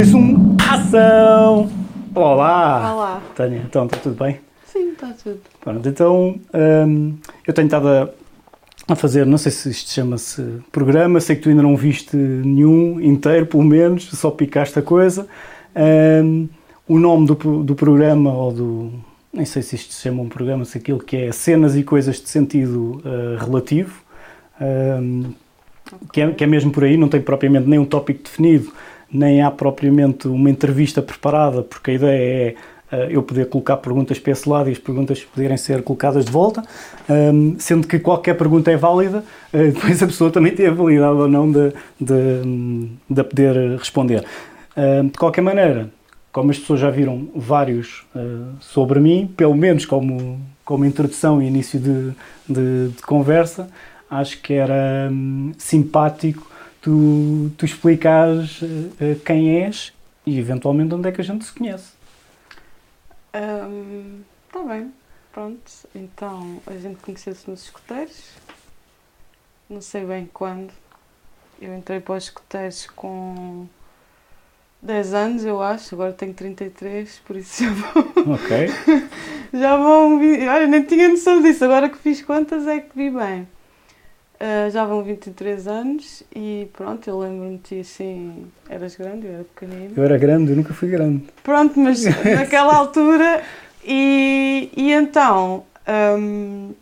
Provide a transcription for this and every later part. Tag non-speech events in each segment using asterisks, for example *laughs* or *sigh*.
Mais um Ação! Olá! Olá. Tânia, então está tudo bem? Sim, está tudo. Pronto, então hum, eu tenho estado a, a fazer, não sei se isto chama-se programa, sei que tu ainda não viste nenhum inteiro, pelo menos, só picaste a coisa. Hum, o nome do, do programa, ou do. Nem sei se isto se chama um programa, se aquilo que é cenas e coisas de sentido uh, relativo, hum, que, é, que é mesmo por aí, não tem propriamente nem um tópico definido, nem há propriamente uma entrevista preparada, porque a ideia é uh, eu poder colocar perguntas para esse lado e as perguntas poderem ser colocadas de volta, um, sendo que qualquer pergunta é válida, uh, *laughs* depois a pessoa também tem a validade ou não de, de, de poder responder. Uh, de qualquer maneira, como as pessoas já viram vários sobre mim, pelo menos como, como introdução e início de, de, de conversa, acho que era hum, simpático tu, tu explicares uh, quem és e eventualmente onde é que a gente se conhece. Está um, bem, pronto. Então a gente conheceu-se nos escuteiros. Não sei bem quando. Eu entrei para os escuteiros com 10 anos, eu acho. Agora tenho 33, por isso já vão. Ok. *laughs* já vão. Olha, nem tinha noção disso. Agora que fiz contas é que vi bem. Uh, já vão 23 anos e pronto, eu lembro-me de ti assim, eras grande, eu era pequenino. Eu era grande, eu nunca fui grande. Pronto, mas *laughs* naquela altura e, e então, um,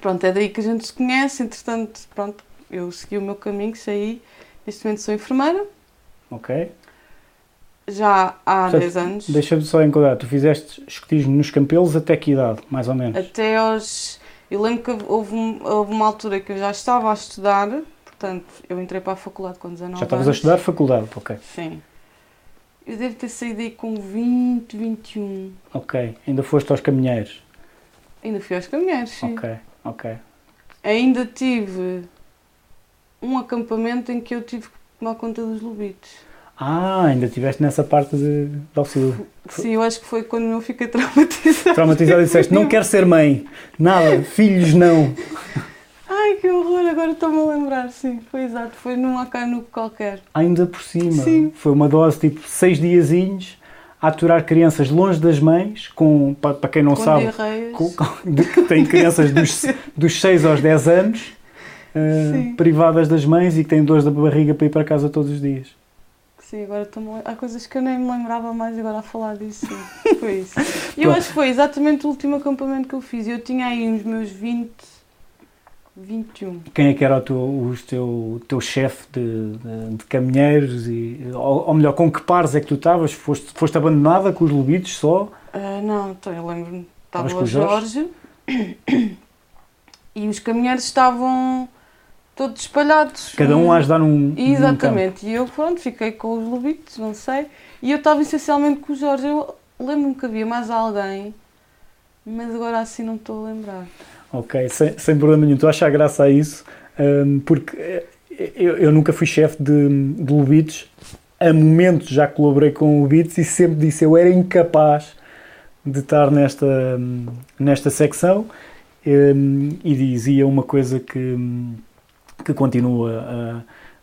pronto, é daí que a gente se conhece, entretanto, pronto, eu segui o meu caminho, saí, neste momento sou enfermeira. Ok. Já há Portanto, 10 anos. Deixa-me só enquadrar, tu fizeste escotismo nos campelos até que idade, mais ou menos? Até aos eu lembro que houve, houve uma altura que eu já estava a estudar, portanto, eu entrei para a faculdade com 19 Já estavas a estudar faculdade, ok. Sim. Eu devo ter saído aí com 20, 21. Ok. Ainda foste aos caminheiros? Ainda fui aos caminheiros, sim. Ok, ok. Ainda tive um acampamento em que eu tive que tomar conta dos lobitos. Ah, ainda estiveste nessa parte de, de auxílio. Sim, eu acho que foi quando eu fiquei traumatizada. Traumatizada e *laughs* disseste, não quero ser mãe. Nada, filhos não. Ai, que horror, agora estou-me a lembrar, sim. Foi exato, foi num acanuco qualquer. Ainda por cima. Sim. Foi uma dose tipo seis diazinhos a aturar crianças longe das mães, com, para, para quem não com sabe, com, com, tem crianças dos, *laughs* dos 6 aos 10 anos, uh, privadas das mães e que têm dores da barriga para ir para casa todos os dias. Sim, agora estou Há coisas que eu nem me lembrava mais agora a falar disso. Sim. *laughs* Foi isso. Eu acho que foi exatamente o último acampamento que eu fiz. Eu tinha aí uns meus 20. 21. Quem é que era o teu, o teu, teu chefe de, de, de, caminheiros? E, ou, ou, melhor, com que pares é que tu estavas? Foste, foste abandonada com os lobitos só? Uh, não, então eu lembro-me. Estava o Jorge, Jorge *coughs* e os caminheiros estavam todos espalhados. Cada um a ajudar num. Exatamente. E eu, pronto, fiquei com os lobitos, não sei. E eu estava essencialmente com o Jorge. Eu lembro-me que havia mais alguém, mas agora assim não estou a lembrar. Ok, sem, sem problema nenhum. Estou a achar graça a isso, um, porque eh, eu, eu, nunca fui chefe de, de lobitos. A momentos já colaborei com lobitos e sempre disse eu era incapaz de estar nesta, nesta secção. Um, e dizia uma coisa que hum, que continuo a,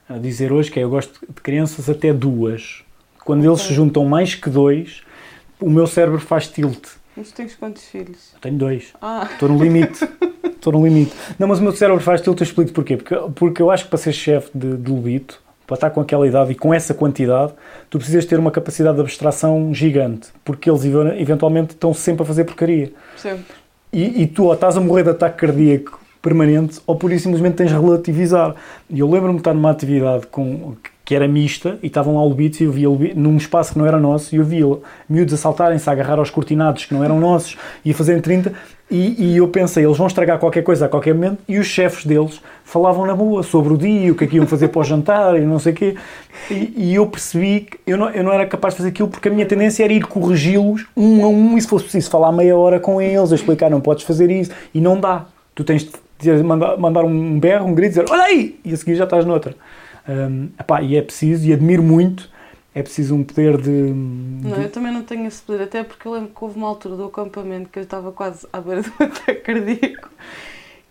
a, dizer hoje, que é eu gosto de crianças até duas. Quando okay. eles se juntam mais que dois, o meu cérebro faz tilt. Mas tens quantos filhos? Eu tenho dois. Ah. Estou no limite. Estou no limite. Não, mas o meu cérebro faz tilt, eu explico porquê. Porque, porque eu acho que para ser chefe de, de lobito, para estar com aquela idade e com essa quantidade, tu precisas ter uma capacidade de abstração gigante, porque eles eventualmente estão sempre a fazer porcaria. Sempre. E, e tu ou estás a morrer de ataque cardíaco permanente ou por isso simplesmente tens de relativizar. E eu lembro-me de estar numa atividade com, que era mista e estavam lá lobitos e eu via num espaço que não era nosso e eu via miúdos a saltarem-se, a agarrar aos cortinados que não eram nossos e a fazerem 30 e, e, eu pensei, eles vão estragar qualquer coisa a qualquer momento e os chefes deles falavam na boa sobre o dia, o que é que iam fazer para o jantar e não sei o quê e, e, eu percebi que eu não, eu não era capaz de fazer aquilo porque a minha tendência era ir corrigi-los um a um e se fosse preciso falar meia hora com eles, a explicar não podes fazer isso e não dá, tu tens de dizer, mandar, mandar um berro, um grito, dizer olha aí! E a seguir já estás noutra. Um, epá, e é preciso, e admiro muito, é preciso um poder de, de, Não, eu também não tenho esse poder, até porque eu lembro que houve uma altura do acampamento que eu estava quase à beira do ataque cardíaco,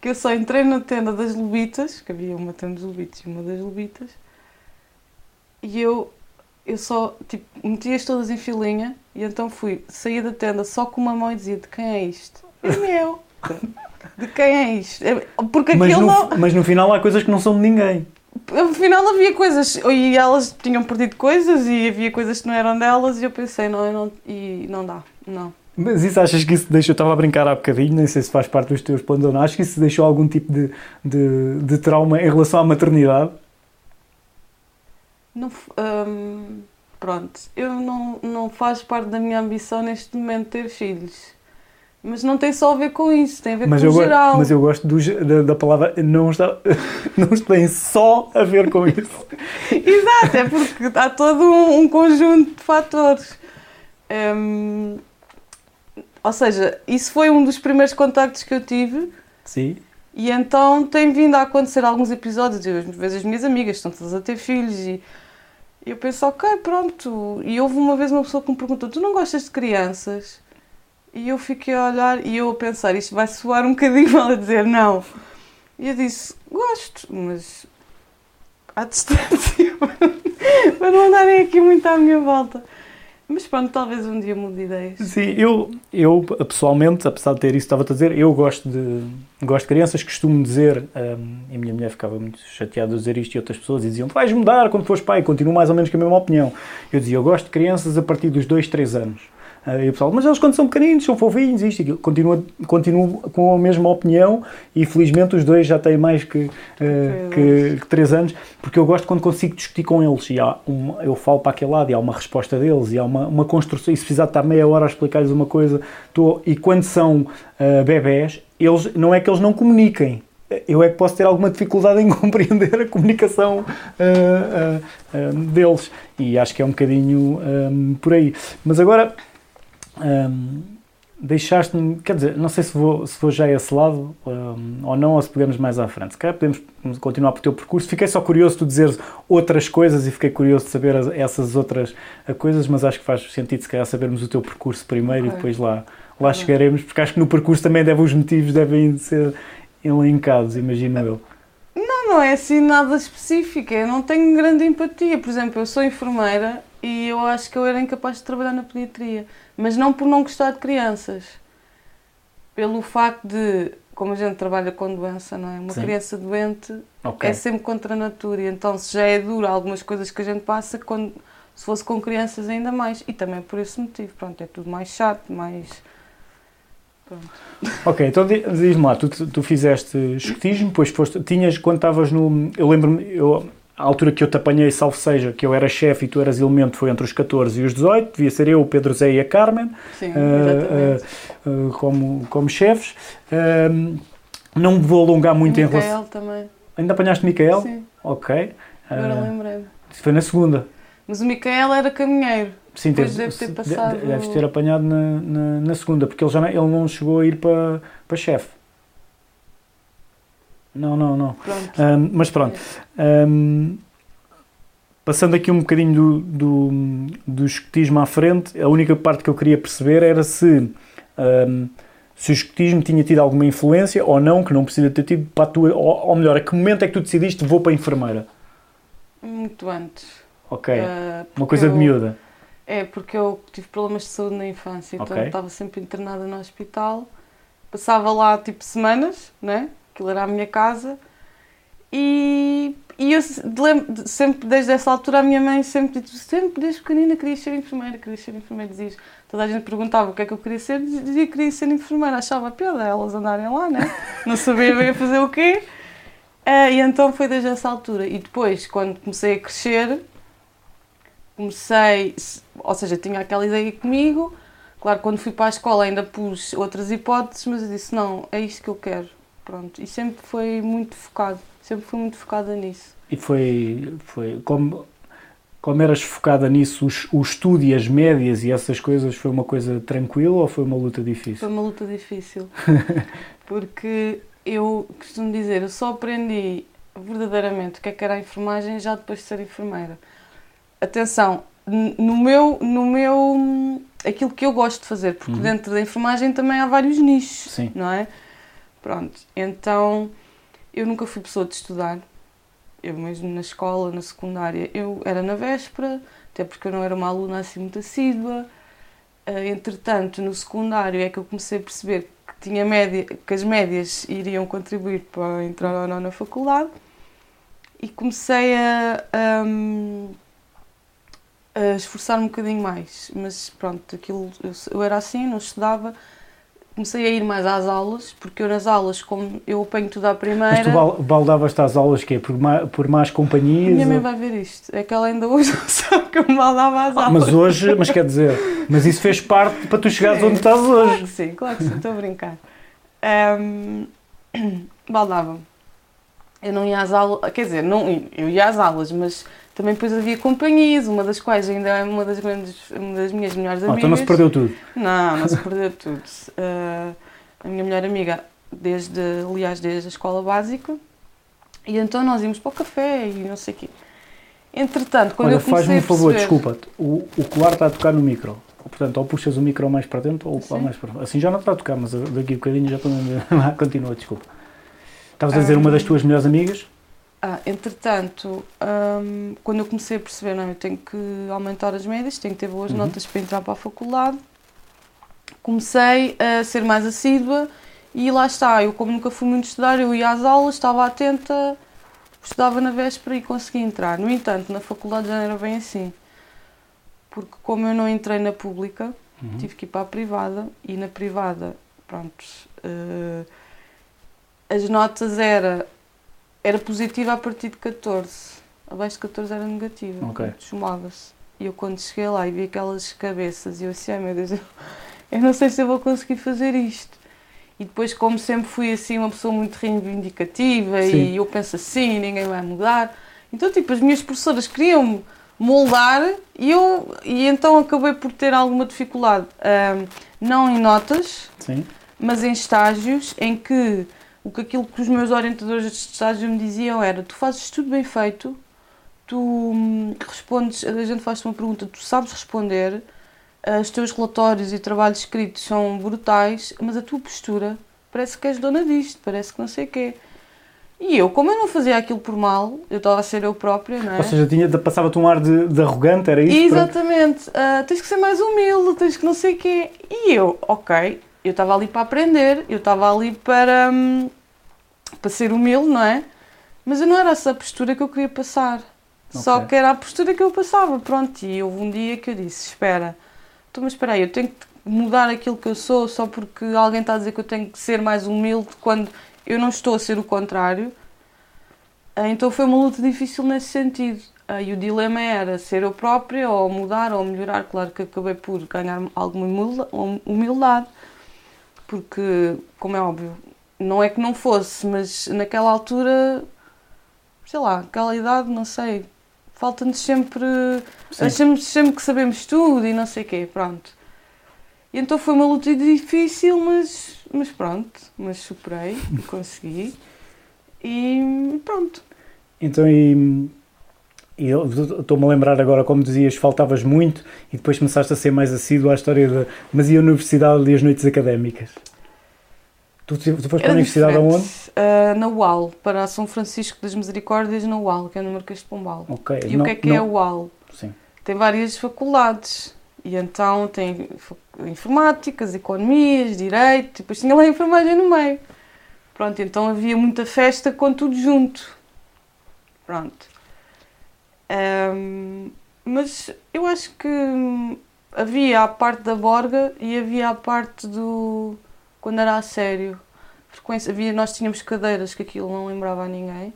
que eu só entrei na tenda das lobitas, que havia uma tenda dos lobitos e uma das lobitas, e eu eu só, tipo, metia-as todas em filinha e então fui, saía da tenda só com uma mão e dizia: de quem é isto? É meu! *laughs* De quem é isto? É- Porque Mas aquilo no, não. mas no final há coisas que não são de ninguém. Afinal havia coisas, e elas tinham perdido coisas e havia coisas que não eram delas e eu pensei, não, eu não, e não dá, não. Mas isso achas que isso deixou? Eu estava a brincar há bocadinho, nem sei se faz parte dos teus planos ou não. Acho que isso deixou algum tipo de, de, de trauma em relação à maternidade? Não, hum, pronto, eu não, não faz parte da minha ambição neste momento ter filhos. Mas não tem só a ver com isso, tem a ver Mas com o geral. mas eu gosto do da, da palavra não, está, *laughs* não tem só a ver com isso. *laughs* Exato, é porque há todo um, um conjunto de fatores. Hum, ou seja, isso foi um dos primeiros contactos que eu tive Sim. e então tem vindo a acontecer alguns episódios. Eu, às vezes as minhas amigas estão todas a ter filhos e eu penso, ok, pronto. E houve uma vez uma pessoa que me perguntou: Tu não gostas de crianças? E eu fiquei a olhar e eu a pensar: Isto vai soar um bocadinho mal a dizer não. E eu disse: Gosto, mas à distância, *laughs* para não andarem aqui muito à minha volta. Mas pronto, talvez um dia mude de ideias. Sim, eu, eu pessoalmente, apesar de ter isso estava a dizer, eu gosto de, gosto de crianças, costumo dizer, hum, e a minha mulher ficava muito chateada de dizer isto e outras pessoas diziam, vais mudar quando fores pai, continuo mais ou menos com a mesma opinião. Eu dizia, eu gosto de crianças a partir dos 2, 3 anos. Ah, E o pessoal, mas eles quando são pequeninos, são fofinhos, isto e aquilo. Continuo, continuo com a mesma opinião e felizmente os dois já têm mais que, ah, que, que 3 anos, porque eu gosto quando consigo discutir com eles e há um, eu falo para aquele lado e há uma resposta deles e há uma, uma construção, e se precisar estar meia hora a explicar-lhes uma coisa, estou, e quando são ah, bebés, eles, não é que eles não comuniquem, eu é que posso ter alguma dificuldade em *laughs* compreender a comunicação ah, ah, ah, deles e acho que é um bocadinho ah, por aí. Mas agora Hum, deixaste-me, quer dizer, não sei se vou, se vou já a esse lado hum, ou não, ou se pegamos mais à frente. Se calhar podemos continuar para o teu percurso. Fiquei só curioso de tu dizeres outras coisas e fiquei curioso de saber as- essas outras coisas, mas acho que faz sentido se calhar sabermos o teu percurso primeiro e Ok. depois lá, lá bem. chegaremos, porque acho que no percurso também deve, os motivos devem ser elencados, imagino eu. Não, não é assim nada específico. Eu não tenho grande empatia. Por exemplo, eu sou enfermeira e eu acho que eu era incapaz de trabalhar na pediatria. Mas não por não gostar de crianças. Pelo facto de, como a gente trabalha com doença, não é? Uma Sim. criança doente Ok. é sempre contra a natura. E Então, se já é duro algumas coisas que a gente passa, quando, se fosse com crianças ainda mais. E também por esse motivo. Pronto, é tudo mais chato, mais... Ok, então di- diz-me lá, tu, tu fizeste escotismo, depois foste, tinhas, quando estavas no, eu lembro-me, eu, a altura que eu te apanhei, salvo seja, que eu era chefe e tu eras elemento, foi entre os 14 e os 18, devia ser eu, o Pedro Zé e a Carmen, Sim, exatamente. ah, ah, como, como chefes. Ahm, não me vou alongar muito em Micael relação... também. Ainda apanhaste Micael? Sim, Ok. agora Ah, lembrei-me. foi na segunda. Mas o Micael era caminheiro. Sim, Depois teve- deve ter passado- de- deves ter apanhado na, na, na segunda, porque ele, já não, ele não chegou a ir para, para chefe. Não, não, não. Pronto. Ahm, mas pronto. Ahm, passando aqui um bocadinho do, do, do escotismo à frente, a única parte que eu queria perceber era se, ahm, se o escotismo tinha tido alguma influência ou não, que não precisa ter tido para a tua. Ou, ou melhor, a que momento é que tu decidiste vou para a enfermeira? Muito antes. Ok. Ah, uma coisa de eu- miúda. É, porque eu tive problemas de saúde na infância, então Ok. eu estava sempre internada no hospital. Passava lá tipo semanas, né? Aquilo era a minha casa. E, e eu se- de lem- de- sempre, desde essa altura, a minha mãe sempre disse: sempre desde pequenina querias ser enfermeira, querias ser enfermeira. Dizias, toda a gente perguntava o que é que eu queria ser, dizia que queria ser enfermeira. Achava piada elas andarem lá, né? *laughs* Não sabia bem fazer o quê. Ah, e então foi desde essa altura. E depois, quando comecei a crescer, comecei, ou seja, tinha aquela ideia comigo. Claro, quando fui para a escola ainda pus outras hipóteses, mas eu disse: não, é isto que eu quero. Pronto. E sempre foi muito focado, sempre fui muito focada nisso. E foi, foi como, como eras focada nisso, os- o estudo e as médias e essas coisas, foi uma coisa tranquila ou foi uma luta Foi difícil? uma luta difícil. *laughs* Porque eu costumo dizer, eu só aprendi verdadeiramente o que é que era a enfermagem já depois de ser enfermeira. Atenção, no meu, no meu, aquilo que eu gosto de fazer, porque Uhum. dentro da enfermagem também há vários nichos, Sim. não é? Pronto, então eu nunca fui pessoa de estudar. eu mesmo na escola, na secundária, eu era na véspera, até porque eu não era uma aluna assim muito assídua. Uh, entretanto, no secundário é que eu comecei a perceber que, tinha média, que as médias iriam contribuir para entrar ou não na faculdade e comecei a, a, a esforçar-me um bocadinho mais. Mas pronto, aquilo, eu, eu era assim, não estudava comecei a ir mais às aulas, porque eu nas aulas, como eu apanho tudo à primeira... Mas tu baldavas-te às aulas quê? Por, má, por más companhias? Minha mãe vai ver isto, é que ela ainda hoje não *laughs* sabe que eu me baldava às ah, aulas. Mas hoje, mas quer dizer, mas isso fez parte para tu chegares onde estás hoje. Claro que sim, claro que sim, estou a brincar. Um, *clears throat* baldava-me. Eu não ia às aulas, quer dizer, não, eu ia às aulas, mas também depois havia companhias, uma das quais ainda é uma das, grandes, uma das minhas melhores amigas. Oh, então não se perdeu tudo? Não, não se *laughs* perdeu tudo. Uh, a minha melhor amiga, desde, aliás, desde a escola básica, e então nós íamos para o café e não sei o quê. Entretanto, quando Olha, eu comecei faz-me um favor, perceber... desculpa, o, o colar está a tocar no micro. Portanto, ou puxas o micro mais para dentro ou Sim. mais para Assim já não está a tocar, mas daqui a bocadinho já estou. *laughs* Continua, desculpa. Estavas a dizer uma das tuas melhores amigas? Ah, entretanto, hum, quando eu comecei a perceber, não, eu tenho que aumentar as médias, tenho que ter boas uhum. notas para entrar para a faculdade, comecei a ser mais assídua e lá está, eu como nunca fui muito estudar, eu ia às aulas, estava atenta, estudava na véspera e consegui entrar. No entanto, na faculdade já não era bem assim, porque como eu não entrei na pública, uhum. tive que ir para a privada e na privada, pronto, uh, as notas era era positiva a partir de 14. Abaixo de 14 era negativa. Ok. Chamava-se. E eu quando cheguei lá e vi aquelas cabeças, eu assim, ai meu Deus, eu não sei se eu vou conseguir fazer isto. E depois, como sempre fui assim uma pessoa muito reivindicativa Sim. e eu penso assim, ninguém vai mudar. Então, tipo, as minhas professoras queriam-me moldar e eu e então acabei por ter alguma dificuldade, um, não em notas, Sim. mas em estágios em que o que aquilo que os meus orientadores de estágio me diziam era: tu fazes tudo bem feito, tu hum, respondes, a gente faz-te uma pergunta, tu sabes responder, os teus relatórios e trabalhos escritos são brutais, mas a tua postura parece que és dona disto, parece que não sei o quê. E eu, como eu não fazia aquilo por mal, eu estava a ser eu própria, não é? Ou seja, tinha, passava-te um ar de, de, arrogante, era isso? Exatamente. Uh, tens que ser mais humilde, tens que não sei o quê. E eu, ok, eu estava ali para aprender, eu estava ali para, hum, para ser humilde, não é? Mas eu não era essa postura que eu queria passar. Okay. Só que era a postura que eu passava, pronto. E houve um dia que eu disse: Espera, então, mas espera aí, eu tenho que mudar aquilo que eu sou só porque alguém está a dizer que eu tenho que ser mais humilde quando eu não estou a ser o contrário. Ah, então foi uma luta difícil nesse sentido. Ah, e o dilema era ser eu própria, ou mudar, ou melhorar. Claro que acabei por ganhar alguma humildade porque, como é óbvio, não é que não fosse, mas naquela altura, sei lá, aquela idade, não sei, falta-nos sempre. Achamos sempre que sabemos tudo e não sei o quê, pronto. E então foi uma luta difícil, mas, mas pronto, mas superei e *laughs* consegui. E pronto. Então, e e estou-me a lembrar agora, como dizias, faltavas muito e depois começaste a ser mais assíduo à história da. Mas e a universidade e as noites académicas? Tu, tu foste para a universidade aonde? Uh, na UAL, para São Francisco das Misericórdias, na UAL, que é no Marquês de Pombal. Ok. E não, o que é que é não... é a UAL? Sim. Tem várias faculdades. E então tem informáticas, economias, direito, e depois tinha lá a enfermagem no meio. Pronto, então havia muita festa com tudo junto. Pronto. Um, mas eu acho que havia a parte da borga e havia a parte do. quando era a sério. Frequência, havia, nós tínhamos cadeiras que aquilo não lembrava a ninguém.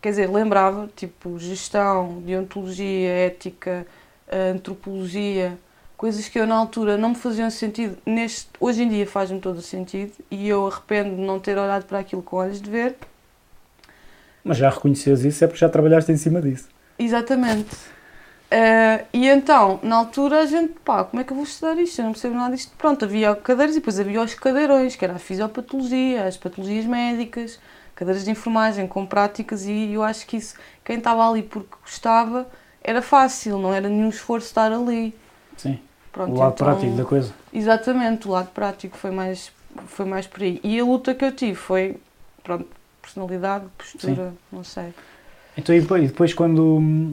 Quer dizer, lembrava, tipo gestão, deontologia, ética, antropologia, coisas que eu na altura não me faziam sentido. Neste, hoje em dia faz-me todo o sentido e eu arrependo de não ter olhado para aquilo com olhos de ver. Mas já reconheces isso é porque já trabalhaste em cima disso. Exatamente. Uh, e então, na altura, a gente, pá, como é que eu vou estudar isto? Eu não percebo nada disto. Pronto, havia cadeiras e depois havia os cadeirões, que era a fisiopatologia, as patologias médicas, cadeiras de enfermagem com práticas, e eu acho que isso, quem estava ali porque gostava, era fácil, não era nenhum esforço estar ali. Sim. Pronto, o lado então, prático da coisa. Exatamente, o lado prático foi mais, foi mais por aí. E a luta que eu tive foi, pronto, personalidade, postura, Sim. não sei. Então, e depois, depois quando,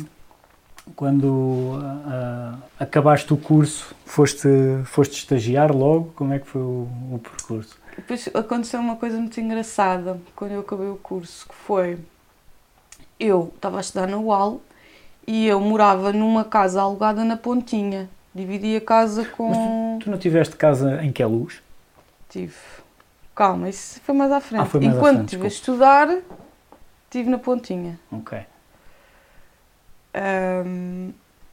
quando ah, acabaste o curso, foste, foste estagiar logo? Como é que foi o, o percurso? Depois aconteceu uma coisa muito engraçada quando eu acabei o curso, que foi... Eu estava a estudar na UAL e eu morava numa casa alugada na Pontinha. Dividi a casa com... Mas tu, tu não tiveste casa em que é luz? Tive. Calma, isso foi mais à frente. Ah, foi mais Enquanto estive a estudar, estive na Pontinha. Ok. Ahm,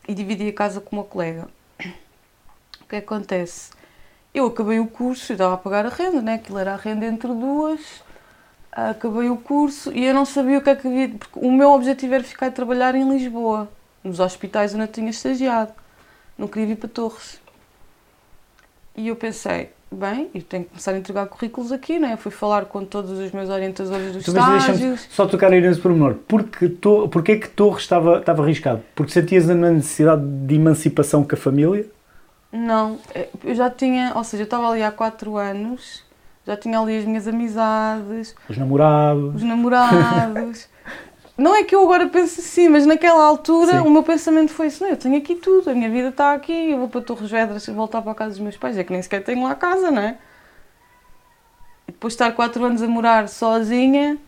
e dividi a casa com uma colega. O que que acontece? Eu acabei o curso, eu estava a pagar a renda, né? aquilo era a renda entre duas. Acabei o curso e eu não sabia o que é que havia. Porque o meu objetivo era ficar a trabalhar em Lisboa, nos hospitais onde eu tinha estagiado. Não queria vir para Torres. E eu pensei, bem, eu tenho que começar a entregar currículos aqui, né? Fui falar com todos os meus orientadores dos Então, estágios. só tocar aí nesse pormenor. Porque, to, porque é que Torres estava, estava arriscado? Porque sentias a necessidade de emancipação com a família? Não, eh, eu já tinha, ou seja, eu estava ali há 4 anos, já tinha ali as minhas amizades, Os namorados? os namorados. *laughs* Não é que eu agora penso assim, mas naquela altura Sim. o meu pensamento foi assim: não, eu tenho aqui tudo, a minha vida está aqui, eu vou para Torres Vedras e voltar para a casa dos meus pais, é que nem sequer tenho lá casa, não é? E depois de estar 4 anos a morar sozinha,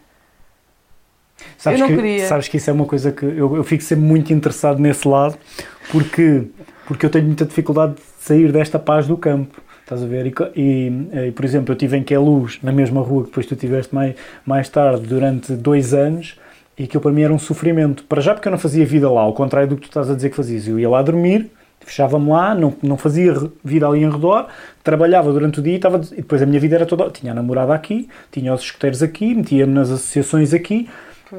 Sabes Eu não que, queria. Sabes que isso é uma coisa que eu, eu fico sempre muito interessado nesse lado, porque, porque eu tenho muita dificuldade de sair desta paz do campo. Estás a ver? E, e, eh, por exemplo, eu estive em Queluz, na mesma rua que depois tu estiveste mais, mais tarde, durante dois anos, e aquilo para mim era um sofrimento. Para já porque eu não fazia vida lá, ao contrário do que tu estás a dizer que fazias. Eu ia lá dormir, fechava-me lá, não, não fazia vida ali em redor, trabalhava durante o dia e, estava, e depois a minha vida era toda. Tinha a namorada aqui, tinha os escuteiros aqui, metia-me nas associações aqui,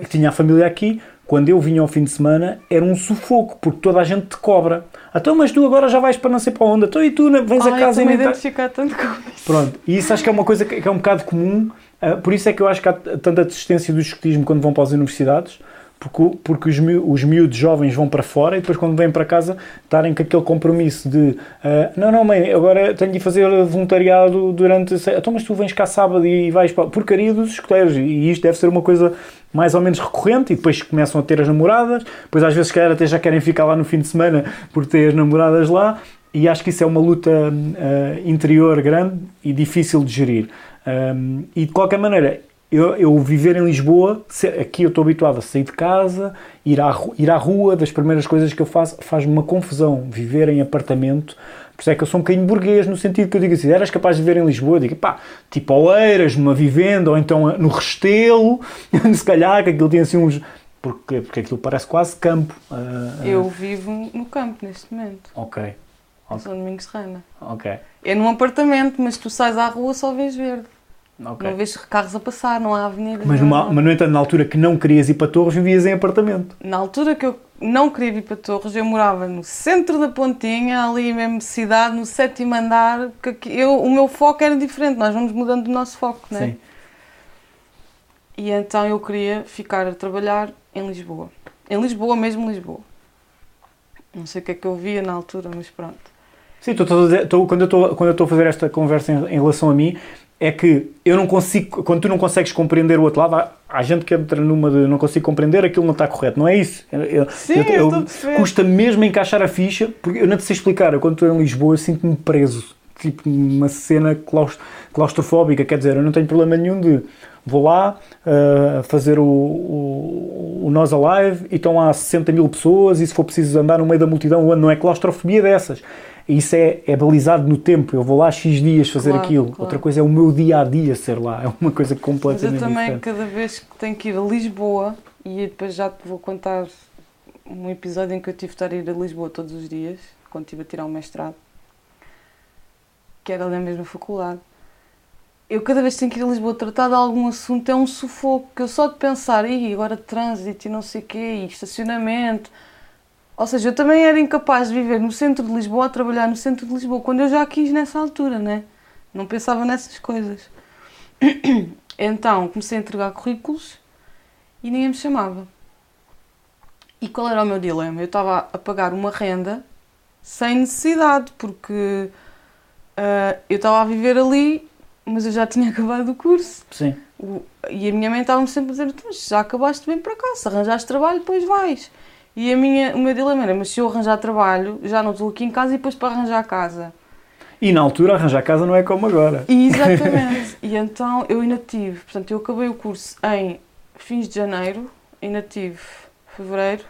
tinha a família aqui. Quando eu vinha ao fim de semana era um sufoco, porque toda a gente te cobra. Então, mas tu agora já vais para não sei para onde? Então, e tu vens ai, a casa e nem tá- tanto com isso. Pronto, e isso acho que é uma coisa que é um bocado comum, por isso é que eu acho que há tanta desistência do escotismo quando vão para as universidades, porque, porque os, miú- os miúdos jovens vão para fora e depois quando vêm para casa estarem com aquele compromisso de ah, não, não mãe, agora tenho de fazer voluntariado durante, então mas tu vens cá sábado e vais para porcaria dos escoteiros e isto deve ser uma coisa mais ou menos recorrente e depois começam a ter as namoradas, depois às vezes se calhar até já querem ficar lá no fim de semana por ter as namoradas lá e acho que isso é uma luta ah, interior grande e difícil de gerir. Um, e de qualquer maneira, eu, eu viver em Lisboa, aqui eu estou habituado a sair de casa, ir à, ir à rua, das primeiras coisas que eu faço, faz-me uma confusão viver em apartamento. Por isso é que eu sou um bocadinho burguês, no sentido que eu digo assim: eras capaz de viver em Lisboa? Eu digo, pá, tipo Oeiras, numa vivenda, ou então no Restelo, *laughs* se calhar, que aquilo tem assim uns. Porque, porque aquilo parece quase campo. Ah, ah, Eu vivo no campo neste momento, Ok, São Domingos de Reina. ok, É num apartamento, mas tu sais à rua só vês verde. ok. Não vês carros a passar, não há avenidas. Mas, numa, mas, no entanto, na altura que não querias ir para Torres, vivias em apartamento. Na altura que eu não queria vir para Torres, eu morava no centro da Pontinha, ali mesmo cidade, no sétimo andar, porque eu, o meu foco era diferente, nós vamos mudando o nosso foco, não é? Sim. E então eu queria ficar a trabalhar em Lisboa. Em Lisboa, mesmo Lisboa. Não sei o que é que eu via na altura, mas pronto. Sim, a dizer- estou- quando, eu estou, a fazer esta conversa em, em relação a mim, é que eu não consigo, quando tu não consegues compreender o outro lado, há, há gente que entra numa de não consigo compreender, aquilo não está correto, não é isso? Eu, Sim, eu- eu eu- custa mesmo encaixar a ficha, porque eu não te sei explicar, eu quando estou em Lisboa eu sinto-me preso, tipo uma cena claus- claustrofóbica, quer dizer, eu não tenho problema nenhum de vou lá uh, fazer o, o, o Nós Alive e estão lá 60 mil pessoas e se for preciso andar no meio da multidão, eu ando, não é claustrofobia dessas. Isso é, é balizado no tempo. Eu vou lá X dias fazer Claro, aquilo. claro. Outra coisa é o meu dia a dia ser lá. *laughs* É uma coisa Mas eu completamente também, diferente. cada vez que tenho que ir a Lisboa, e depois já te vou contar um episódio em que eu tive de estar a ir a Lisboa todos os dias, quando estive a tirar o mestrado, que era na mesma faculdade. Eu cada vez que tenho que ir a Lisboa tratar de algum assunto é um sufoco, que eu só de pensar, Ih, agora trânsito e não sei o quê, e estacionamento. Ou seja, eu também era incapaz de viver no centro de Lisboa, a trabalhar no centro de Lisboa, quando eu já quis nessa altura, né? Não pensava nessas coisas. *coughs* Então comecei a entregar currículos e ninguém me chamava. E qual era o meu dilema? Eu estava a pagar uma renda sem necessidade, porque ah, eu estava a viver ali, mas eu já tinha *laughs* acabado o curso. Sim. O- E a minha mãe estava-me sempre a dizer: "Então, mas já acabaste vir para cá, se arranjaste trabalho, depois vais. E a minha, o meu dilema era: mas se eu arranjar trabalho, já não estou aqui em casa e depois para arranjar casa. E na altura arranjar casa não é como agora. E, exatamente. e então eu ainda tive, portanto, eu acabei o curso em fins de janeiro, ainda tive fevereiro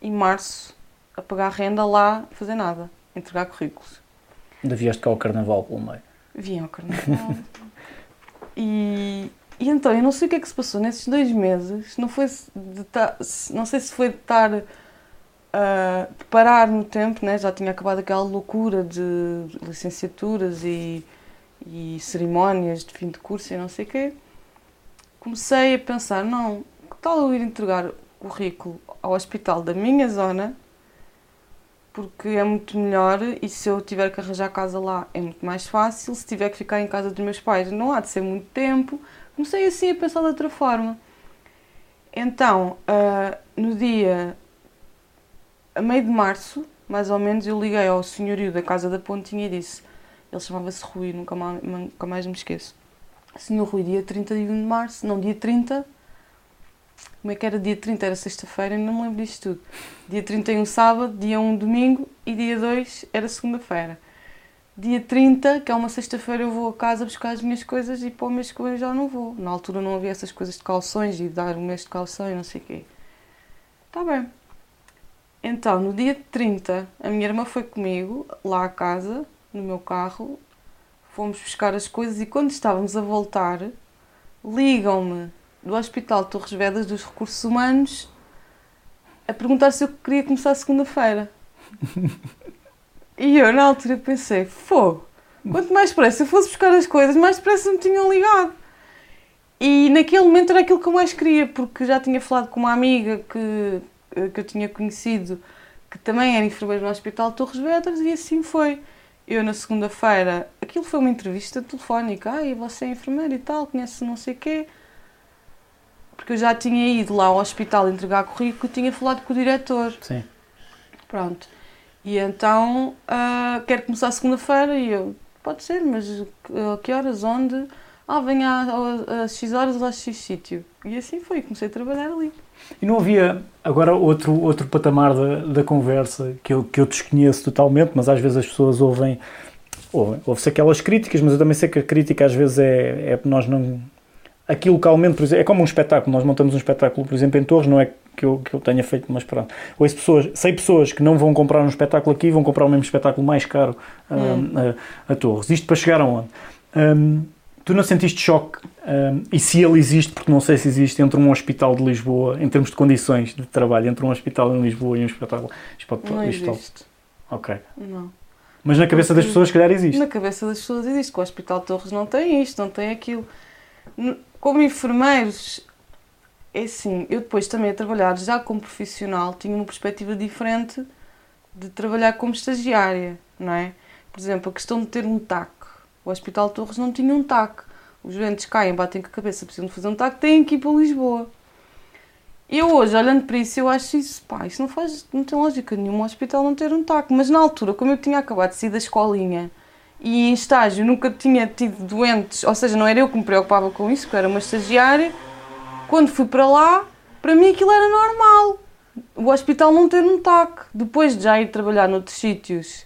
e março a pagar renda lá, fazer nada, entregar currículos. Ainda vieste cá ao carnaval pelo meio. Vim ao carnaval. e, e então, eu não sei o que é que se passou nesses dois meses. Não, foi ta- não sei se foi de estar a parar no tempo, né? já tinha acabado aquela loucura de licenciaturas e, e cerimónias de fim de curso e não sei o quê. Comecei a pensar, não, que tal eu ir entregar currículo ao hospital da minha zona porque é muito melhor e se eu tiver que arranjar casa lá é muito mais fácil. Se tiver que ficar em casa dos meus pais não há de ser muito tempo. Comecei assim a pensar de outra forma. Então, ah, no dia a meio de março, mais ou menos, eu liguei ao senhorio da Casa da Pontinha e disse: ele chamava-se Rui, nunca mais, nunca mais me esqueço. Senhor Rui, dia 31 de março, não, dia 30. Como é que era dia 30? Era sexta-feira, não me lembro disto tudo. Dia 31, sábado, dia 1, domingo e dia 2 era segunda-feira. Dia 30, que é uma sexta-feira, eu vou a casa buscar as minhas coisas e para o mês que vem já não vou. Na altura não havia essas coisas de calções e dar um mês de calção e não sei o quê. Está bem. Então, no dia 30, a minha irmã foi comigo lá à casa, no meu carro. Fomos buscar as coisas e quando estávamos a voltar, ligam-me do Hospital Torres Vedras dos Recursos Humanos a perguntar se eu queria começar segunda-feira. *laughs* E eu, na altura, pensei: fogo, quanto mais depressa eu fosse buscar as coisas, mais depressa me tinham ligado. E naquele momento era aquilo que eu mais queria, porque já tinha falado com uma amiga que, que eu tinha conhecido, que também era enfermeira no Hospital Torres Vedras, e assim foi. Eu, na segunda-feira, aquilo foi uma entrevista telefónica. Ai, você é enfermeira e tal, conhece não sei o quê. Porque eu já tinha ido lá ao hospital entregar currículo e tinha falado com o diretor. Sim. Pronto. E então, ah, quero começar segunda-feira e eu, pode ser, mas ah, que horas, onde? Ah, venha às X horas a X sítio. E assim foi, comecei a trabalhar ali. E não havia agora outro, outro patamar da, da conversa que eu, que eu desconheço totalmente, mas às vezes as pessoas ouvem, ouvem ouve-se aquelas críticas, mas eu também sei que a crítica às vezes é, é nós não. Aqui localmente, por exemplo, é como um espetáculo. Nós montamos um espetáculo, por exemplo, em Torres, não é que eu, que eu tenha feito, mas pronto. Ouço pessoas, sei pessoas que não vão comprar um espetáculo aqui, vão comprar o mesmo espetáculo mais caro hum, a, a, Torres. Isto para chegar aonde? Hum, Tu não sentiste choque? Um, e se ele existe, porque não sei se existe, entre um hospital de Lisboa, em termos de condições de trabalho, entre um hospital em Lisboa e um hospital Não existe. Ok. Não. Mas na cabeça das pessoas, se calhar, existe. Na cabeça das pessoas existe, que o Hospital de Torres não tem isto, não tem aquilo. Como enfermeiros, é assim, eu depois também a trabalhar já como profissional tinha uma perspectiva diferente de trabalhar como estagiária, não é? Por exemplo, a questão de ter um TAC. O Hospital Torres não tinha um TAC. Os doentes caem, batem com a cabeça, precisam de fazer um TAC, têm que ir para Lisboa. Eu hoje, olhando para isso, eu acho isso, pá, isso não faz, não tem lógica nenhuma o hospital não ter um TAC. Mas na altura, como eu tinha acabado de sair da escolinha e em estágio nunca tinha tido doentes, ou seja, não era eu que me preocupava com isso, porque era uma estagiária, quando fui para lá, para mim aquilo era normal. O hospital não ter um TAC. Depois de já ir trabalhar noutros sítios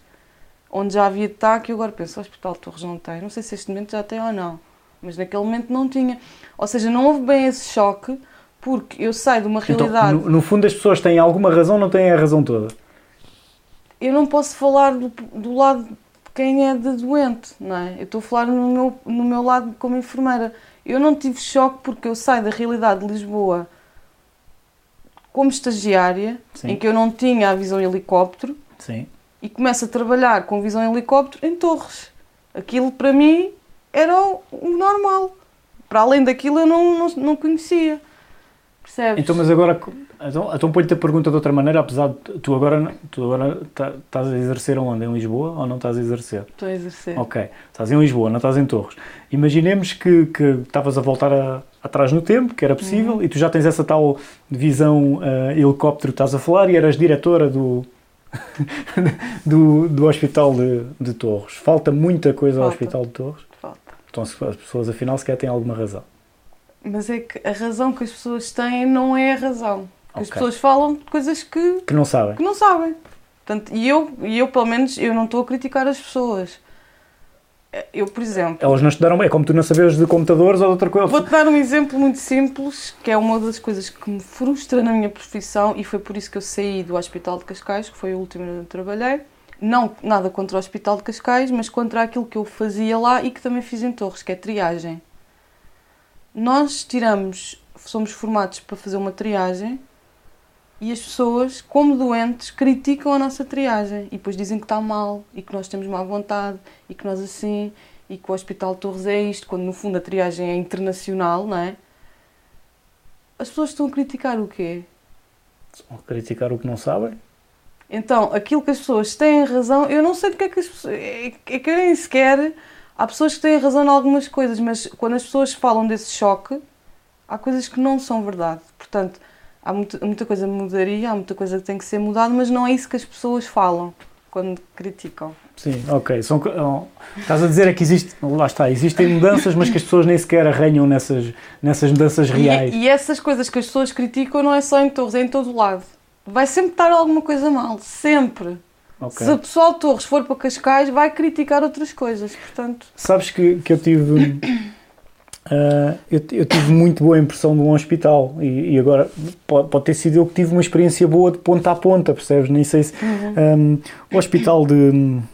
onde já havia TAC, eu agora penso, o Hospital de Torres não tem. Não sei se este momento já tem ou não, mas naquele momento não tinha. Ou seja, não houve bem esse choque, porque eu saio de uma Então, realidade. no, no fundo, as pessoas têm alguma razão, não têm a razão toda. eu não posso falar do, do lado quem é de doente, não é? Eu estou a falar no meu, no meu lado como enfermeira. Eu não tive choque porque eu saio da realidade de Lisboa como estagiária, Sim. em que eu não tinha a visão helicóptero, Sim. e começo a trabalhar com visão helicóptero em Torres. Aquilo para mim era o, normal. Para além daquilo eu não, não, não conhecia. Percebes? Então, mas agora, então, então põe-te a pergunta de outra maneira, apesar de tu agora, tu agora tá- estás a exercer onde? Em Lisboa ou não estás a exercer? Estou a exercer. Ok, estás em Lisboa, não estás em Torres. Imaginemos que, estavas a voltar a- atrás no tempo, que era possível, e tu já tens essa tal visão eh, helicóptero que estás a falar e eras diretora do, *laughs* do, do Hospital de, de Torres. Falta muita coisa ao Falta. Hospital de Torres. Falta. Então as pessoas afinal sequer têm alguma razão. Mas é que a razão que as pessoas têm não é a razão. As Ok. pessoas falam de coisas que, Que não sabem. que não sabem. Portanto, e eu, e eu, pelo menos, eu não estou a criticar as pessoas. Eu, por exemplo, Elas não estudaram bem. É como tu não saberes de computadores ou de outra coisa. Vou-te dar um exemplo muito simples, que é uma das coisas que me frustra na minha profissão e foi por isso que eu saí do Hospital de Cascais, que foi o último onde eu trabalhei. Não nada contra o Hospital de Cascais, mas contra aquilo que eu fazia lá e que também fiz em Torres, que é triagem. Nós tiramos, somos formados para fazer uma triagem e as pessoas, como doentes, criticam a nossa triagem e depois dizem que está mal e que nós temos má vontade e que nós assim e que o Hospital Torres é isto, quando no fundo a triagem é internacional, não é? As pessoas estão a criticar o quê? Ou criticar o que não sabem. Então, aquilo que as pessoas têm razão, eu não sei porque é que as pessoas. É é que eu nem sequer. Há pessoas que têm razão em algumas coisas, mas quando as pessoas falam desse choque, há coisas que não são verdade. Portanto, há muita, muita coisa mudaria, há muita coisa que tem que ser mudada, mas não é isso que as pessoas falam quando criticam. Sim, ok. São, oh, estás a dizer é que existe, lá está, existem mudanças, mas que as pessoas nem sequer arranham nessas, nessas mudanças reais. E, e essas coisas que as pessoas criticam não é só em Torres, é em todo o lado. Vai sempre estar alguma coisa mal, sempre. Ok. Se o pessoal de Torres for para Cascais, vai criticar outras coisas, portanto... Sabes que, que eu tive. *coughs* ah, eu, eu tive muito boa impressão de um hospital e, e agora pode, pode ter sido eu que tive uma experiência boa de ponta a ponta, percebes? Nem sei se. Uhum. Um, o hospital de,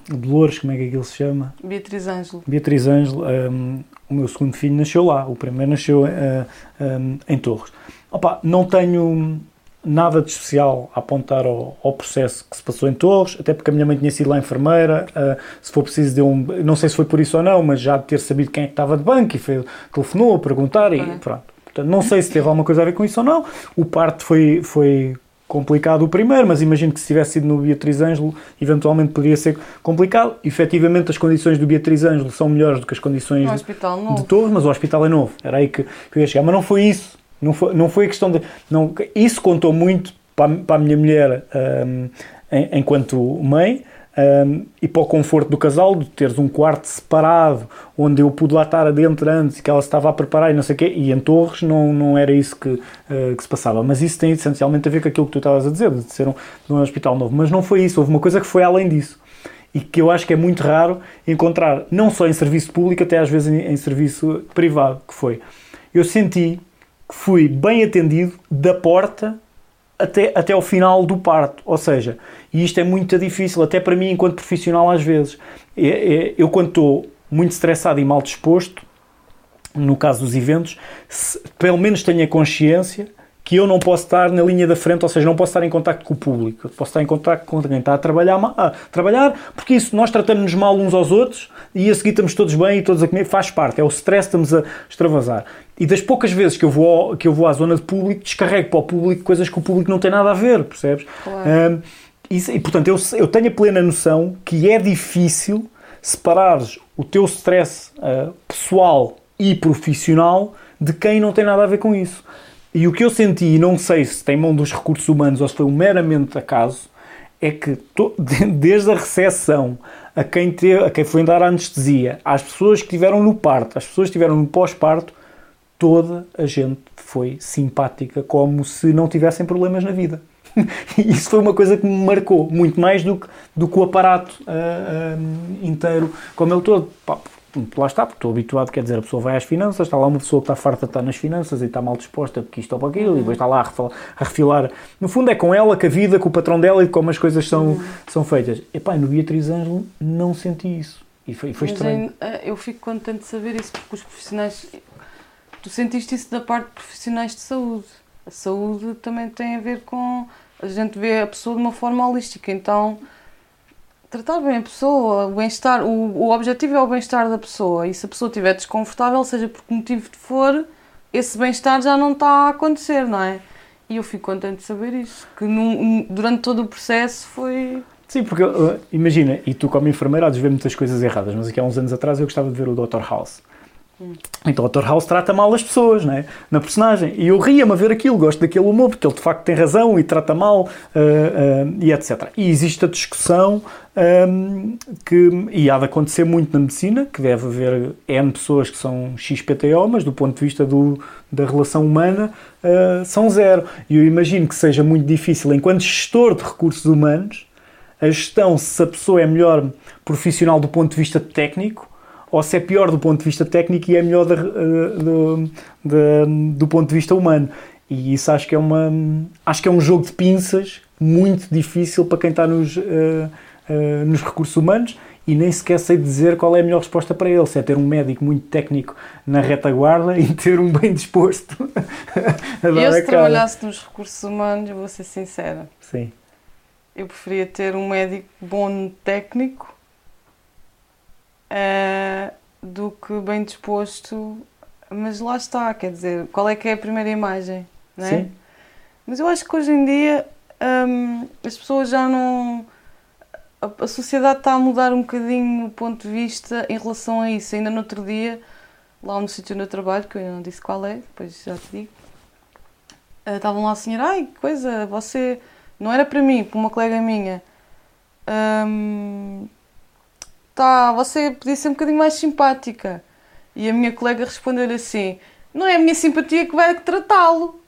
de Loures, como é que aquilo se chama? Beatriz Ângelo. Beatriz Ângelo, um, o meu segundo filho nasceu lá, o primeiro nasceu ah, um, em Torres. Opa, não tenho nada de especial a apontar ao, ao processo que se passou em Torres, até porque a minha mãe tinha sido lá enfermeira, ah, se for preciso de um, não sei se foi por isso ou não, mas já de ter sabido quem é que estava de banco e foi, telefonou a perguntar e pronto. Portanto, não sei se teve alguma coisa a ver com isso ou não. O parto foi, foi complicado o primeiro, mas imagino que se tivesse sido no Beatriz Ângelo, eventualmente poderia ser complicado. Efetivamente, as condições do Beatriz Ângelo são melhores do que as condições de, de. Torres, mas o hospital é novo. Era aí que, que eu ia chegar. Mas não foi isso. Não foi, não foi questão de. Não, isso contou muito para, para a minha mulher em- enquanto mãe hum, e para o conforto do casal, de teres um quarto separado onde eu pude lá estar adentro antes e que ela estava a preparar e não sei o quê. E em Torres não, não era isso que, eh, que se passava. Mas isso tem essencialmente a ver com aquilo que tu estavas a dizer, de ser um, de um hospital novo. Mas não foi isso. Houve uma coisa que foi além disso e que eu acho que é muito raro encontrar, não só em serviço público, até às vezes em, em serviço privado, que foi. Eu senti fui bem atendido da porta até, até ao final do parto. Ou seja, e isto é muito difícil, até para mim, enquanto profissional, às vezes. É- é- Eu, quando estou muito estressado e mal disposto, no caso dos eventos, pelo menos tenho a consciência que eu não posso estar na linha da frente, ou seja, não posso estar em contacto com o público, posso estar em contacto com quem está a trabalhar, a trabalhar porque isso, nós tratamos-nos mal uns aos outros e a seguir estamos todos bem e todos a comer, faz parte, é o stress, estamos a extravasar. E das poucas vezes que eu vou, ao- que eu vou à zona de público, descarrego para o público coisas que o público não tem nada a ver, percebes? Claro. Isso- e, portanto, eu, eu tenho a plena noção que é difícil separares o teu stress ah, pessoal e profissional de quem não tem nada a ver com isso. E o que eu senti, e não sei se tem mão dos recursos humanos ou se foi um meramente acaso, é que to- *laughs* de- desde a recepção a quem, teve, a quem foi dar a anestesia, às pessoas que estiveram no parto, às pessoas que estiveram no pós-parto, toda a gente foi simpática, como se não tivessem problemas na vida. *laughs* Isso foi uma coisa que me marcou, muito mais do que, do que o aparato ah, ah, inteiro, como ele todo. Pá, lá está, porque estou habituado, quer dizer, a pessoa vai às finanças, está lá uma pessoa que está farta de estar nas finanças e está mal disposta porque isto ou para aquilo, e depois está lá a refilar. No fundo é com ela, com a vida, com o patrão dela e como as coisas são, são feitas. Epá, no Beatriz Ângelo não senti isso. E foi, foi Mas estranho. eh, eu fico contente de saber isso, porque os profissionais. Tu sentiste isso da parte de profissionais de saúde. A saúde também tem a ver com. A gente vê a pessoa de uma forma holística, então. Tratar bem a pessoa, o bem-estar, o, o objetivo é o bem-estar da pessoa e se a pessoa estiver desconfortável, seja por que motivo for, esse bem-estar já não está a acontecer, não é? E eu fico contente de saber isso, que num- durante todo o processo foi. Sim, porque uh, imagina, e tu como enfermeira há de ver muitas coisas erradas, mas aqui há uns anos atrás eu gostava de ver o Dr. House. Então o Dr. House trata mal as pessoas, não é? Na personagem. E eu ria-me a ver aquilo, gosto daquele humor, porque ele de facto tem razão e trata mal uh, uh, e etc. E existe a discussão um, que, e há de acontecer muito na medicina, que deve haver N pessoas que são XPTO, mas do ponto de vista do, da relação humana uh, são zero. E eu imagino que seja muito difícil, enquanto gestor de recursos humanos, a gestão, se a pessoa é melhor profissional do ponto de vista técnico, ou se é pior do ponto de vista técnico e é melhor do, do, do ponto de vista humano. E isso acho que é uma acho que é um jogo de pinças muito difícil para quem está nos, uh, uh, nos recursos humanos e nem sequer sei dizer qual é a melhor resposta para ele, se é ter um médico muito técnico na retaguarda e ter um bem disposto *laughs* a dar Eu se trabalhasse nos recursos humanos, vou ser sincera. Sim. Eu preferia ter um médico bom técnico uh, do que bem disposto. Mas lá está, quer dizer, qual é que é a primeira imagem, não é? Sim. Mas eu acho que hoje em dia um, as pessoas já não. A, a, sociedade está a mudar um bocadinho o ponto de vista em relação a isso. Ainda no outro dia, lá no sítio onde eu trabalho, que eu ainda não disse qual é, depois já te digo, uh, estavam lá a senhor, ai, que coisa, você. Não era para mim, para uma colega minha. Um, tá, você podia ser um bocadinho mais simpática. E a minha colega respondeu-lhe assim: Não é a minha simpatia que vai tratá-lo.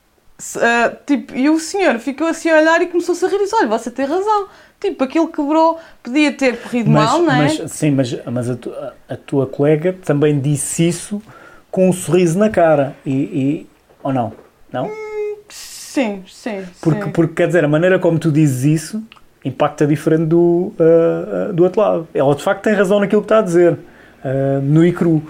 Uh, tipo, e o senhor ficou assim a olhar e começou-se a rir e disse: Olha, você tem razão. Tipo, aquilo quebrou, podia ter corrido mas, mal, não é? Mas, sim, mas, mas a, tu, a, tua colega também disse isso com um sorriso na cara. E, e ou não? Não? Hum, sim, sim. Porque, sim. porque, quer dizer, a maneira como tu dizes isso impacta diferente do, uh, do outro lado. Ela de facto tem razão naquilo que está a dizer, uh, no e cru.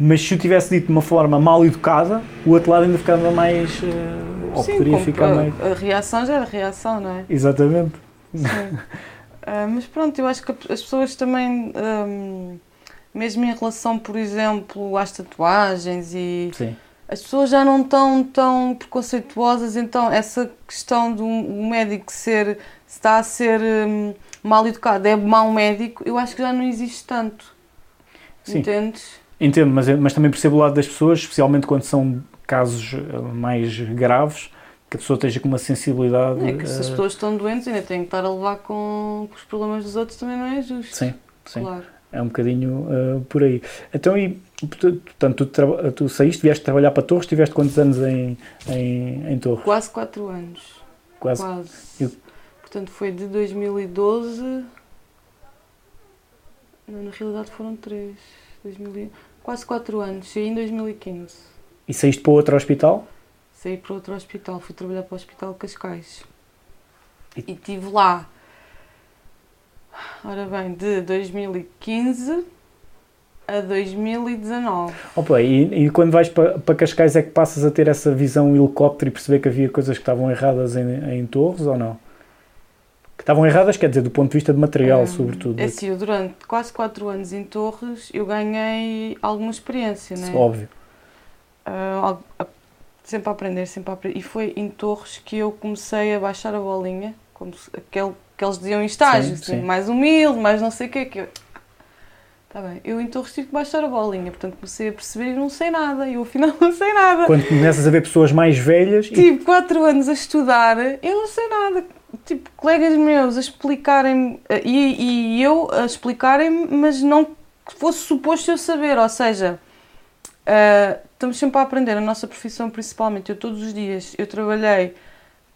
Mas se eu tivesse dito de uma forma mal educada, o outro lado ainda ficava mais. Uh, ou Sim, poderia ficar a, mais. A reação já era reação, não é? Exatamente. Sim. *laughs* mas pronto, eu acho que as pessoas também. Um, mesmo em relação, por exemplo, às tatuagens e. Sim as pessoas já não estão tão preconceituosas, então essa questão do médico ser está a ser um, mal educado, é mau médico, eu acho que já não existe tanto. Sim. Entendes? Entendo, mas, mas também percebo o lado das pessoas, especialmente quando são casos eh, mais graves, que a pessoa esteja com uma sensibilidade. É que se as eh, pessoas estão doentes ainda têm que estar a levar com, com os problemas dos outros também não é justo. Sim, sim. Claro. É um bocadinho uh, por aí. Então, e, portanto, tu, tu saíste, vieste trabalhar para Torres, tiveste quantos anos em, em, em Torres? Quase 4 anos. Quase. Quase. Eu, Portanto, foi de 2012. Não, na realidade foram três. 2000, quase 4 anos. Saí em 2015. E saíste para outro hospital? Saí para outro hospital. Fui trabalhar para o Hospital Cascais. E estive lá. Ora bem, de 2015 a 2019. Opa, e, e quando vais para, para Cascais é que passas a ter essa visão helicóptero e perceber que havia coisas que estavam erradas em, em Torres ou não? Estavam erradas, quer dizer, do ponto de vista de material, sobretudo. É assim, eu durante quase 4 anos em Torres, eu ganhei alguma experiência, não é? Óbvio. Uh, sempre a aprender, sempre a aprender. E foi em Torres que eu comecei a baixar a bolinha, como aquele que eles diziam em estágio, sim, assim, sim. mais humilde, mais não sei o quê. Que eu... Tá bem, eu em Torres tive que baixar a bolinha, portanto comecei a perceber e não sei nada, eu afinal *laughs* não sei nada. Quando começas a ver pessoas mais velhas... Tive 4 anos a estudar, eu não sei nada tipo, colegas meus a explicarem eh, e, e eu a explicarem, mas não fosse suposto eu saber, ou seja, uh, estamos sempre a aprender, a nossa profissão principalmente, eu todos os dias, eu trabalhei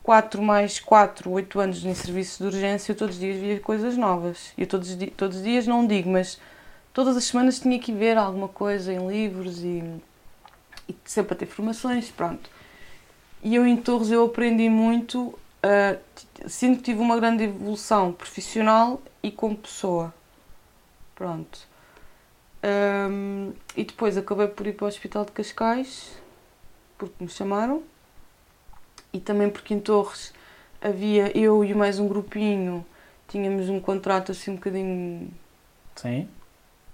4 mais 4, 8 anos em serviço de urgência, eu todos os dias via coisas novas, eu todos, todos os dias não digo, mas todas as semanas tinha que ver alguma coisa em livros e, e sempre a ter formações, pronto. E eu em Torres eu aprendi muito uh, sinto que tive uma grande evolução profissional e como pessoa. Pronto. Um, e depois acabei por ir para o Hospital de Cascais, porque me chamaram, e também porque em Torres havia eu e mais um grupinho, tínhamos um contrato assim um bocadinho. Sim.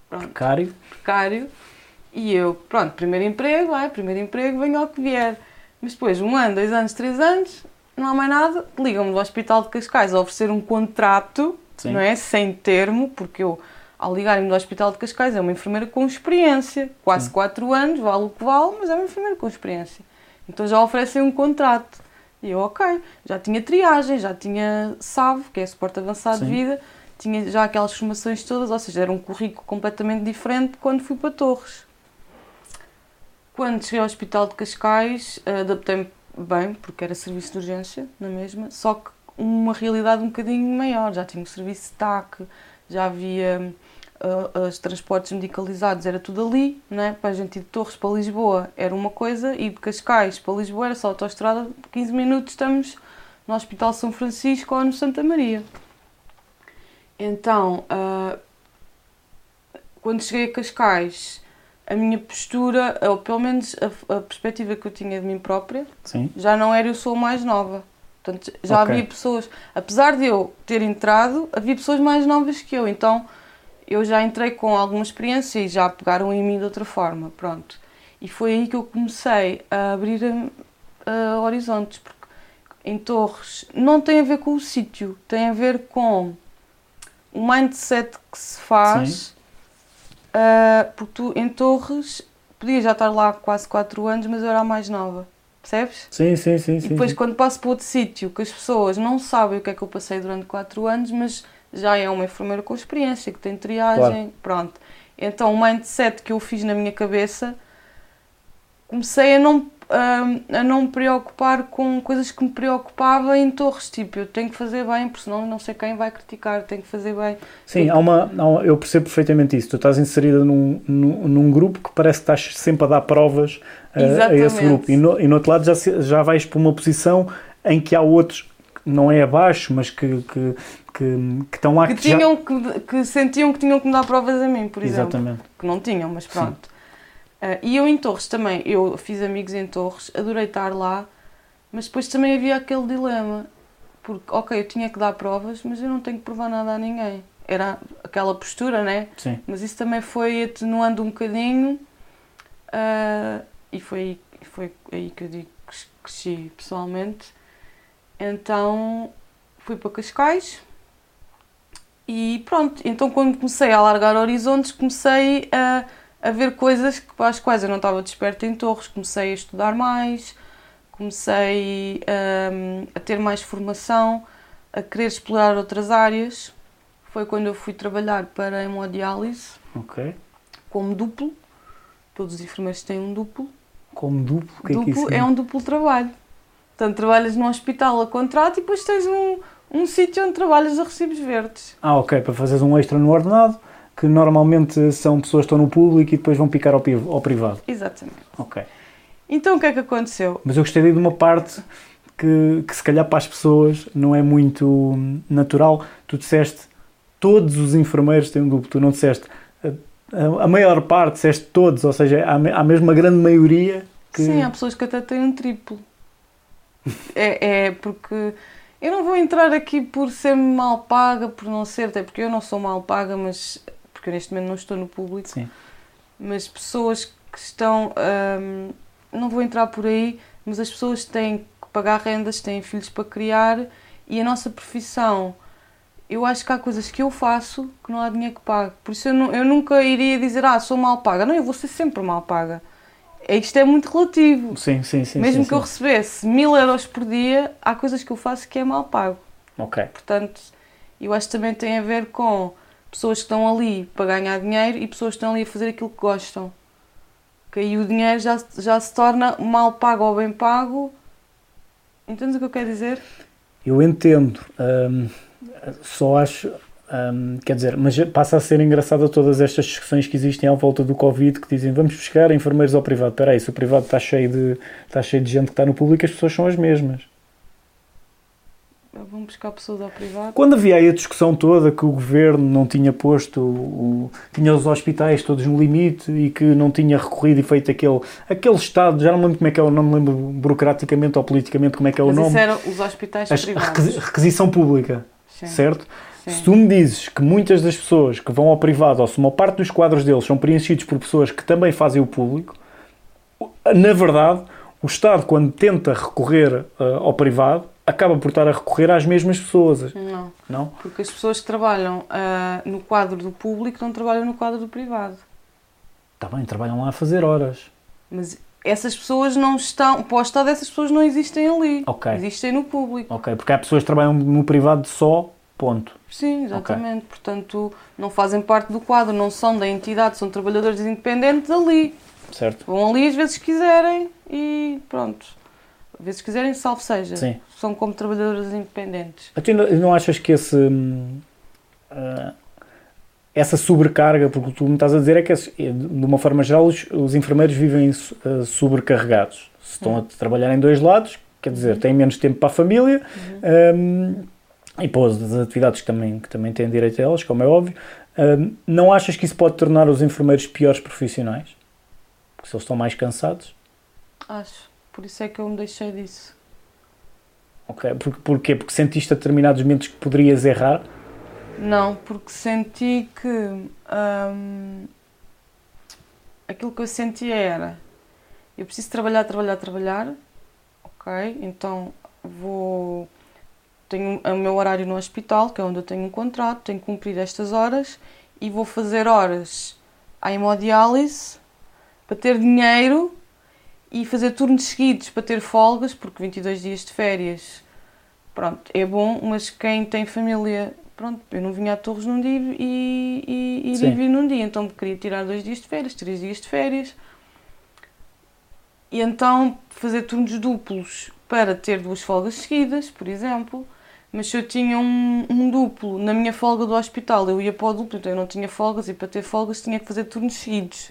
Pronto, precário. Precário. E eu, pronto, primeiro emprego, vai, primeiro emprego, venha ao que vier. Mas depois, um ano, dois anos, três anos, não há mais nada, ligam-me do Hospital de Cascais a oferecer um contrato, Sim. não é? Sem termo, porque eu ao ligarem-me do Hospital de Cascais, é uma enfermeira com experiência, quase Sim. 4 anos, vale o que vale, mas é uma enfermeira com experiência. Então já oferecem um contrato. E eu, ok, já tinha triagem, já tinha SAV, que é suporte avançado Sim. de vida, tinha já aquelas formações todas, ou seja, era um currículo completamente diferente quando fui para Torres. Quando cheguei ao Hospital de Cascais, adaptei-me bem, porque era serviço de urgência, na mesma, só que uma realidade um bocadinho maior. Já tinha o serviço de TAC, já havia uh, os transportes medicalizados, era tudo ali, né? para a gente ir de Torres para Lisboa era uma coisa, e de Cascais para Lisboa era só autoestrada, 15 minutos estamos no Hospital São Francisco ou no Santa Maria. Então, uh, quando cheguei a Cascais, a minha postura, ou pelo menos a, a perspectiva que eu tinha de mim própria, Sim. já não era eu sou a mais nova. Portanto, já Ok. havia pessoas, apesar de eu ter entrado, havia pessoas mais novas que eu, então eu já entrei com alguma experiência e já pegaram em mim de outra forma, pronto. E foi aí que eu comecei a abrir ah, horizontes, porque em Torres não tem a ver com o sítio, tem a ver com o mindset que se faz, ah, porque tu em Torres podia já estar lá quase 4 anos, mas eu era a mais nova, percebes? Sim, sim, sim. E sim, depois, sim. quando passo para outro sítio, que as pessoas não sabem o que é que eu passei durante 4 anos, mas já é uma enfermeira com experiência, que tem triagem, pronto. Então, o mindset que eu fiz na minha cabeça, comecei a não, a, a não me preocupar com coisas que me preocupavam em torres, tipo, eu tenho que fazer bem, porque senão não sei quem vai criticar, tenho que fazer bem. Sim, há uma, há uma- eu percebo perfeitamente isso. Tu estás inserida num, num, num grupo que parece que estás sempre a dar provas eh, a esse grupo. E no, e no outro lado já, já vais para uma posição em que há outros, não é abaixo, mas que, que, que, que estão lá Que, que já- tinham que, que sentiam que tinham que me dar provas a mim, por exemplo. Exatamente. que não tinham, mas pronto. Ah, e eu em Torres também, eu fiz amigos em Torres, adorei estar lá, mas depois também havia aquele dilema, porque, ok, eu tinha que dar provas, mas eu não tenho que provar nada a ninguém. Era aquela postura, né? Sim. Mas isso também foi atenuando um bocadinho ah, e foi, aí- foi aí que eu digo que cresci pessoalmente. Então fui para Cascais e pronto. Então quando comecei a alargar horizontes, comecei a, a ver coisas as quais eu não estava desperta em Torres. Comecei a estudar mais, comecei hum, a ter mais formação, a querer explorar outras áreas. Foi quando eu fui trabalhar para a hemodiálise Ok. como duplo. Todos os enfermeiros têm um duplo. Como duplo, o que é que duplo isso é um duplo trabalho. Portanto, trabalhas num hospital a contrato e depois tens um, um sítio onde trabalhas a recibos verdes. Ah, ok, para fazeres um extra no ordenado, que normalmente são pessoas que estão no público e depois vão picar ao, ao privado. Exatamente. Ok. Então, o que é que aconteceu? Mas eu gostaria de uma parte que, que se calhar para as pessoas não é muito natural. Tu disseste todos os enfermeiros têm um duplo, tu não disseste a, a- a maior parte, disseste todos, ou seja, há, há mesmo uma grande maioria que. Sim, há pessoas que até têm um triplo. É, é porque eu não vou entrar aqui por ser mal paga, por não ser, até porque eu não sou mal paga, mas porque eu neste momento não estou no público. Sim. mas pessoas que estão. hum, não vou entrar por aí, mas as pessoas têm que pagar rendas, têm filhos para criar e a nossa profissão. Eu acho que há coisas que eu faço que não há dinheiro que pague. Por isso eu, nu- eu nunca iria dizer, ah, sou mal paga. Não, eu vou ser sempre mal paga. É, Isto é muito relativo. Sim, sim, sim. Mesmo sim, que eu sim. recebesse mil euros por dia, há coisas que eu faço que é mal pago. Ok. Portanto, eu acho que também tem a ver com pessoas que estão ali para ganhar dinheiro e pessoas que estão ali a fazer aquilo que gostam. Que aí o dinheiro já, já se torna mal pago ou bem pago. Entendes o que eu quero dizer? Eu entendo, hum, só acho, hum, quer dizer, mas passa a ser engraçada todas estas discussões que existem à volta do Covid, que dizem vamos buscar enfermeiros ao privado. Espera aí, se o privado está cheio, de, está cheio de gente que está no público, as pessoas são as mesmas. Vão buscar pessoas ao privado. Quando havia aí a discussão toda que o governo não tinha posto, o, tinha os hospitais todos no limite e que não tinha recorrido e feito aquele, aquele estado, já não me lembro como é que é o nome, lembro burocraticamente ou politicamente como é que é o Mas nome, isso eram os hospitais As- privados. requisi- requisição pública, Sim, certo? sim. Se tu me dizes que muitas das pessoas que vão ao privado, ou se uma parte dos quadros deles são preenchidos por pessoas que também fazem o público, na verdade, o Estado, quando tenta recorrer eh, ao privado, acaba por estar a recorrer às mesmas pessoas, Não, não? porque as pessoas que trabalham ah, no quadro do público não trabalham no quadro do privado. Está bem, trabalham lá a fazer horas. Mas essas pessoas não estão. Para o Estado, essas pessoas não existem ali. Ok. Existem no público. Ok, porque há pessoas que trabalham no privado só, ponto. Sim, exatamente. Portanto, não fazem parte do quadro, não são da entidade, são trabalhadores independentes ali. Certo? Vão ali às vezes quiserem e pronto. Às vezes quiserem, salvo seja. Sim. São como trabalhadores independentes. Tu não, achas que esse. ah, essa sobrecarga, porque tu me estás a dizer é que, esse- de uma forma geral, os, os enfermeiros vivem ah, sobrecarregados. Se estão a trabalhar em dois lados, quer dizer, têm menos tempo para a família hum, e para as atividades que também, que também têm direito a elas, como é óbvio. Hum, não achas que isso pode tornar os enfermeiros piores profissionais? Porque se eles estão mais cansados? Acho. Por isso é que eu me deixei disso. Ok, Por, porquê? Porque sentiste a determinados momentos que poderias errar? Não, porque senti que hum, aquilo que eu sentia era eu preciso trabalhar, trabalhar, trabalhar, ok? Então vou tenho o meu horário no hospital, que é onde eu tenho um contrato, tenho que cumprir estas horas e vou fazer horas à hemodiálise para ter dinheiro e fazer turnos seguidos para ter folgas, porque 22 dias de férias, pronto, é bom, mas quem tem família, pronto, eu não vinha a Torres num dia e, e, e vivi num dia, então queria tirar dois dias de férias, três dias de férias. E então fazer turnos duplos para ter duas folgas seguidas, por exemplo. Mas se eu tinha um, um duplo na minha folga do hospital, eu ia para o duplo, então eu não tinha folgas e para ter folgas tinha que fazer turnos seguidos.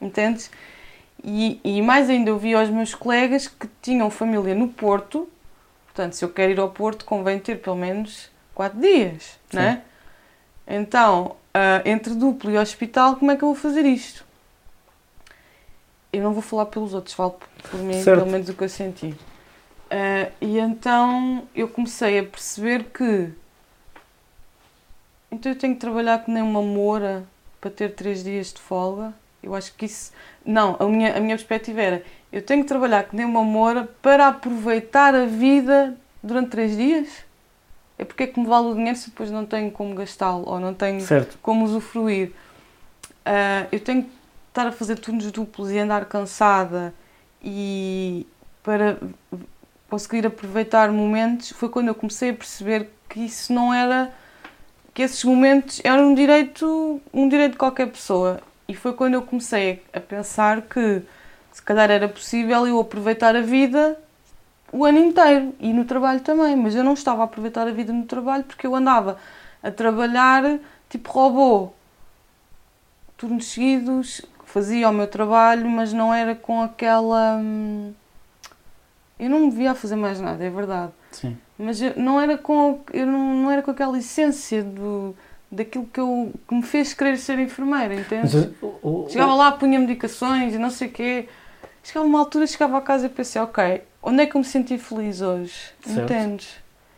Entendes? E, e mais ainda, eu vi aos meus colegas que tinham família no Porto, portanto, se eu quero ir ao Porto, convém ter pelo menos quatro dias, não é? Então, ah, entre duplo e hospital, como é que eu vou fazer isto? Eu não vou falar pelos outros, falo por mim, Certo. pelo menos o que eu senti. Ah, e então eu comecei a perceber que então eu tenho que trabalhar que nem uma moura para ter três dias de folga. Eu acho que isso. Não, a minha, a minha perspectiva era eu tenho que trabalhar que nem uma moura para aproveitar a vida durante três dias. É porque é que me vale o dinheiro se depois não tenho como gastá-lo ou não tenho Certo. como usufruir. Ah, eu tenho que estar a fazer turnos duplos e andar cansada e para conseguir aproveitar momentos foi quando eu comecei a perceber que isso não era que esses momentos eram um direito um direito de qualquer pessoa e foi quando eu comecei a pensar que se calhar era possível eu aproveitar a vida o ano inteiro e no trabalho também, mas eu não estava a aproveitar a vida no trabalho porque eu andava a trabalhar tipo robô, turnos seguidos, fazia o meu trabalho, mas não era com aquela. hum, Eu não me via a fazer mais nada, é verdade. Sim. Mas eu não era com, eu não, não era com aquela essência do, daquilo que, eu, que me fez querer ser enfermeira, entende? Mas, o- Chegava lá, punha medicações e não sei o quê. Chegava uma altura, chegava a casa e pensei, ok, onde é que eu me senti feliz hoje? Certo. Entendes?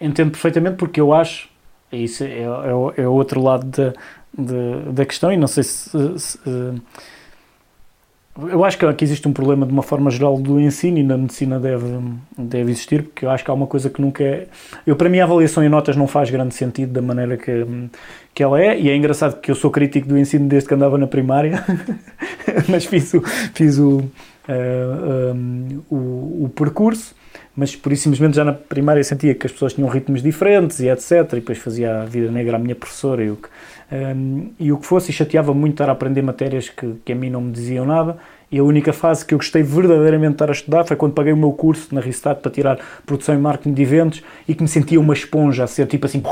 Entendo perfeitamente porque eu acho, e isso é, é, o- é o outro lado da, da, da questão, e não sei se, se- eh, eu acho que existe um problema de uma forma geral do ensino e na medicina deve, deve existir, porque eu acho que há uma coisa que nunca é. Eu, para mim, a avaliação em notas não faz grande sentido da maneira que, que ela é, e é engraçado que eu sou crítico do ensino desde que andava na primária, *laughs* mas fiz o, fiz o, eh, um, o, o percurso mas por isso simplesmente já na primária sentia que as pessoas tinham ritmos diferentes e etc. E depois fazia a vida negra à minha professora e o que, um, e o que fosse, e chateava muito estar a aprender matérias que, que a mim não me diziam nada. E a única fase que eu gostei verdadeiramente de estar a estudar foi quando paguei o meu curso na Ristat para tirar produção e marketing de eventos e que me sentia uma esponja a ser tipo assim,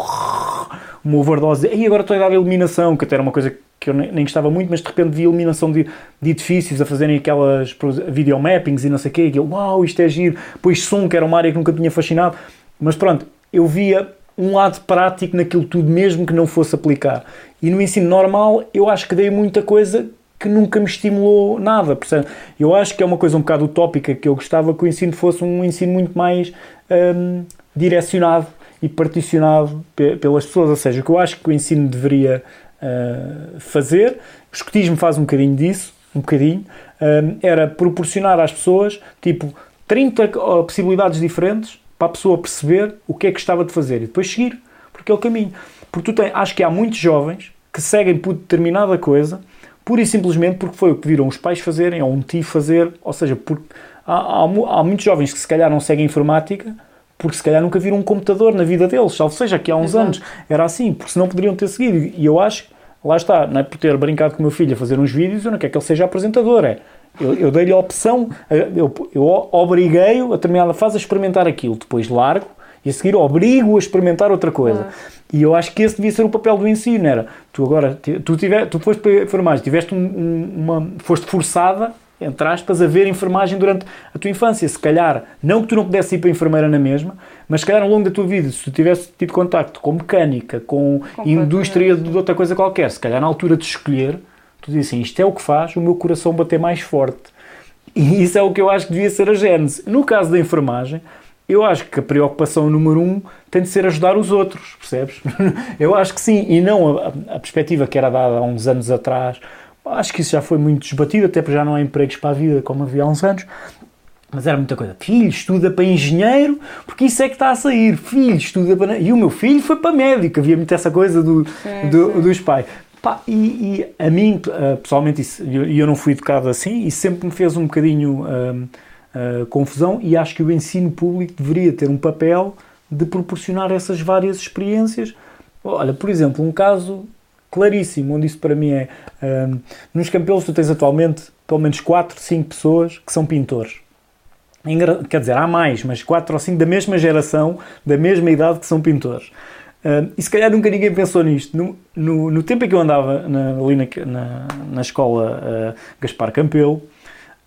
uma overdose. E agora estou a dar eliminação, que até era uma coisa que eu nem, gostava muito, mas de repente vi eliminação de, de edifícios a fazerem aquelas videomappings e não sei o quê, e eu, uau, isto é giro. Depois som, que era uma área que nunca tinha fascinado. Mas pronto, eu via um lado prático naquilo tudo, mesmo que não fosse aplicar. E no ensino normal, eu acho que dei muita coisa que nunca me estimulou nada. Portanto, eu acho que é uma coisa um bocado utópica que eu gostava que o ensino fosse um ensino muito mais hum, direcionado e particionado pe pelas pessoas. Ou seja, o que eu acho que o ensino deveria uh, fazer, o escotismo faz um bocadinho disso, um bocadinho, um, era proporcionar às pessoas tipo 30 possibilidades diferentes para a pessoa perceber o que é que estava de fazer e depois seguir por aquele caminho. Porque tu tens, acho que há muitos jovens que seguem por determinada coisa pura e simplesmente porque foi o que viram os pais fazerem ou um tio fazer, ou seja, por, há, há, há, muitos jovens que se calhar não seguem informática porque se calhar nunca viram um computador na vida deles, ou seja, que há uns Exato. anos era assim, porque senão poderiam ter seguido. E eu acho, lá está, não é por ter brincado com o meu filho a fazer uns vídeos, eu não quero que ele seja apresentador, é. Eu, eu dei-lhe a opção, eu, eu obriguei-o a determinada fase a experimentar aquilo, depois largo e a seguir obrigo a experimentar outra coisa. Ah. E eu acho que esse devia ser o papel do ensino, era, tu agora, tu, tiver, tu foste para a enfermagem, tiveste um, uma, foste forçada, entre aspas, a ver enfermagem durante a tua infância. Se calhar, não que tu não pudesse ir para a enfermeira na mesma, mas se calhar ao longo da tua vida, se tu tivesse tido contacto com mecânica, com indústria de outra coisa qualquer, se calhar na altura de escolher, tu dizes assim, isto é o que faz o meu coração bater mais forte. E *laughs* isso é o que eu acho que devia ser a gênese. No caso da enfermagem, eu acho que a preocupação número um tem de ser ajudar os outros, percebes? *laughs* eu acho que sim, e não a, a, perspectiva que era dada há uns anos atrás. Acho que isso já foi muito debatido, até porque já não há empregos para a vida como havia há uns anos. Mas era muita coisa. Filho, estuda para engenheiro, porque isso é que está a sair. Filho, estuda para. E o meu filho foi para médico. Havia muito essa coisa do, sim, do sim. dos pais. Pá, e, e, a mim, eh, pessoalmente, e eu, não fui educado assim, e sempre me fez um bocadinho. Um, uh, confusão e acho que o ensino público deveria ter um papel de proporcionar essas várias experiências. Olha, por exemplo, um caso claríssimo, onde isso para mim é. Nos campeões tu tens atualmente pelo menos 4, 5 pessoas que são pintores. Quer dizer, há mais, mas 4 ou 5 da mesma geração, da mesma idade, que são pintores. Uh, e se calhar nunca ninguém pensou nisto. No, no, no tempo em que eu andava na, ali na, na, na escola uh, Gaspar Campelo,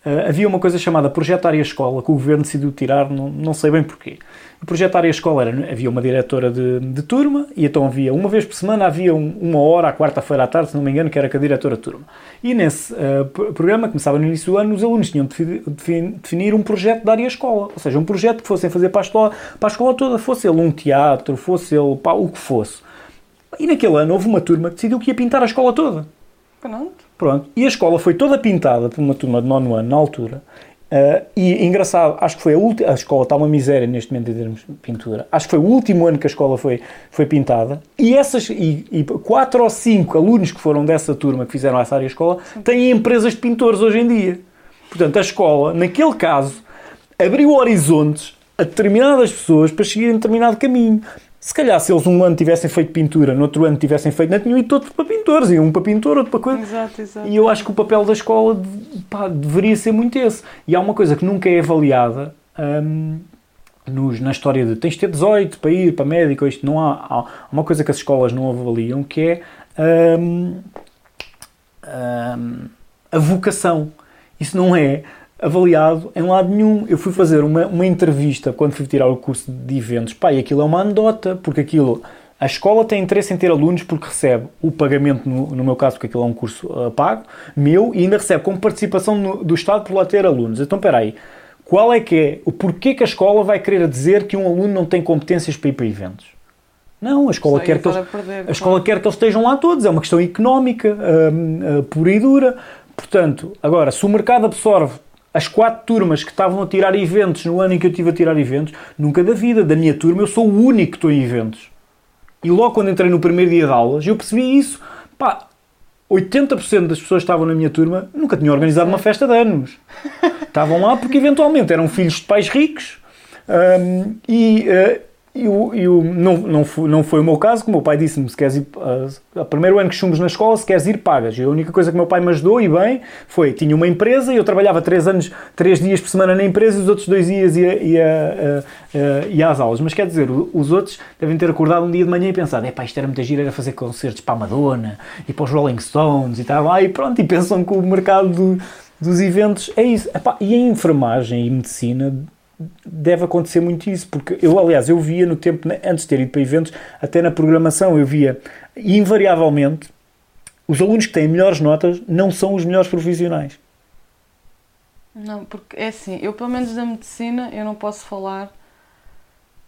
Uh, havia uma coisa chamada Projeto Área Escola, que o governo decidiu tirar, não, não sei bem porquê. O Projeto Área Escola era, havia uma diretora de, de turma, e então havia, uma vez por semana, havia um, uma hora, à quarta-feira à tarde, se não me engano, que era com a diretora de turma. E nesse uh, programa, começava no início do ano, os alunos tinham de definir um projeto da área escola, ou seja, um projeto que fossem fazer para a escola, para a escola toda, fosse ele um teatro, fosse ele pá, o que fosse. E naquele ano houve uma turma que decidiu que ia pintar a escola toda. Pronto. Pronto. E a escola foi toda pintada por uma turma de nono ano na altura. Uh, e engraçado, acho que foi a última. A escola está uma miséria neste momento em termos de pintura. Acho que foi o último ano que a escola foi, foi pintada. E, essas, e, e quatro ou cinco alunos que foram dessa turma que fizeram essa área escola têm empresas de pintores hoje em dia. Portanto, a escola, naquele caso, abriu horizontes a determinadas pessoas para seguirem determinado caminho. Se calhar, se eles um ano tivessem feito pintura, no outro ano tivessem feito, não tinham ido todos para pintores, e um para pintor, outro para coisa. Exato, exato. E eu acho que o papel da escola pá, deveria ser muito esse. E há uma coisa que nunca é avaliada hum, nos, na história de tens de ter 18 para ir para médico, isto não há, há uma coisa que as escolas não avaliam que é hum, hum, a vocação. Isso não é avaliado em lado nenhum. Eu fui fazer uma, uma entrevista quando fui tirar o curso de eventos. Pá, e aquilo é uma anedota, porque aquilo. A escola tem interesse em ter alunos porque recebe o pagamento, no, no meu caso, porque aquilo é um curso uh, pago, meu, e ainda recebe como participação no, do Estado por lá ter alunos. Então, espera aí, qual é que é, o porquê que a escola vai querer dizer que um aluno não tem competências para ir para eventos? Não, a escola, quer que, eles, perder, a escola quer que eles estejam lá todos, é uma questão económica, uh, uh, pura e dura. Portanto, agora, se o mercado absorve as quatro turmas que estavam a tirar eventos no ano em que eu estive a tirar eventos, nunca da vida, da minha turma, eu sou o único que estou em eventos. E logo quando entrei no primeiro dia de aulas, eu percebi isso. Pá, 80% das pessoas que estavam na minha turma nunca tinham organizado uma festa de anos. *laughs* Estavam lá porque eventualmente eram filhos de pais ricos e, uh, e, o, e o, não, não, foi, não foi o meu caso, que o meu pai disse-me: se queres ir, uh, primeiro ano que chumbos na escola, se queres ir, pagas. E a única coisa que o meu pai me ajudou, e bem, foi: tinha uma empresa e eu trabalhava 3 anos, 3 dias por semana na empresa e os outros 2 dias ia, ia, uh, ia às aulas. Mas quer dizer, os outros devem ter acordado um dia de manhã e pensado: é pá, isto era muita gira, era fazer concertos para a Madonna e para os Rolling Stones e tal. Ah, e pronto, e pensam que o mercado do, dos eventos é isso. Epá, e a enfermagem e medicina deve acontecer muito isso, porque eu, aliás, eu via no tempo, antes de ter ido para eventos, até na programação, eu via, invariavelmente, os alunos que têm melhores notas não são os melhores profissionais. Não, porque é assim, eu pelo menos da medicina, eu não posso falar,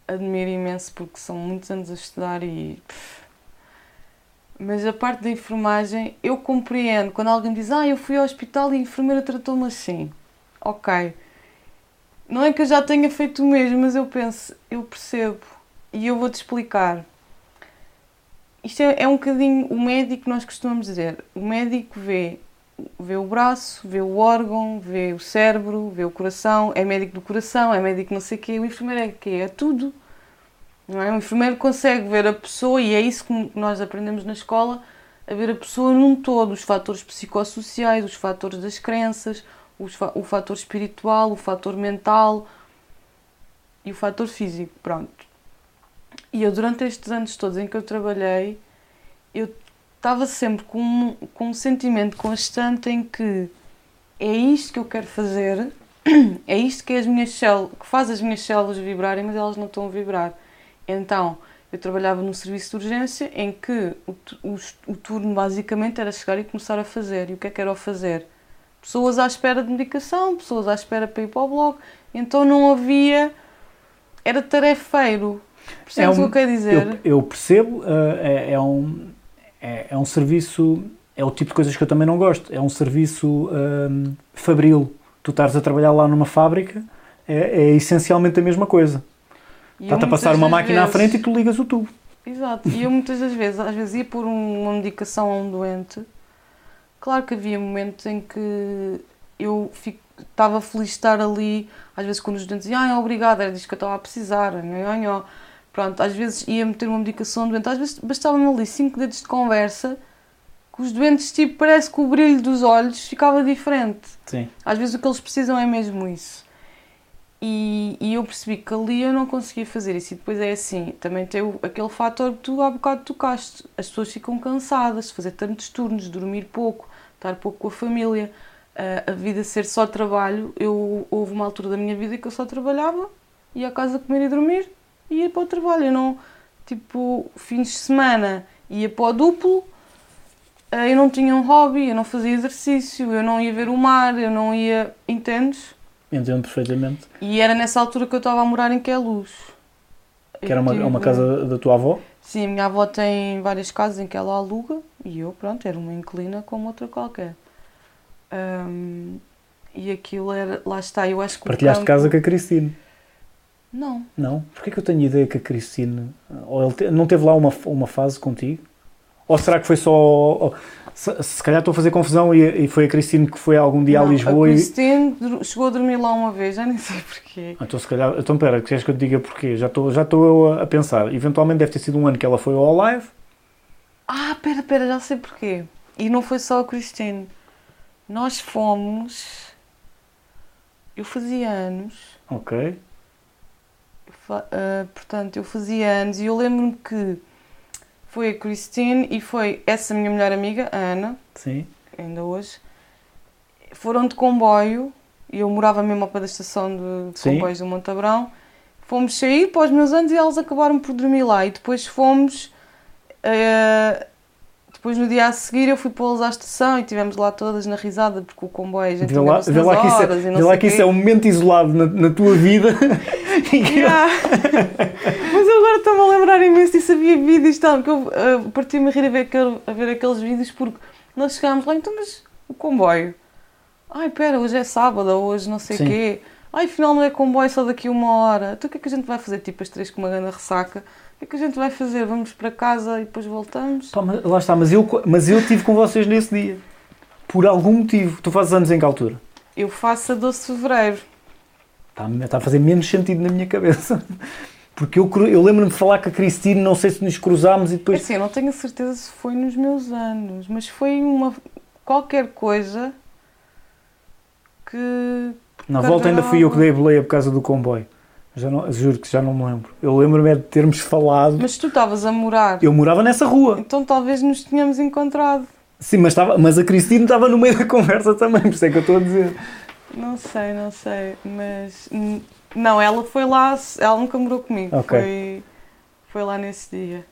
admiro imenso, porque são muitos anos a estudar e... Mas a parte da enfermagem, eu compreendo. Quando alguém diz, ah, eu fui ao hospital e a enfermeira tratou-me assim. Ok Não é que eu já tenha feito o mesmo, mas eu penso, eu percebo. E eu vou-te explicar. Isto é, é um bocadinho o médico, nós costumamos dizer. O médico vê, vê o braço, vê o órgão, vê o cérebro, vê o coração, é médico do coração, é médico não sei o quê. O enfermeiro é quê? É tudo. Não é? O enfermeiro consegue ver a pessoa, e é isso que nós aprendemos na escola, a ver a pessoa num todo, os fatores psicossociais, os fatores das crenças, o fator espiritual, o fator mental e o fator físico, pronto. E eu, durante estes anos todos em que eu trabalhei, eu estava sempre com um, com um sentimento constante em que é isto que eu quero fazer, *clears throat* é isto que, as minhas células, que faz as minhas células vibrarem, mas elas não estão a vibrar. Então, eu trabalhava num serviço de urgência em que o, o, o turno basicamente era chegar e começar a fazer. E o que é que era o fazer? Pessoas à espera de medicação, pessoas à espera para ir para o bloco. Então não havia. Era tarefeiro. Percebes é um, o que eu quero dizer? Eu, eu percebo, uh, é, é, um, é, é, um serviço. É o tipo de coisas que eu também não gosto. É um serviço um, fabril. Tu estás a trabalhar lá numa fábrica, é, é essencialmente a mesma coisa. Está-te a passar uma máquina vezes... à frente e tu ligas o tubo. Exato. E eu muitas das vezes, às vezes ia por uma medicação a um doente. Claro que havia momentos em que eu estava feliz de estar ali. Às vezes quando os doentes diziam, ah, obrigada, era disso que eu estava a precisar. Pronto, às vezes ia meter uma medicação doente. Às vezes bastava-me ali cinco dedos de conversa que os doentes, tipo, parece que o brilho dos olhos ficava diferente. Sim. Às vezes o que eles precisam é mesmo isso. E, e, eu percebi que ali eu não conseguia fazer isso. E depois é assim, também tem o, aquele fator que tu há bocado tocaste. As pessoas ficam cansadas de fazer tantos turnos, dormir pouco, estar pouco com a família, a, a vida ser só trabalho. Eu, houve uma altura da minha vida que eu só trabalhava, ia à casa comer e dormir e ia para o trabalho. Eu não, tipo, fins de semana ia para o duplo, eu não tinha um hobby, eu não fazia exercício, eu não ia ver o mar, eu não ia. Entendes? Entendo perfeitamente. E era nessa altura que eu estava a morar em Queluz. Que era uma, tive... uma casa da tua avó? Sim, a minha avó tem várias casas em que ela aluga e eu, pronto, era uma inclina como outra qualquer. Um, e aquilo era, lá está, eu acho que. Partilhaste campo... casa com a Cristine? Não. Não? Porquê que eu tenho ideia que a Cristine. Ou ele te... não teve lá uma, uma fase contigo? Ou será que foi só. Se, se calhar estou a fazer confusão e, e, foi a Cristine que foi algum dia não, a Lisboa a Cristine e... chegou a dormir lá uma vez, já nem *laughs* sei porquê. Então se calhar, então pera, queres que eu te diga porquê? Já estou, já estou a pensar. Eventualmente deve ter sido um ano que ela foi ao live. Ah, pera, pera, já sei porquê. E não foi só a Cristine. Nós fomos. Eu fazia anos. Ok. Uh, portanto, eu fazia anos e eu lembro-me que foi a Christine e foi essa minha melhor amiga, a Ana. Sim. Ainda hoje. Foram de comboio e eu morava mesmo ao pé da estação de, de comboios do Montabrão. Fomos sair para os meus anos e elas acabaram por dormir lá. E depois fomos. Uh, depois no dia a seguir eu fui pô-las à estação e estivemos lá todas na risada porque o comboio já tinha lá, vê lá que isso é, vê lá que isso é um momento isolado na, na tua vida. *laughs* yeah. Mas eu agora estou-me a lembrar imenso disso, havia vídeos tal, que eu uh, parti-me a rir a ver, aquele, a ver aqueles vídeos porque nós chegámos lá, então mas o comboio. Ai, pera, hoje é sábado, hoje não sei o quê. Ai, afinal não é comboio só daqui uma hora. Então o que é que a gente vai fazer? Tipo, as três com uma grande ressaca é que a gente vai fazer? Vamos para casa e depois voltamos? Pá, mas, lá está, mas eu, mas eu estive com vocês nesse dia. Por algum motivo. Tu fazes anos em que altura? Eu faço a 12 de Fevereiro. Está, está a fazer menos sentido na minha cabeça. *laughs* Porque eu, eu lembro-me de falar com a Cristina, não sei se nos cruzámos e depois. É assim, eu não tenho a certeza se foi nos meus anos, mas foi uma. qualquer coisa que. Na volta ainda fui eu que dei a boleia por causa do comboio. Já não, juro que já não me lembro. Eu lembro-me é de termos falado. Mas tu estavas a morar. Eu morava nessa rua. Então talvez nos tínhamos encontrado. Sim, mas, estava, mas a Cristina estava no meio da *laughs* conversa também, por isso é que eu estou a dizer. Não sei, não sei. Mas. Não, ela foi lá, ela nunca morou comigo. Okay. Foi, foi lá nesse dia.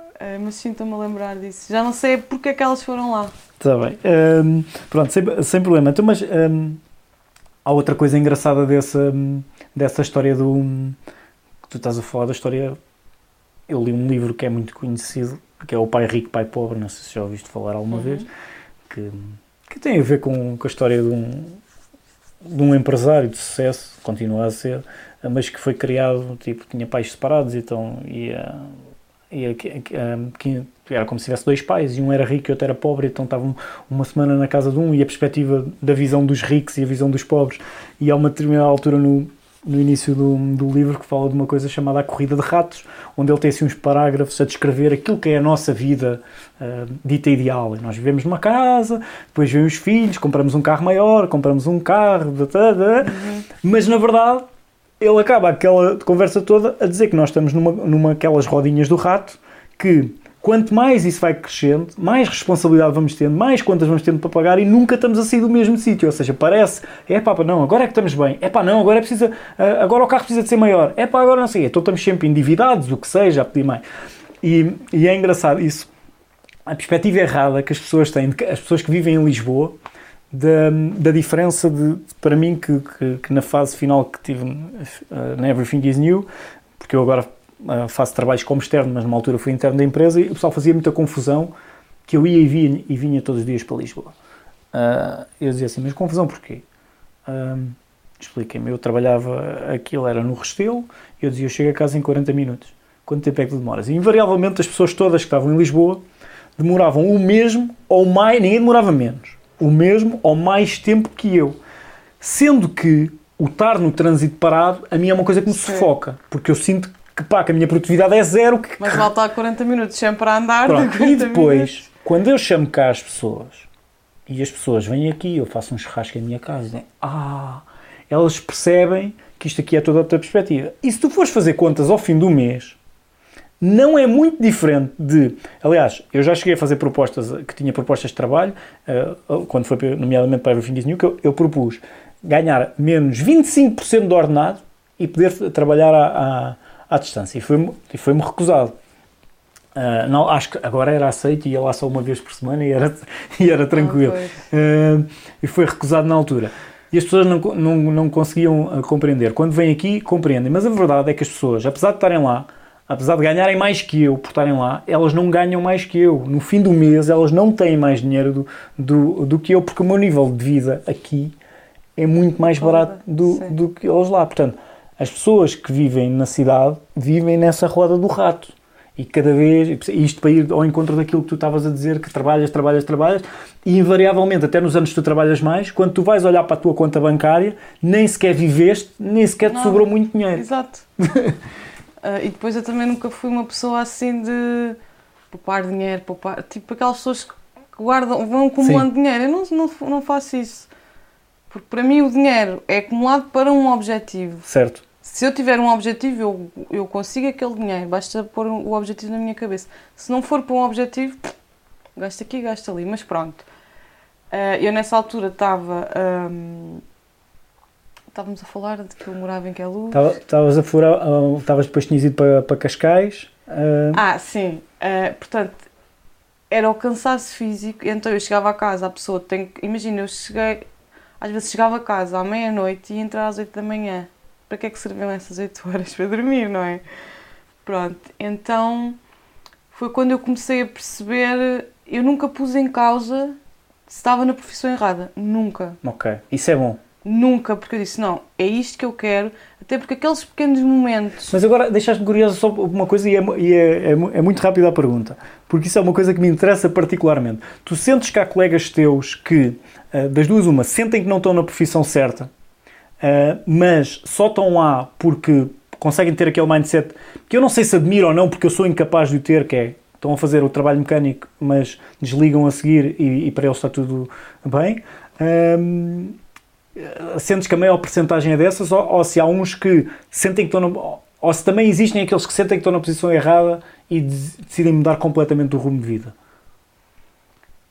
Uh, mas sinto-me a lembrar disso. Já não sei porque é que elas foram lá. Está bem. Um, pronto, sem, sem problema. Então, mas um, há outra coisa engraçada dessa. Dessa história do. que tu estás a falar da história. Eu li um livro que é muito conhecido, que é O Pai Rico, Pai Pobre, não sei se já ouviste falar alguma uhum. vez, que, que tem a ver com, com a história de um, de um empresário de sucesso, continua a ser, mas que foi criado, tipo, tinha pais separados, então ia, ia, ia era como se tivesse dois pais, e um era rico e outro era pobre, então estavam uma semana na casa de um, e a perspectiva da visão dos ricos e a visão dos pobres, e há uma determinada altura no, no início do, do livro que fala de uma coisa chamada a corrida de ratos, onde ele tem assim uns parágrafos a descrever aquilo que é a nossa vida uh, dita ideal. E nós vivemos numa casa, depois vêm os filhos, compramos um carro maior, compramos um carro, uhum. mas na verdade ele acaba aquela conversa toda a dizer que nós estamos numa, numa aquelas rodinhas do rato que quanto mais isso vai crescendo, mais responsabilidade vamos tendo, mais contas vamos tendo para pagar e nunca estamos a sair do mesmo sítio. Ou seja, parece, é pá, não, agora é que estamos bem, é pá, não, agora é precisa, ah, agora o carro precisa de ser maior, é pá, agora não sei, então estamos sempre endividados, o que seja, a pedir mais. E, e é engraçado isso, a perspectiva errada que as pessoas têm, as pessoas que vivem em Lisboa, da, da diferença de, para mim, que, que, que na fase final que tive uh, na Everything is New, porque eu agora uh, faço trabalhos como externo, mas numa altura fui interno da empresa e o pessoal fazia muita confusão que eu ia e vinha, e vinha todos os dias para Lisboa. Uh, eu dizia assim, mas confusão porquê? Uh, Expliquem-me, eu trabalhava, aquilo era no Restelo, eu dizia, eu chego a casa em 40 minutos. Quanto tempo é que demoras? E invariavelmente as pessoas todas que estavam em Lisboa demoravam o mesmo ou mais, ninguém demorava menos, o mesmo ou mais tempo que eu. Sendo que o estar no trânsito parado, a mim é uma coisa que me Sim. sufoca, porque eu sinto que pá, que a minha produtividade é zero. Que, Mas volta a 40 minutos sempre a andar. *laughs* e depois, minutos. quando eu chamo cá as pessoas e as pessoas vêm aqui, eu faço um churrasco em minha casa, ah, elas percebem que isto aqui é toda outra perspectiva. E se tu fores fazer contas ao fim do mês, não é muito diferente de. Aliás, eu já cheguei a fazer propostas, que tinha propostas de trabalho, uh, quando foi nomeadamente para a Everything New, que eu, eu propus ganhar menos 25% do ordenado e poder trabalhar à, à distância. E foi-me foi recusado. Uh, não, acho que agora era aceito e ia lá só uma vez por semana e era, *laughs* e era tranquilo. Uh, e foi recusado na altura. E as pessoas não, não, não conseguiam ah, compreender. Quando vêm aqui, compreendem. Mas a verdade é que as pessoas, apesar de estarem lá, apesar de ganharem mais que eu por estarem lá, elas não ganham mais que eu. No fim do mês, elas não têm mais dinheiro do, do, do que eu, porque o meu nível de vida aqui é muito mais barato do, do que eles lá. Portanto, as pessoas que vivem na cidade vivem nessa roda do rato. E cada vez, isto para ir ao encontro daquilo que tu estavas a dizer, que trabalhas, trabalhas, trabalhas, e invariavelmente, até nos anos que tu trabalhas mais, quando tu vais olhar para a tua conta bancária, nem sequer viveste, nem sequer te Não, sobrou muito dinheiro. Exato. uh, *laughs* e depois eu também nunca fui uma pessoa assim de poupar dinheiro, poupar, tipo aquelas pessoas que guardam, vão acumulando Sim. dinheiro. Eu não, não, não faço isso. Porque para mim o dinheiro é acumulado para um objetivo. Certo. Se eu tiver um objetivo, eu, eu consigo aquele dinheiro. Basta pôr o objetivo na minha cabeça. Se não for para um objetivo, gasta aqui, gasta ali. Mas pronto. Uh, eu nessa altura estava. Um, estávamos a falar de que eu morava em Queluz. Estavas a furar. Estavas depois tinhas ido para, para Cascais. Uh... Ah, sim. Uh, portanto, era o cansaço físico. Então eu chegava a casa, a pessoa tem que. Imagina, eu cheguei às vezes chegava a casa à meia-noite e ia entrar às 8 da manhã. Para que é que serviam essas 8 *laughs* horas? Para dormir, não é? Pronto, então foi quando eu comecei a perceber. Eu nunca pus em causa se estava na profissão errada. Nunca. Ok, isso é bom. Nunca, porque eu disse, não, é isto que eu quero, até porque aqueles pequenos momentos. Mas agora deixaste-me curiosa só uma coisa e, é, e é, é, é, muito rápida a pergunta, porque isso é uma coisa que me interessa particularmente. Tu sentes que há colegas teus que, uh, das duas, uma, sentem que não estão na profissão certa, uh, mas só estão lá porque conseguem ter aquele mindset que eu não sei se admiro ou não, porque eu sou incapaz de o ter, que é estão a fazer o trabalho mecânico, mas desligam a seguir e, e para eles está tudo bem. Um, sentes que a maior porcentagem é dessas, ou, ou, se há uns que sentem que estão no, ou se também existem aqueles que sentem que estão na posição errada e decidem mudar completamente o rumo de vida?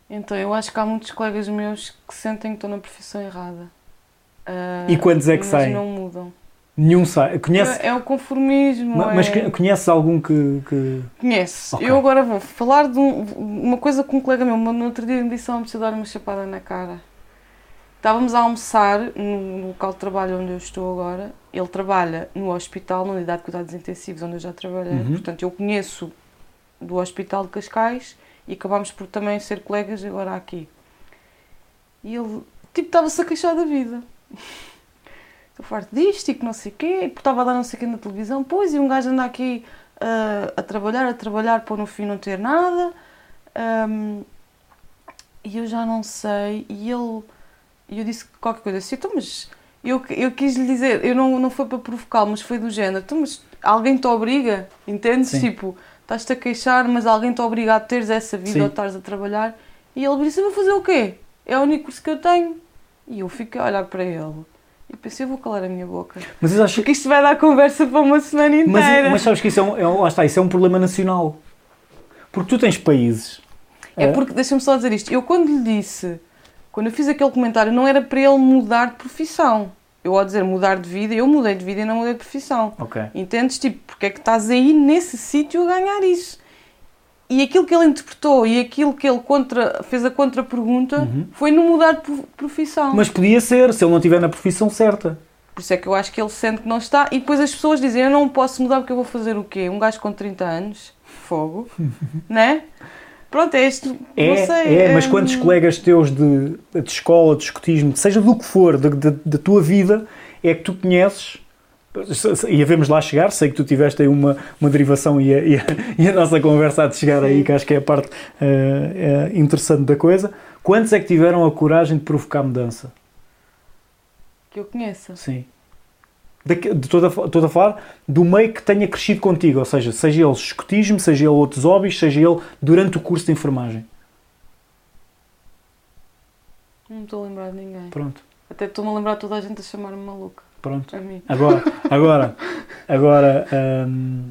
Então, eu acho que há muitos colegas meus que sentem que estão na profissão errada. Uh, e quantos é que saem? não mudam. Nenhum sai. Conhece... É, é o conformismo. Mas, é... conheces algum que. que... Conheço. Okay. Eu agora vou falar de um, uma coisa com um colega meu. No outro dia me disse: me precisa dar uma chapada na cara. Estávamos a almoçar no local de trabalho onde eu estou agora. Ele trabalha no hospital, na unidade de cuidados intensivos, onde eu já trabalhei. Uhum. Portanto, eu conheço do Hospital de Cascais e acabámos por também ser colegas agora aqui. E ele, tipo, estava-se a queixar da vida. *laughs* estou farto disto e que não sei o quê, porque estava a dar não sei o quê na televisão, pois, e um gajo anda aqui uh, a trabalhar, a trabalhar para no fim não ter nada. Um, e eu já não sei, e ele, eu disse qualquer coisa assim, então, mas eu, eu quis lhe dizer, eu não, não foi para provocar, mas foi do género, então, mas alguém te obriga, entendes? Sim. Tipo, estás-te a queixar, mas alguém te obriga a teres essa vida Sim. ou estares a trabalhar. E ele disse, eu vou fazer o quê? É o único curso que eu tenho. E eu fiquei a olhar para ele. E pensei, eu vou calar a minha boca. Mas eu acho... Porque isto vai dar conversa para uma semana inteira. Mas, mas sabes que isso é um, é, lá está, isso é um problema nacional. Porque tu tens países é, é porque, deixa-me só dizer isto, eu quando lhe disse, quando eu fiz aquele comentário, não era para ele mudar de profissão. Eu, ao dizer mudar de vida, eu mudei de vida e não mudei de profissão. Ok. Entendes? Tipo, porque é que estás aí nesse sítio a ganhar isso? E aquilo que ele interpretou e aquilo que ele contra, fez a contra-pergunta uhum. foi não mudar de profissão. Mas podia ser, se ele não estiver na profissão certa. Por isso é que eu acho que ele sente que não está. E depois as pessoas dizem: Eu não posso mudar porque eu vou fazer o quê? Um gajo com 30 anos? Fogo. *laughs* né? Pronto, é este. É, não sei. É, mas quantos colegas teus de, de escola, de escotismo, seja do que for, da tua vida, é que tu conheces e havemos lá chegar, sei que tu tiveste aí uma, uma derivação e a, e, a, *laughs* e a nossa conversa há de chegar aí, que acho que é a parte uh, interessante da coisa. Quantos é que tiveram a coragem de provocar mudança? Que eu conheça. Sim de, de toda, toda a falar do meio que tenha crescido contigo, ou seja, seja ele escotismo, seja ele outros hobbies, seja ele durante o curso de enfermagem. Não estou a lembrar de ninguém. Pronto. Até estou-me a lembrar toda a gente a chamar-me maluca. Pronto. Agora, agora, agora hum,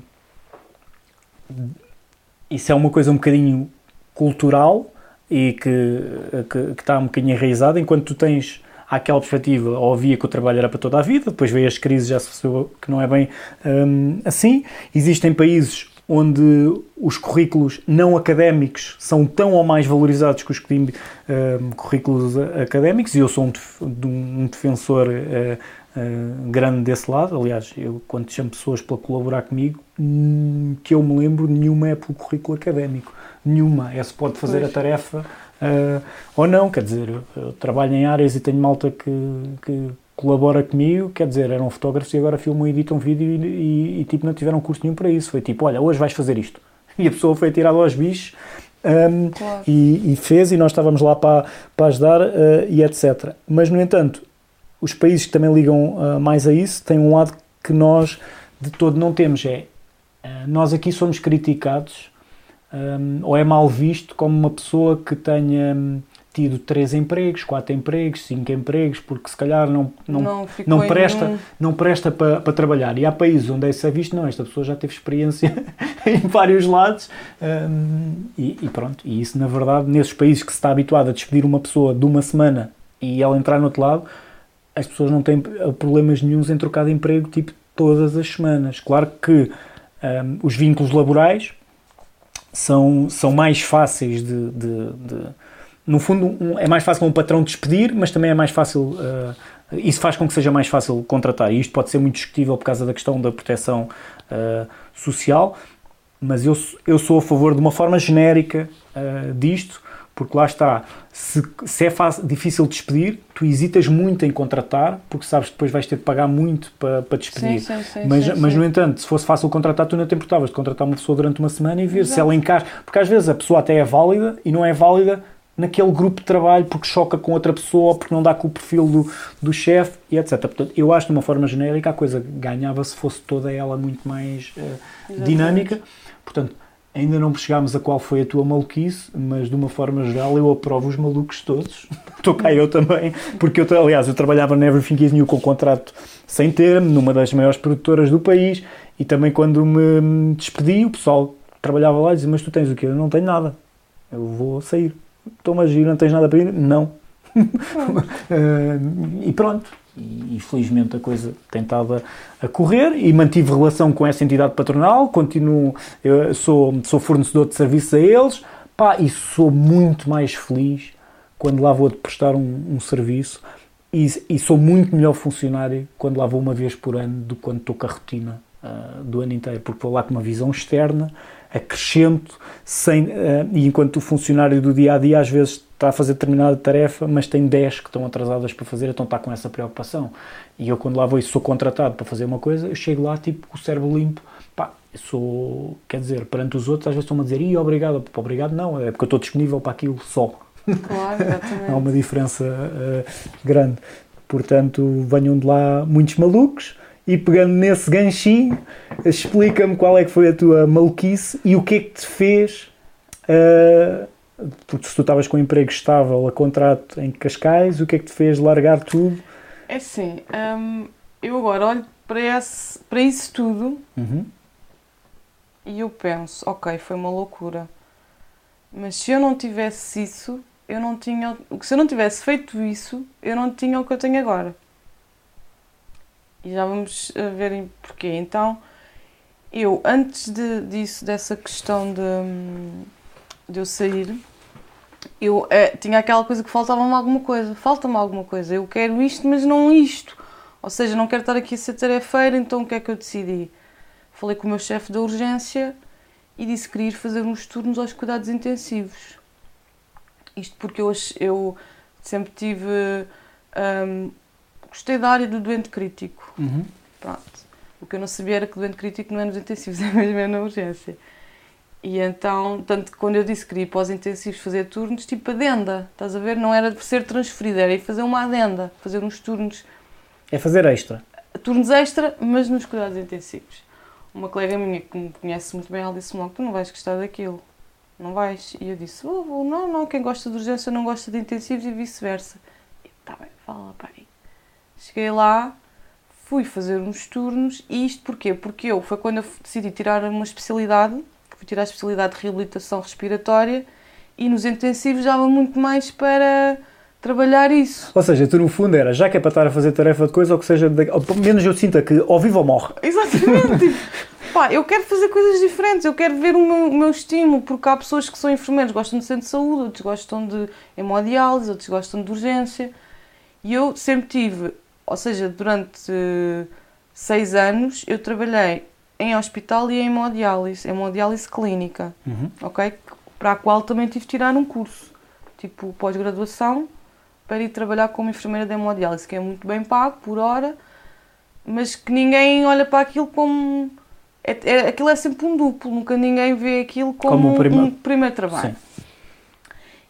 isso é uma coisa um bocadinho cultural e que, que, que está um bocadinho enraizada, enquanto tu tens àquela perspectiva, ou via que o trabalho era para toda a vida, depois veio as crises, já se percebeu que não é bem hum, assim. Existem países onde os currículos não académicos são tão ou mais valorizados que os hum, currículos académicos, e eu sou um, um defensor uh, uh, grande desse lado. Aliás, eu, quando chamo pessoas para colaborar comigo, hum, que eu me lembro, nenhuma é pelo currículo académico. Nenhuma. É se pode fazer pois. a tarefa Uh, ou não, quer dizer, eu, eu, trabalho em áreas e tenho malta que, que colabora comigo, quer dizer, eram fotógrafos e agora filmam e editam vídeo e, e, e, tipo não tiveram curso nenhum para isso. Foi tipo, olha, hoje vais fazer isto. *laughs* E a pessoa foi tirada aos bichos um, claro. e, e, fez e nós estávamos lá para, para ajudar uh, e etc. Mas, no entanto, os países que também ligam uh, mais a isso têm um lado que nós de todo não temos, é nós aqui somos criticados um, ou é mal visto como uma pessoa que tenha hum, tido três empregos, quatro empregos, cinco empregos, porque se calhar não, não, não, não presta, nenhum... não presta para, para trabalhar. E há países onde isso é visto, não, esta pessoa já teve experiência *laughs* em vários lados um, e, e, pronto. E isso, na verdade, nesses países que se está habituado a despedir uma pessoa de uma semana e ela entrar no outro lado, as pessoas não têm problemas nenhums em trocar de emprego tipo todas as semanas. Claro que um, os vínculos laborais são, são mais fáceis de, de, de no fundo é mais fácil um patrão despedir, mas também é mais fácil uh, isso faz com que seja mais fácil contratar. E isto pode ser muito discutível por causa da questão da proteção uh, social, mas eu, eu sou a favor de uma forma genérica uh, disto, porque lá está, se, se é fácil, difícil despedir, tu hesitas muito em contratar, porque sabes que depois vais ter de pagar muito para, para despedir. Sim, sim, sim, mas, mas no entanto, se fosse fácil contratar, tu não te importavas de contratar uma pessoa durante uma semana e ver Exato. se ela encaixa. Porque às vezes a pessoa até é válida e não é válida naquele grupo de trabalho porque choca com outra pessoa, porque não dá com o perfil do, do chefe e etc. Portanto, eu acho de uma forma genérica a coisa ganhava se fosse toda ela muito mais uh, dinâmica. Portanto, Ainda não chegámos a qual foi a tua maluquice, mas de uma forma geral eu aprovo os malucos todos. *laughs* Estou cá eu também, porque eu, aliás, eu trabalhava na Everything is New com contrato sem termo, numa das maiores produtoras do país, e também quando me despedi, o pessoal trabalhava lá e dizia, mas tu tens o quê? Eu não tenho nnada, eu vou sair. Estou-me a giro, não tens nada para ir? Não. *laughs* uh, e pronto, e, felizmente a coisa tem estado a, a, correr e mantive relação com essa entidade patronal, continuo, sou, sou fornecedor de serviços a eles, pá, e sou muito mais feliz quando lá vou prestar um, um serviço. E, e, sou muito melhor funcionário quando lá vou uma vez por ano do que quando estou com a rotina uh, do ano inteiro, porque vou lá com uma visão externa, acrescento, sem, uh, e enquanto o funcionário do dia a dia às vezes está a fazer determinada tarefa, mas tem 10 que estão atrasadas para fazer, então está com essa preocupação. E eu, quando lá vou e sou contratado para fazer uma coisa, eu chego lá, tipo, com o cérebro limpo, pá, sou, quer dizer, perante os outros, às vezes estão-me a dizer, e obrigado, obrigado não, é porque eu estou disponível para aquilo só. Claro, *laughs* exatamente. Há uma diferença uh, grande. Portanto, venham de lá muitos malucos e pegando nesse ganchinho, explica-me qual é que foi a tua maluquice e o que é que te fez, uh, porque se tu estavas com um emprego estável a contrato em Cascais, o que é que te fez largar tudo? É assim, hum, eu agora olho para, esse, para isso tudo uhum. e eu penso, ok, foi uma loucura, mas se eu não tivesse isso, eu não tinha, se eu não tivesse feito isso, eu não tinha o que eu tenho agora. E já vamos eh, ver porquê. Então, eu, antes de, disso, dessa questão de, de eu sair, eu é, tinha aquela coisa que faltava-me alguma coisa. Falta-me alguma coisa. Eu quero isto, mas não isto. Ou seja, não quero estar aqui a ser tarefeira, então o que é que eu decidi? Falei com o meu chefe da urgência e disse que queria ir fazer uns turnos aos cuidados intensivos. Isto porque eu, eu sempre tive um, gostei da área do doente crítico. Uhum. Pronto. O que eu não sabia era que o doente crítico não é nos intensivos, *laughs* é mesmo é na urgência. E então, tanto quando eu disse que queria ir para os intensivos fazer turnos, tipo adenda, estás a ver? Não era de ser transferido, era ir fazer uma adenda, fazer uns turnos. É fazer extra. Turnos extra, mas nos cuidados intensivos. Uma colega minha que me conhece muito bem, ela disse-me logo: Tu não vais gostar daquilo, não vais? E eu disse: oh, vou, Não, não, quem gosta de urgência não gosta de intensivos e vice-versa. Está bem, fala, pai. Cheguei lá, fui fazer uns turnos e isto porquê? Porque eu, foi quando eu decidi tirar uma especialidade, fui tirar a especialidade de reabilitação respiratória e nos intensivos dava muito mais para trabalhar isso. Ou seja, tu no fundo era, já que é para estar a fazer tarefa de coisa, ou que seja, de, ou pelo menos eu sinta que ou vivo ou morre. Exatamente. *laughs* Pá, eu quero fazer coisas diferentes, eu quero ver o meu, o meu estímulo, porque há pessoas que são enfermeiros, gostam de centro de saúde, outros gostam de hemodiálise, outros gostam de urgência. E eu sempre tive ou seja, durante seis anos eu trabalhei em hospital e em hemodiálise, hemodiálise clínica, uhum. ok? Para a qual também tive de tirar um curso, tipo pós-graduação, para ir trabalhar como enfermeira de hemodiálise, que é muito bem pago por hora, mas que ninguém olha para aquilo como. É, é, aquilo é sempre um duplo, nunca ninguém vê aquilo como, como um, primeiro... um primeiro trabalho. Sim.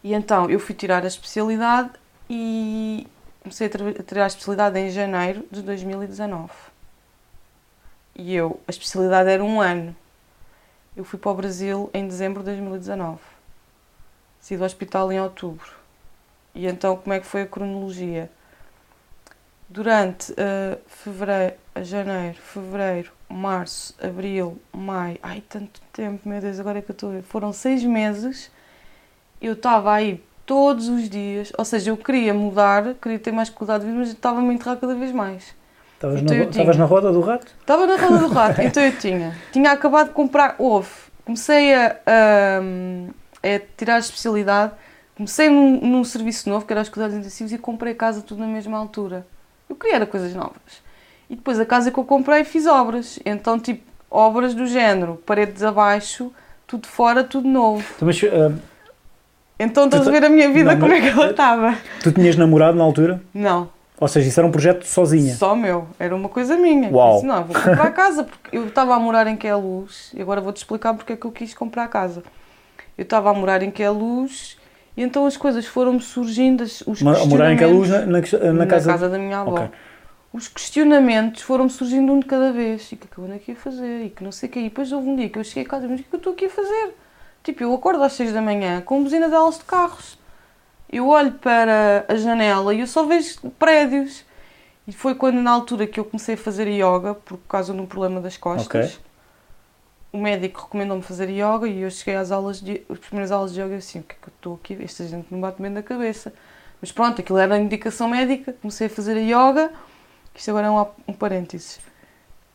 E então eu fui tirar a especialidade e, comecei a tirar a especialidade em janeiro de 2019. E eu, a especialidade era um ano. Eu fui para o Brasil em dezembro de 2019. Saí do hospital em outubro. E então, como é que foi a cronologia? Durante uh, fevereiro, janeiro, fevereiro, março, abril, maio, ai, tanto tempo, meu Deus, agora é que eu estou a ver. Foram seis meses. Eu estava aí todos os dias. Ou seja, eu queria mudar, queria ter mais qualidade de vida, mas estava-me a enterrar cada vez mais. Estavas então na, tinha, na roda do rato? Estava na roda do *laughs* rato, então eu tinha. Tinha acabado de comprar ovo. Comecei a, a, a tirar a especialidade, comecei num, num, serviço novo, que era os cuidados intensivos, e comprei a casa tudo na mesma altura. Eu queria era coisas novas. E depois a casa que eu comprei fiz obras. Então, tipo, obras do género, paredes abaixo, tudo fora, tudo novo. Então, mas, uh então estás a ver a minha vida não, como é que ela estava. Tu tinhas namorado na altura? Não. Ou seja, isso era um projeto sozinha? Só meu, era uma coisa minha. Uau. disse, não, vou comprar a casa, porque eu estava a morar em que é luz, e agora vou-te explicar porque é que eu quis comprar a casa. Eu estava a morar em que é luz, e então as coisas foram-me surgindo, os questionamentos... Morar em que é luz na, na, na, na casa... casa da minha avó. Okay. Os questionamentos foram-me surgindo um de cada vez, e o que é que eu ando aqui a fazer, e que não sei o que, e depois houve um dia que eu cheguei a casa, mas o que é que eu estou aqui a fazer? Tipo, eu acordo às 6 da manhã com buzina de alas de carros. Eu olho para a janela e eu só vejo prédios. E foi quando, na altura, que eu comecei a fazer yoga, por causa de um problema das costas. Okay. O médico recomendou-me fazer yoga e eu cheguei às aulas, de, as primeiras aulas de yoga e assim, o que é que eu estou aqui? Esta gente não bate bem na cabeça. Mas pronto, aquilo era a indicação médica, comecei a fazer a yoga, isto agora é um, um parênteses.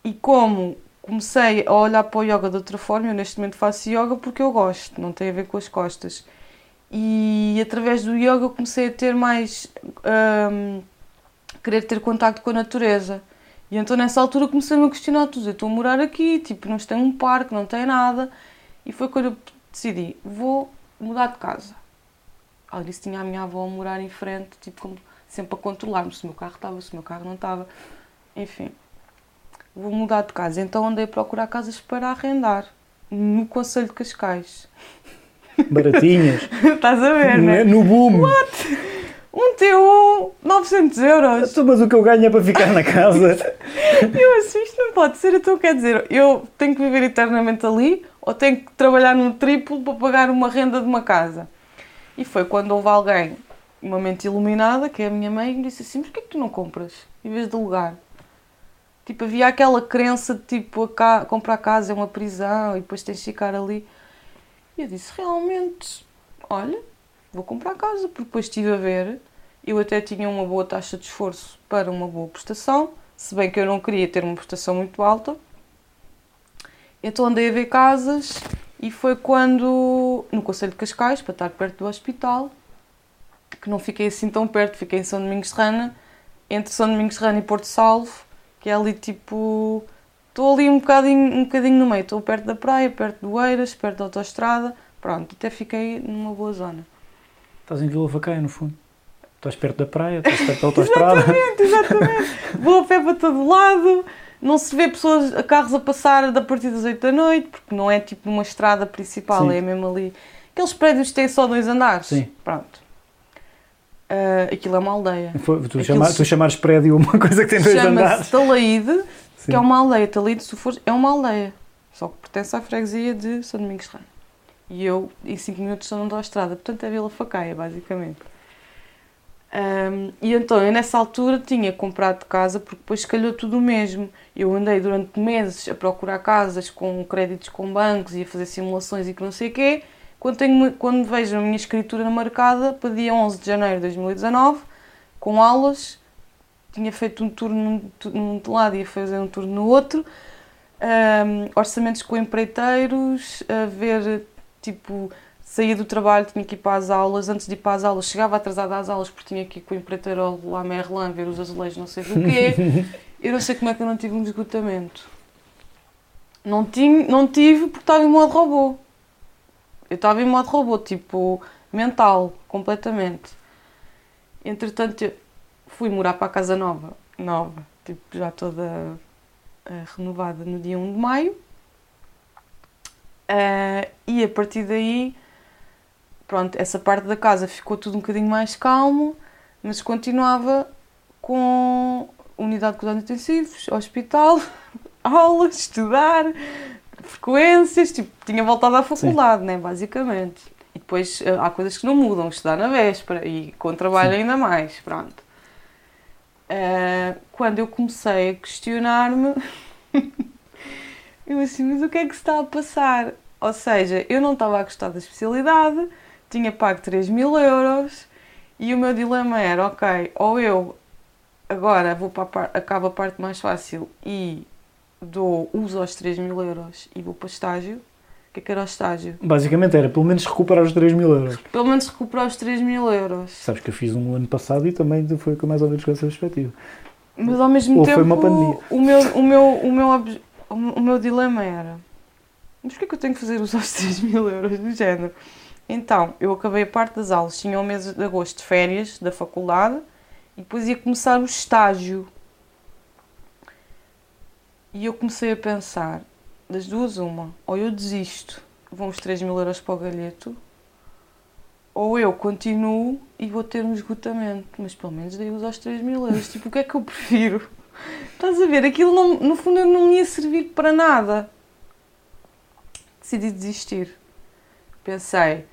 E como comecei a olhar para o yoga de outra forma. Eu neste momento faço yoga porque eu gosto, não tem a ver com as costas. E através do yoga eu comecei a ter mais. Um, querer ter contacto com a natureza. E então nessa altura comecei-me a questionar tudo. Eu estou a morar aqui, tipo, não tem um parque, não tem nada. E foi quando eu decidi: vou mudar de casa. Além disso, tinha a minha avó a morar em frente, tipo, como sempre a controlar-me se o meu carro estava, se o meu carro não estava. Enfim, vou mudar de casa. Então andei a procurar casas para arrendar no Conselho de Cascais. Baratinhas. *laughs* Estás a ver, né? No boom. Um T1, 900 euros. Então, Mas o que eu ganho é para ficar na casa. *laughs* Eu assim, isto não pode ser. Então quer dizer, eu tenho que viver eternamente ali ou tenho que trabalhar no triplo para pagar uma renda de uma casa? E foi quando houve alguém, uma mente iluminada, que é a minha mãe, me disse assim: Mas porquê que tu não compras em vez de alugar? Tipo, havia aquela crença de tipo, a ca- comprar casa é uma prisão e depois tens de ficar ali. E eu disse: Realmente, olha, vou comprar casa, porque depois estive a ver. Eu até tinha uma boa taxa de esforço para uma boa prestação, se bem que eu não queria ter uma prestação muito alta. Então andei a ver casas e foi quando, no Conselho de Cascais, para estar perto do hospital, que não fiquei assim tão perto, fiquei em São Domingos de Rana, entre São Domingos de Rana e Porto Salvo, que é ali tipo. Estou ali um bocadinho, um bocadinho no meio, estou perto da praia, perto do Eiras, perto da autoestrada, pronto, até fiquei numa boa zona. Estás em Vila Vacaia, no fundo. Estás perto da praia, estás perto da autoestrada. Exatamente, exatamente. *laughs* Vou a pé para todo lado, não se vê pessoas, carros a passar a partir das 8 da noite, porque não é tipo numa estrada principal, Sim. é mesmo ali. Aqueles prédios que têm só dois andares. Sim. Pronto. Ah, aquilo é uma aldeia. Foi- Tu, chama, tu chamares prédio uma coisa que tem dois Chama-se andares. Talaíde, Que é uma aldeia. Talaíde, se tu fores, é uma aldeia. Só que pertence à freguesia de São Domingos de Rana. E eu, em 5 minutos, estou na estrada. Portanto, é Vila Facaia, basicamente. Ahm, e então, eu nessa altura tinha comprado casa porque depois calhou tudo o mesmo. Eu andei durante meses a procurar casas com créditos com bancos e a fazer simulações e que não sei o quê. Quando, tenho, quando vejo a minha escritura marcada para dia 11 de janeiro de 2019, com aulas, tinha feito um turno num, num lado e ia fazer um turno no outro, ahm, orçamentos com empreiteiros, a ver, tipo, saía do trabalho, tinha que ir para as aulas, antes de ir para as aulas, chegava atrasada às aulas porque tinha que ir com o empreiteiro lá Merlin ver os azulejos, não sei do quê. *laughs* Eu não sei como é que eu não tive um esgotamento. Não, tinha, não tive porque estava em modo robô. Eu estava em modo robô, tipo, mental, completamente. Entretanto, eu fui morar para a casa nova, nova, tipo, já toda eh, renovada no dia 1 de maio. Eh, e a partir daí, pronto, essa parte da casa ficou tudo um bocadinho mais calmo, mas continuava com unidade de cuidados intensivos, hospital, *laughs* aulas, estudar, frequências, tipo, tinha voltado à faculdade, né, basicamente. E depois eh, há coisas que não mudam, estudar na véspera e com trabalho Sim. ainda mais, pronto. Eh, quando eu comecei a questionar-me, *laughs* eu assim, mas o que é que se está a passar? Ou seja, eu não estava a gostar da especialidade, tinha pago 3 mil euros e o meu dilema era, ok, ou eu agora vou para a par- acabo a parte mais fácil e dou uso aos 3 mil euros e vou para estágio. Que é que era o estágio? Basicamente era pelo menos recuperar os 3 mil euros. Pelo menos recuperar os 3 mil euros. Sabes que eu fiz um ano passado e também foi com mais ou menos com essa perspectiva. Mas ao mesmo Ou foi tempo, uma pandemia. o meu, o meu, o meu, o meu dilema era: mas porquê que eu tenho que fazer os aos 3 mil euros do género? Então, eu acabei a parte das aulas, tinha o mês de agosto de férias da faculdade e depois ia começar o estágio. E eu comecei a pensar: das duas, uma, ou eu desisto, vão os 3 mil euros para o galheto, ou eu continuo e vou ter um esgotamento, mas pelo menos dei os aos 3 mil euros. Tipo, o que é que eu prefiro? *laughs* Estás a ver? Aquilo, não, no fundo, não ia servir para nada. Decidi desistir. Pensei.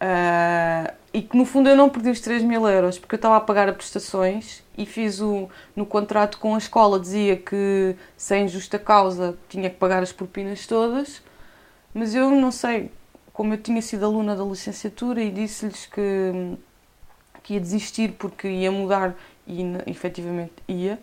ah, e que no fundo eu não perdi os 3 mil euros porque eu estava a pagar a prestações e fiz o. No contrato com a escola dizia que sem justa causa tinha que pagar as propinas todas, mas eu não sei. Como eu tinha sido aluna da licenciatura e disse-lhes que, que ia desistir porque ia mudar, e efetivamente ia,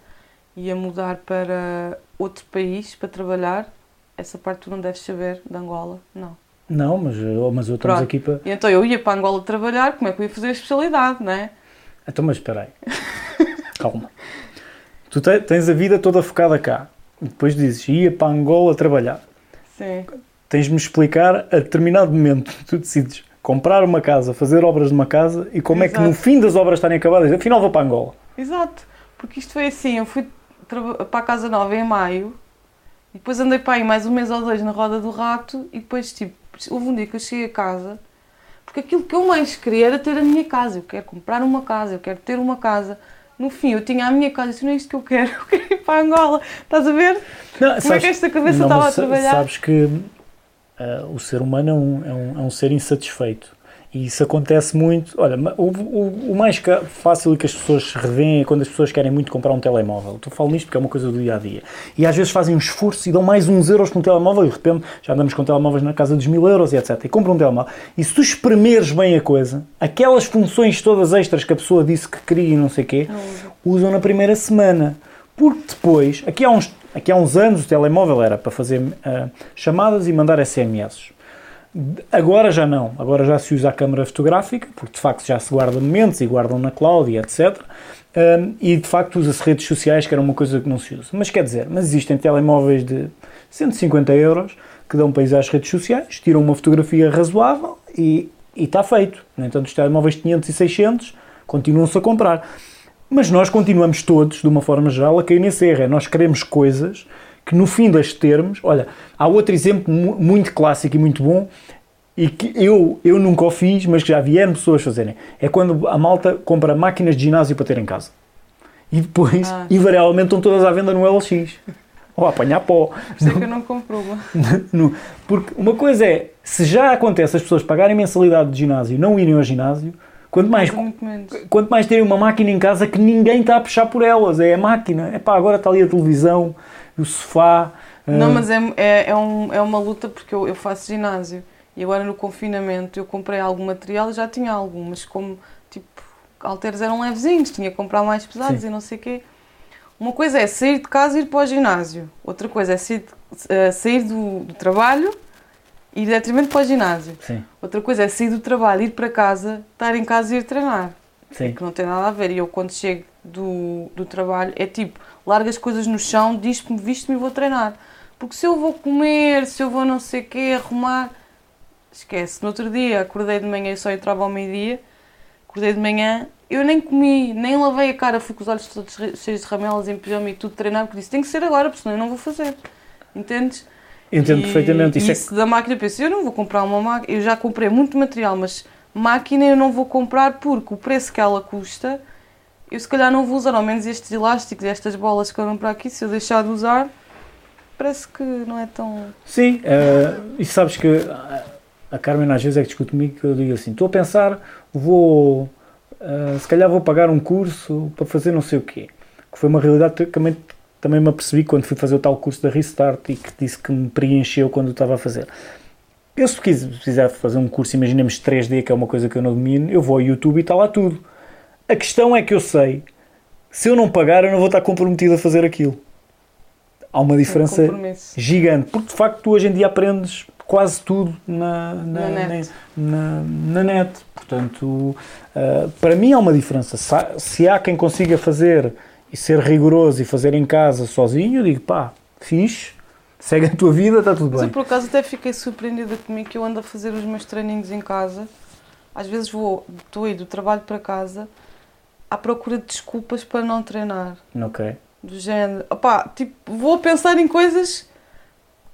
ia mudar para outro país para trabalhar. Essa parte tu não deves saber, de Angola, não. Não, mas, oh, mas eu estamos Pronto. aqui para. Então eu ia para Angola trabalhar, como é que eu ia fazer a especialidade, não é? Então, mas espera aí. *laughs* Calma. Tu te- tens a vida toda focada cá. Depois dizes, ia para Angola trabalhar. Sim. Tens-me explicar a determinado momento. Tu decides, comprar uma casa, fazer obras numa casa e como é que Exato. no fim das obras estarem acabadas, afinal vou para Angola. Exato, porque isto foi assim, eu fui para a Casa Nova em maio e depois andei para aí mais um mês ou dois na roda do rato e depois tipo, houve um dia que eu cheguei a casa porque aquilo que eu mais queria era ter a minha casa, eu quero comprar uma casa, eu quero ter uma casa. No fim, eu tinha a minha casa, isso não é isto que eu quero, *laughs* eu quero ir para Angola. Estás a ver? Não, Como é que esta cabeça não, estava a trabalhar? Sabes que ah, o ser humano é um, é, um, é um ser insatisfeito. E isso acontece muito. Olha, o, o, o mais fácil que as pessoas revêem é quando as pessoas querem muito comprar um telemóvel. Tu falo nisto porque é uma coisa do dia a dia. E às vezes fazem um esforço e dão mais uns euros para um telemóvel e de repente já andamos com telemóveis na casa dos mil euros e etc. E compram um telemóvel. E se tu espremeres bem a coisa, aquelas funções todas extras que a pessoa disse que queria e não sei o quê, usam na primeira semana. Porque depois, aqui há uns, aqui há uns anos, o telemóvel era para fazer ah, chamadas e mandar SMS. Agora já não. Agora já se usa a câmara fotográfica, porque de facto já se guarda momentos e guardam na cloud e etc. Ah, e de facto usa-se redes sociais, que era uma coisa que não se usa. Mas quer dizer, mas existem telemóveis de 150 euros que dão ir às redes sociais, tiram uma fotografia razoável e, está feito. No entanto, os telemóveis de 500 e 600 continuam-se a comprar. Mas nós continuamos todos, de uma forma geral, a cair nesse erro. É nós queremos coisas que, no fim das termos... Olha, há outro exemplo mu- muito clássico e muito bom e que eu, eu nunca o fiz, mas que já vieram pessoas fazerem. É quando a malta compra máquinas de ginásio para ter em casa. E depois, Ah. invariavelmente, estão todas à venda no LX. Ou a apanhar pó. Por isso é que eu não compro uma. *laughs* Porque uma coisa é, se já acontece as pessoas pagarem mensalidade de ginásio e não irem ao ginásio, quanto mais, menos. quanto mais terem uma máquina em casa que ninguém está a puxar por elas, é a máquina. É pá, agora está ali a televisão, o sofá. Não, ah, mas é, é, é, um, é uma luta porque eu, eu faço ginásio e agora no confinamento eu comprei algum material, já tinha algum, mas como tipo, halteres eram levezinhos, tinha que comprar mais pesados Sim. e não sei o quê. Uma coisa é sair de casa e ir para o ginásio, outra coisa é sair, de- eh, sair do, do trabalho e ir diretamente para o ginásio. Sim, Outra coisa é sair do trabalho, ir para casa, estar em casa e ir treinar. sim. Que não tem nada a ver. E eu, quando chego do, do trabalho, é tipo, largo as coisas no chão, diz-me, visto-me e vou treinar. Porque se eu vou comer, se eu vou não sei o quê, arrumar, esquece. No outro dia, acordei de manhã, eu só entrava ao meio-dia, acordei de manhã, eu nem comi, nem lavei a cara, fui com os olhos todos cheios de ramelas, em pijama e tudo, treinar, porque disse, tem que ser agora, porque senão eu não vou fazer. Entendes? Entendo E- perfeitamente. E Isso é- isso da máquina, eu penso, eu não vou comprar uma máquina, eu já comprei muito material, mas máquina eu não vou comprar porque o preço que ela custa, eu se calhar não vou usar, ao menos estes elásticos, estas bolas que andam para aqui, se eu deixar de usar, parece que não é tão... Sim, eh, e sabes que a- Carmen às vezes é que discute comigo que eu digo assim, estou a pensar, vou, eh, se calhar vou pagar um curso para fazer não sei o quê. Que foi uma realidade que também, também me apercebi quando fui fazer o tal curso da Restart e que disse que me preencheu quando estava a fazer. Eu se quiser fazer um curso, imaginemos 3D, que é uma coisa que eu não domino, eu vou ao YouTube e está lá tudo. A questão é que eu sei, se eu não pagar eu não vou estar comprometido a fazer aquilo. Há uma diferença um gigante, porque de facto tu hoje em dia aprendes quase tudo na, na, Na net. na- na net. Portanto, ah, para mim há uma diferença. Se há, se há quem consiga fazer e ser rigoroso e fazer em casa sozinho, eu digo pá, fixe, segue a tua vida, está tudo Mas eu bem. por acaso até fiquei surpreendida comigo que eu ando a fazer os meus treininhos em casa. Às vezes vou, estou a ir do trabalho para casa à procura de desculpas para não treinar. Ok. Do género, opá, tipo, vou pensar em coisas,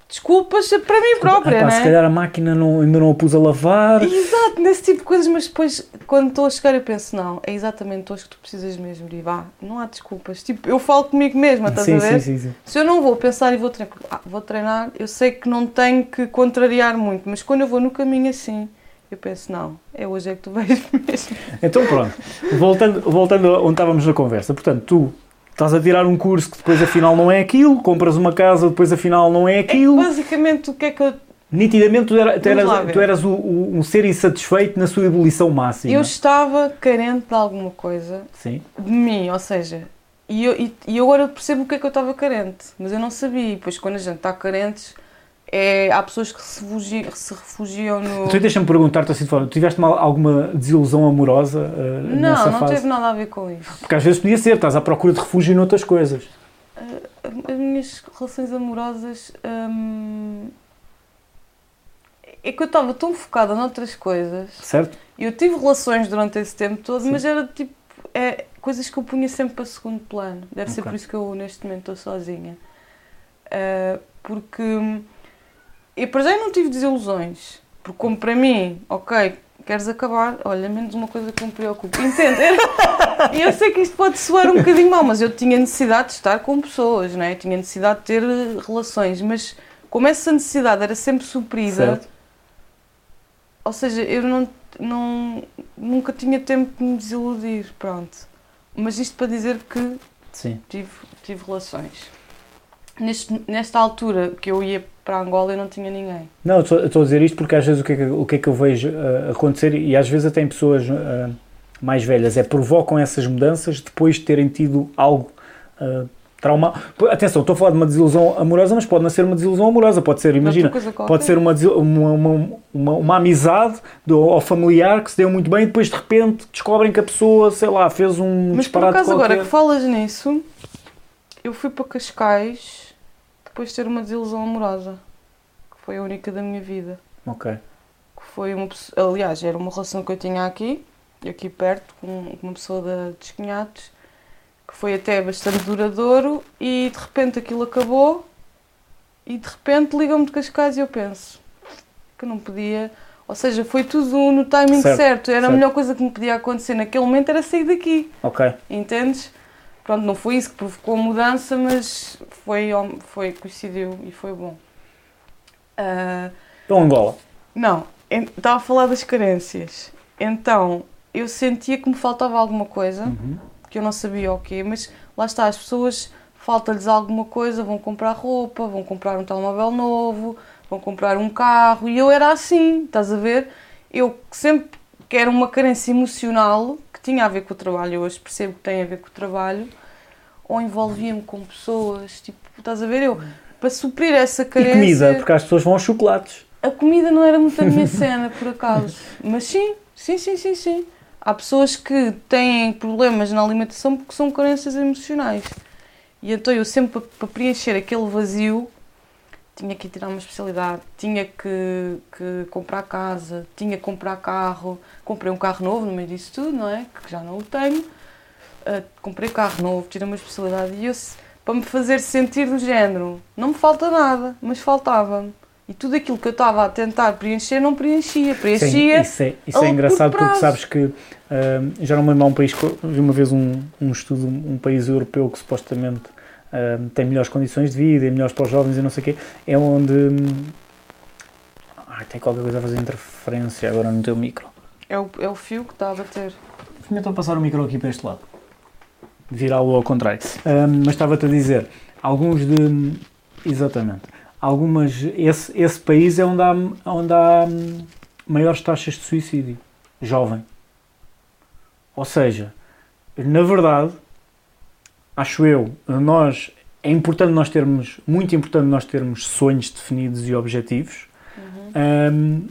desculpas para mim própria, Epá, não Se é? calhar a máquina não, ainda não a pus a lavar. Exato, nesse tipo de coisas, mas depois, quando estou a chegar, eu penso, não, é exatamente hoje que tu precisas mesmo de ir, vá, não há desculpas. Tipo, eu falo comigo mesma, estás sim, a ver? sim, sim, sim. Se eu não vou pensar e vou treinar, ah, vou treinar, eu sei que não tenho que contrariar muito, mas quando eu vou no caminho assim, eu penso, não, é hoje é que tu *laughs* vais mesmo. Então pronto, voltando, voltando a onde estávamos na conversa, portanto, tu estás a tirar um curso que depois afinal não é aquilo, compras uma casa, depois afinal não é aquilo. Basicamente, o que é que eu. Nitidamente tu, era- tu eras, tu eras o- o- um ser insatisfeito na sua ebulição máxima. Eu estava carente de alguma coisa Sim, de mim, ou seja, e, eu, e, e agora eu percebo o que é que eu estava carente, mas eu não sabia. E depois, quando a gente está carente, é, há pessoas que se refugiam, se refugiam no. então deixa-me perguntar-te assim de forma, tiveste uma- alguma desilusão amorosa uh, nessa Não, não fase? teve nada a ver com isso. Porque às vezes podia ser, estás à procura de refúgio noutras coisas. As minhas relações amorosas. hum, é que eu estava tão focada noutras coisas. Certo? Eu tive relações durante esse tempo todo, mas era tipo. É, coisas que eu punha sempre para segundo plano. Deve ser Ok. por isso que eu neste momento estou sozinha. Ah, porque eu para já não tive desilusões. Porque como para mim, ok, queres acabar, olha, menos uma coisa que me preocupa. Entende? E *laughs* eu sei que isto pode soar um bocadinho mal, mas eu tinha necessidade de estar com pessoas, não é? Tinha necessidade de ter eh, relações, mas como essa necessidade era sempre suprida, Certo. ou seja, eu não, não, nunca tinha tempo de me desiludir, pronto. Mas isto para dizer que Sim. tive, tive relações. Neste, nesta altura que eu ia para Angola eu não tinha ninguém. Não, eu estou- a dizer isto porque às vezes o que é que, o que, é que eu vejo ah, acontecer, e às vezes até em pessoas ah, mais velhas, é provocam essas mudanças depois de terem tido algo uh, trauma. Atenção, estou a falar de uma desilusão amorosa, mas pode não ser uma desilusão amorosa, pode ser, imagina, pode ser uma, uma, uma, uma, amizade do, ao familiar que se deu muito bem e depois de repente descobrem que a pessoa, sei lá, fez um Mas por disparate acaso qualquer. agora que falas nisso, eu fui para Cascais depois de ter uma desilusão amorosa. Que foi a única da minha vida. Ok, Que foi uma aliás, era uma relação que eu tinha aqui, aqui perto, com uma pessoa da Descunhados, que foi até bastante duradouro e de repente aquilo acabou e de repente ligam-me de Cascais e eu penso que não podia. Ou seja, foi tudo no timing Certo, certo. Era certo. a melhor coisa que me podia acontecer naquele momento era sair daqui. ok. Entendes? Pronto, não foi isso que provocou a mudança, mas foi, foi coincidiu e foi bom. Ah, Então Angola. não, estava a falar das carências. Então, eu sentia que me faltava alguma coisa, Uhum. que eu não sabia o quê, mas lá está, as pessoas falta-lhes alguma coisa, vão comprar roupa, vão comprar um telemóvel novo, vão comprar um carro, e eu era assim, estás a ver? Eu sempre que era uma carência emocional que tinha a ver com o trabalho, hoje percebo que tem a ver com o trabalho, ou envolvia-me com pessoas, tipo, estás a ver? Eu, para suprir essa E carência. comida, porque as pessoas vão aos chocolates. A comida não era muito a minha cena, por acaso. Mas sim, sim, sim, sim, sim. Há pessoas que têm problemas na alimentação porque são carências emocionais. E então eu sempre, para preencher aquele vazio, tinha que ir tirar uma especialidade, tinha que, que comprar casa, tinha que comprar carro. Comprei um carro novo no meio disso tudo, não é? Que já não o tenho. Ah, comprei carro novo, tirei uma especialidade e eu, para me fazer sentir do género, não me falta nada, mas faltava-me. E tudo aquilo que eu estava a tentar preencher não preenchia. Sim, Preenchia. isso é, isso é engraçado porque sabes que ah, já não me lembro há um país, que vi uma vez um, um estudo, um país europeu que supostamente ah, tem melhores condições de vida e melhores para os jovens e não sei o quê, é onde hum, ai, tem qualquer coisa a fazer interferência agora no teu micro. É o, é o fio que está a bater. Experimentam passar o micro aqui para este lado. Virá-lo ao contrário. Ahm, mas estava-te a dizer, alguns de. Exatamente. Algumas. Esse, esse país é onde há, onde há hum, maiores taxas de suicídio. Jovem. Ou seja, na verdade, acho eu, nós. É importante nós termos, muito importante nós termos sonhos definidos e objetivos, Ahm,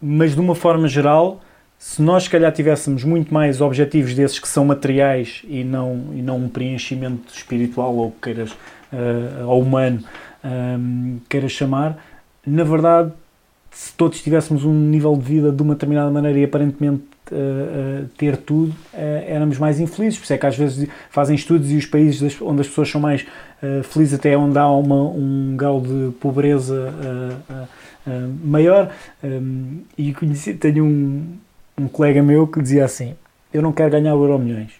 mas de uma forma geral, se nós se calhar tivéssemos muito mais objetivos desses que são materiais e não, e não um preenchimento espiritual ou que queiras, ah, ou humano, ahm, queiras chamar, na verdade, se todos tivéssemos um nível de vida de uma determinada maneira e aparentemente ah, ah, ter tudo, éramos mais infelizes. Por isso é que às vezes fazem estudos e os países onde as pessoas são mais felizes até é onde há uma, um grau de pobreza maior. Um, e conheci, tenho um, um colega meu que dizia assim: Eu não quero ganhar Euro milhões.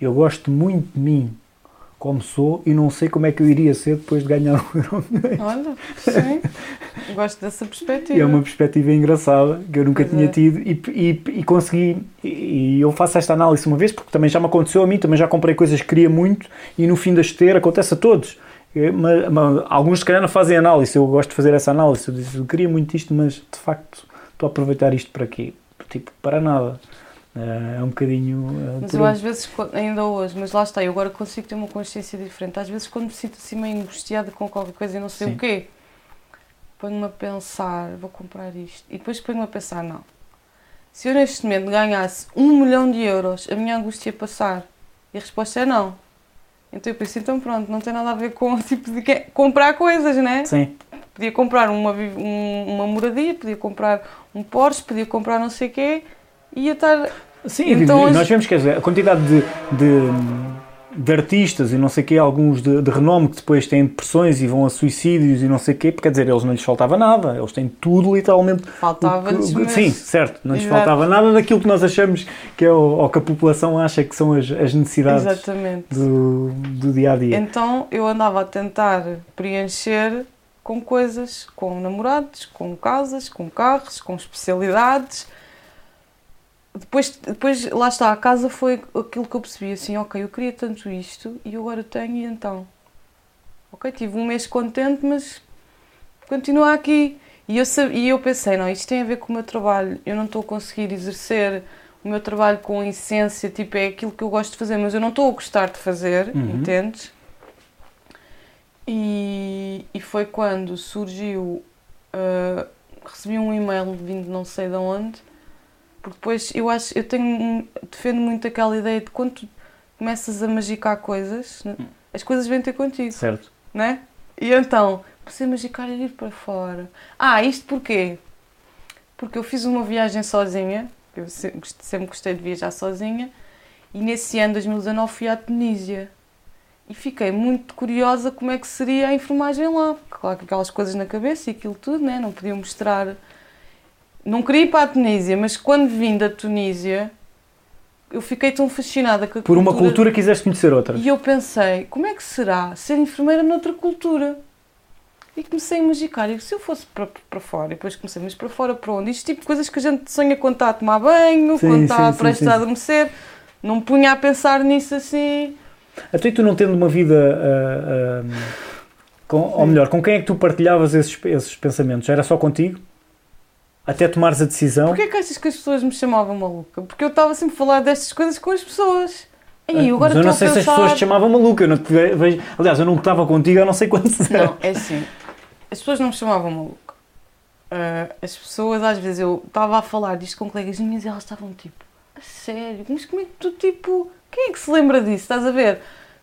Eu gosto muito de mim como sou e não sei como é que eu iria ser depois de ganhar *laughs* o Euro milhões. Olha, sim. Gosto dessa perspectiva. É uma perspectiva engraçada que eu nunca Pois tinha é. tido e, e, e consegui. E, e eu faço esta análise uma vez porque também já me aconteceu a mim, também já comprei coisas que queria muito e no fim da esteira acontece a todos. Mas, mas alguns se calhar não fazem análise, eu gosto de fazer essa análise. Eu, disse, eu queria muito isto, mas de facto estou a aproveitar isto para quê? Tipo, para nada. É um bocadinho. eh, Mas eu às vezes, ainda hoje, mas lá está, eu agora consigo ter uma consciência diferente. Às vezes quando me sinto assim meio angustiada com qualquer coisa e não sei Sim. o quê, ponho-me a pensar, vou comprar isto. E depois ponho-me a pensar, não. Se eu neste momento ganhasse um milhão de euros, a minha angústia ia passar. E a resposta é não. Então eu penso, então pronto, não tem nada a ver com o tipo de que- comprar coisas, né? Sim, Podia comprar uma, um- uma moradia, podia comprar um Porsche, podia comprar não sei o quê, e ia estar. Sim, Então, nós vemos dizer, a quantidade de, de, de artistas e não sei o quê, alguns de, de renome que depois têm depressões e vão a suicídios e não sei o quê, porque quer dizer, eles não lhes faltava nada, eles têm tudo literalmente. Faltava-lhes. que- Sim, certo, não lhes Exato. faltava nada daquilo que nós achamos que é o, ou que a população acha que são as, as necessidades do, do dia a dia. Então eu andava a tentar preencher com coisas, com namorados, com casas, com carros, com especialidades. Depois, depois lá está, a casa foi aquilo que eu percebi, assim, ok, eu queria tanto isto e agora tenho e então. Ok, tive um mês contente, mas continua aqui. E eu, sab- e eu pensei, não, isto tem a ver com o meu trabalho, eu não estou a conseguir exercer o meu trabalho com essência, tipo, é aquilo que eu gosto de fazer, mas eu não estou a gostar de fazer, Uhum. entendes? E, e foi quando surgiu, ah, recebi um e-mail vindo de não sei de onde, porque depois eu acho, eu tenho, defendo muito aquela ideia de quando tu começas a magicar coisas, né, as coisas vêm ter contigo Certo. né? E então, comecei a magicar e ir para fora. Ah, isto porquê? Porque eu fiz uma viagem sozinha, eu sempre gostei de viajar sozinha, e nesse ano, 2019, fui à Tunísia. E fiquei muito curiosa como é que seria a enfermagem lá. Claro que aquelas coisas na cabeça e aquilo tudo, né? Não podia mostrar. Não queria ir para a Tunísia, mas quando vim da Tunísia, eu fiquei tão fascinada com a Por uma cultura quiseste conhecer outra. e eu pensei, como é que será ser enfermeira noutra cultura? E comecei a magicar. E se eu fosse para, para fora, e depois comecei, mas para fora para onde? Isto tipo de coisas que a gente sonha quando está a tomar banho, Sim, quando está sim, prestes sim. a adormecer. Não me punha a pensar nisso assim. Até tu não tendo uma vida. ah, ah, com, ou melhor, com quem é que tu partilhavas esses, esses pensamentos? Era só contigo? Até tomares a decisão? Porquê é que achas que as pessoas me chamavam maluca? Porque eu estava sempre a falar destas coisas com as pessoas. E eu agora Ah, Mas eu não sei a se as pensar... pessoas te chamavam maluca. Eu não te ve- vejo... Aliás, eu não estava contigo há não sei quantos anos. Não, é assim. As pessoas não me chamavam maluco. Ah, as pessoas, às vezes, eu estava a falar disto com colegas minhas e elas estavam tipo, a sério, mas como é que tu, tipo, quem é que se lembra disso? Estás a ver?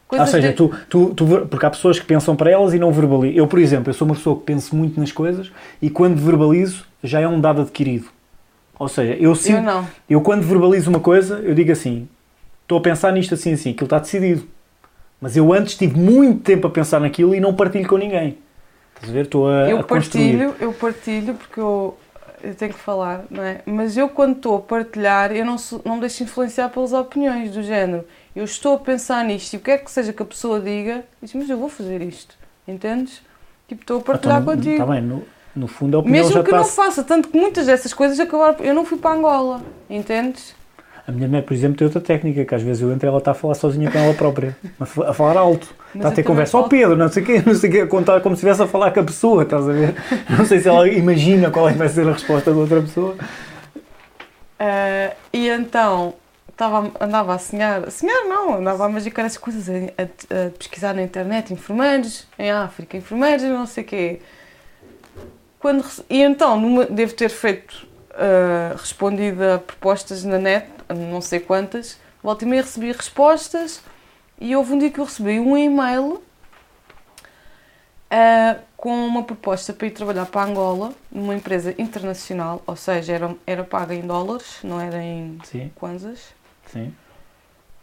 Ou Coisas seja, de- tu, tu, tu porque há pessoas que pensam para elas e não verbalizam. Eu, por exemplo, eu sou uma pessoa que penso muito nas coisas e quando verbalizo já é um dado adquirido. Ou seja, eu Eu sinto, não. eu quando verbalizo uma coisa, eu digo assim, estou a pensar nisto assim, assim, aquilo está decidido. Mas eu antes tive muito tempo a pensar naquilo e não partilho com ninguém. Estás a ver? Estou a, Eu a construir. partilho, eu partilho porque eu, eu tenho que falar, não é? Mas eu quando estou a partilhar, eu não, sou- não me deixo influenciar pelas opiniões do género. Eu estou a pensar nisto e o que é que seja que a pessoa diga, diz, mas eu vou fazer isto, entendes? Tipo, estou a partilhar Então, contigo. Está bem, no, no fundo a opinião Mesmo já que não faça, tanto que muitas dessas coisas acabaram. Eu não fui para Angola, entendes? A minha mulher, por exemplo, tem outra técnica, que às vezes eu entro e ela está a falar sozinha com ela própria. A fa- a falar alto. Mas Está a ter conversa. Ó falo- Pedro, não sei o quê, não sei o quê, a contar como se estivesse a falar com a pessoa, estás a ver? *laughs* Não sei se ela imagina qual é vai ser a resposta da outra pessoa. Ah, e então estava, andava a sonhar, sonhar não, andava a magicar essas coisas, a, a- a pesquisar na internet, enfermeiros em África, enfermeiros não sei o quê. Quando, e então, numa- devo ter feito, ah, respondido a propostas na net, não sei quantas, volta e meia recebi respostas e houve um dia que eu recebi um e-mail ah, com uma proposta para ir trabalhar para Angola, numa empresa internacional, ou seja, era, era paga em dólares, não era em Sim, kwanzas, sim.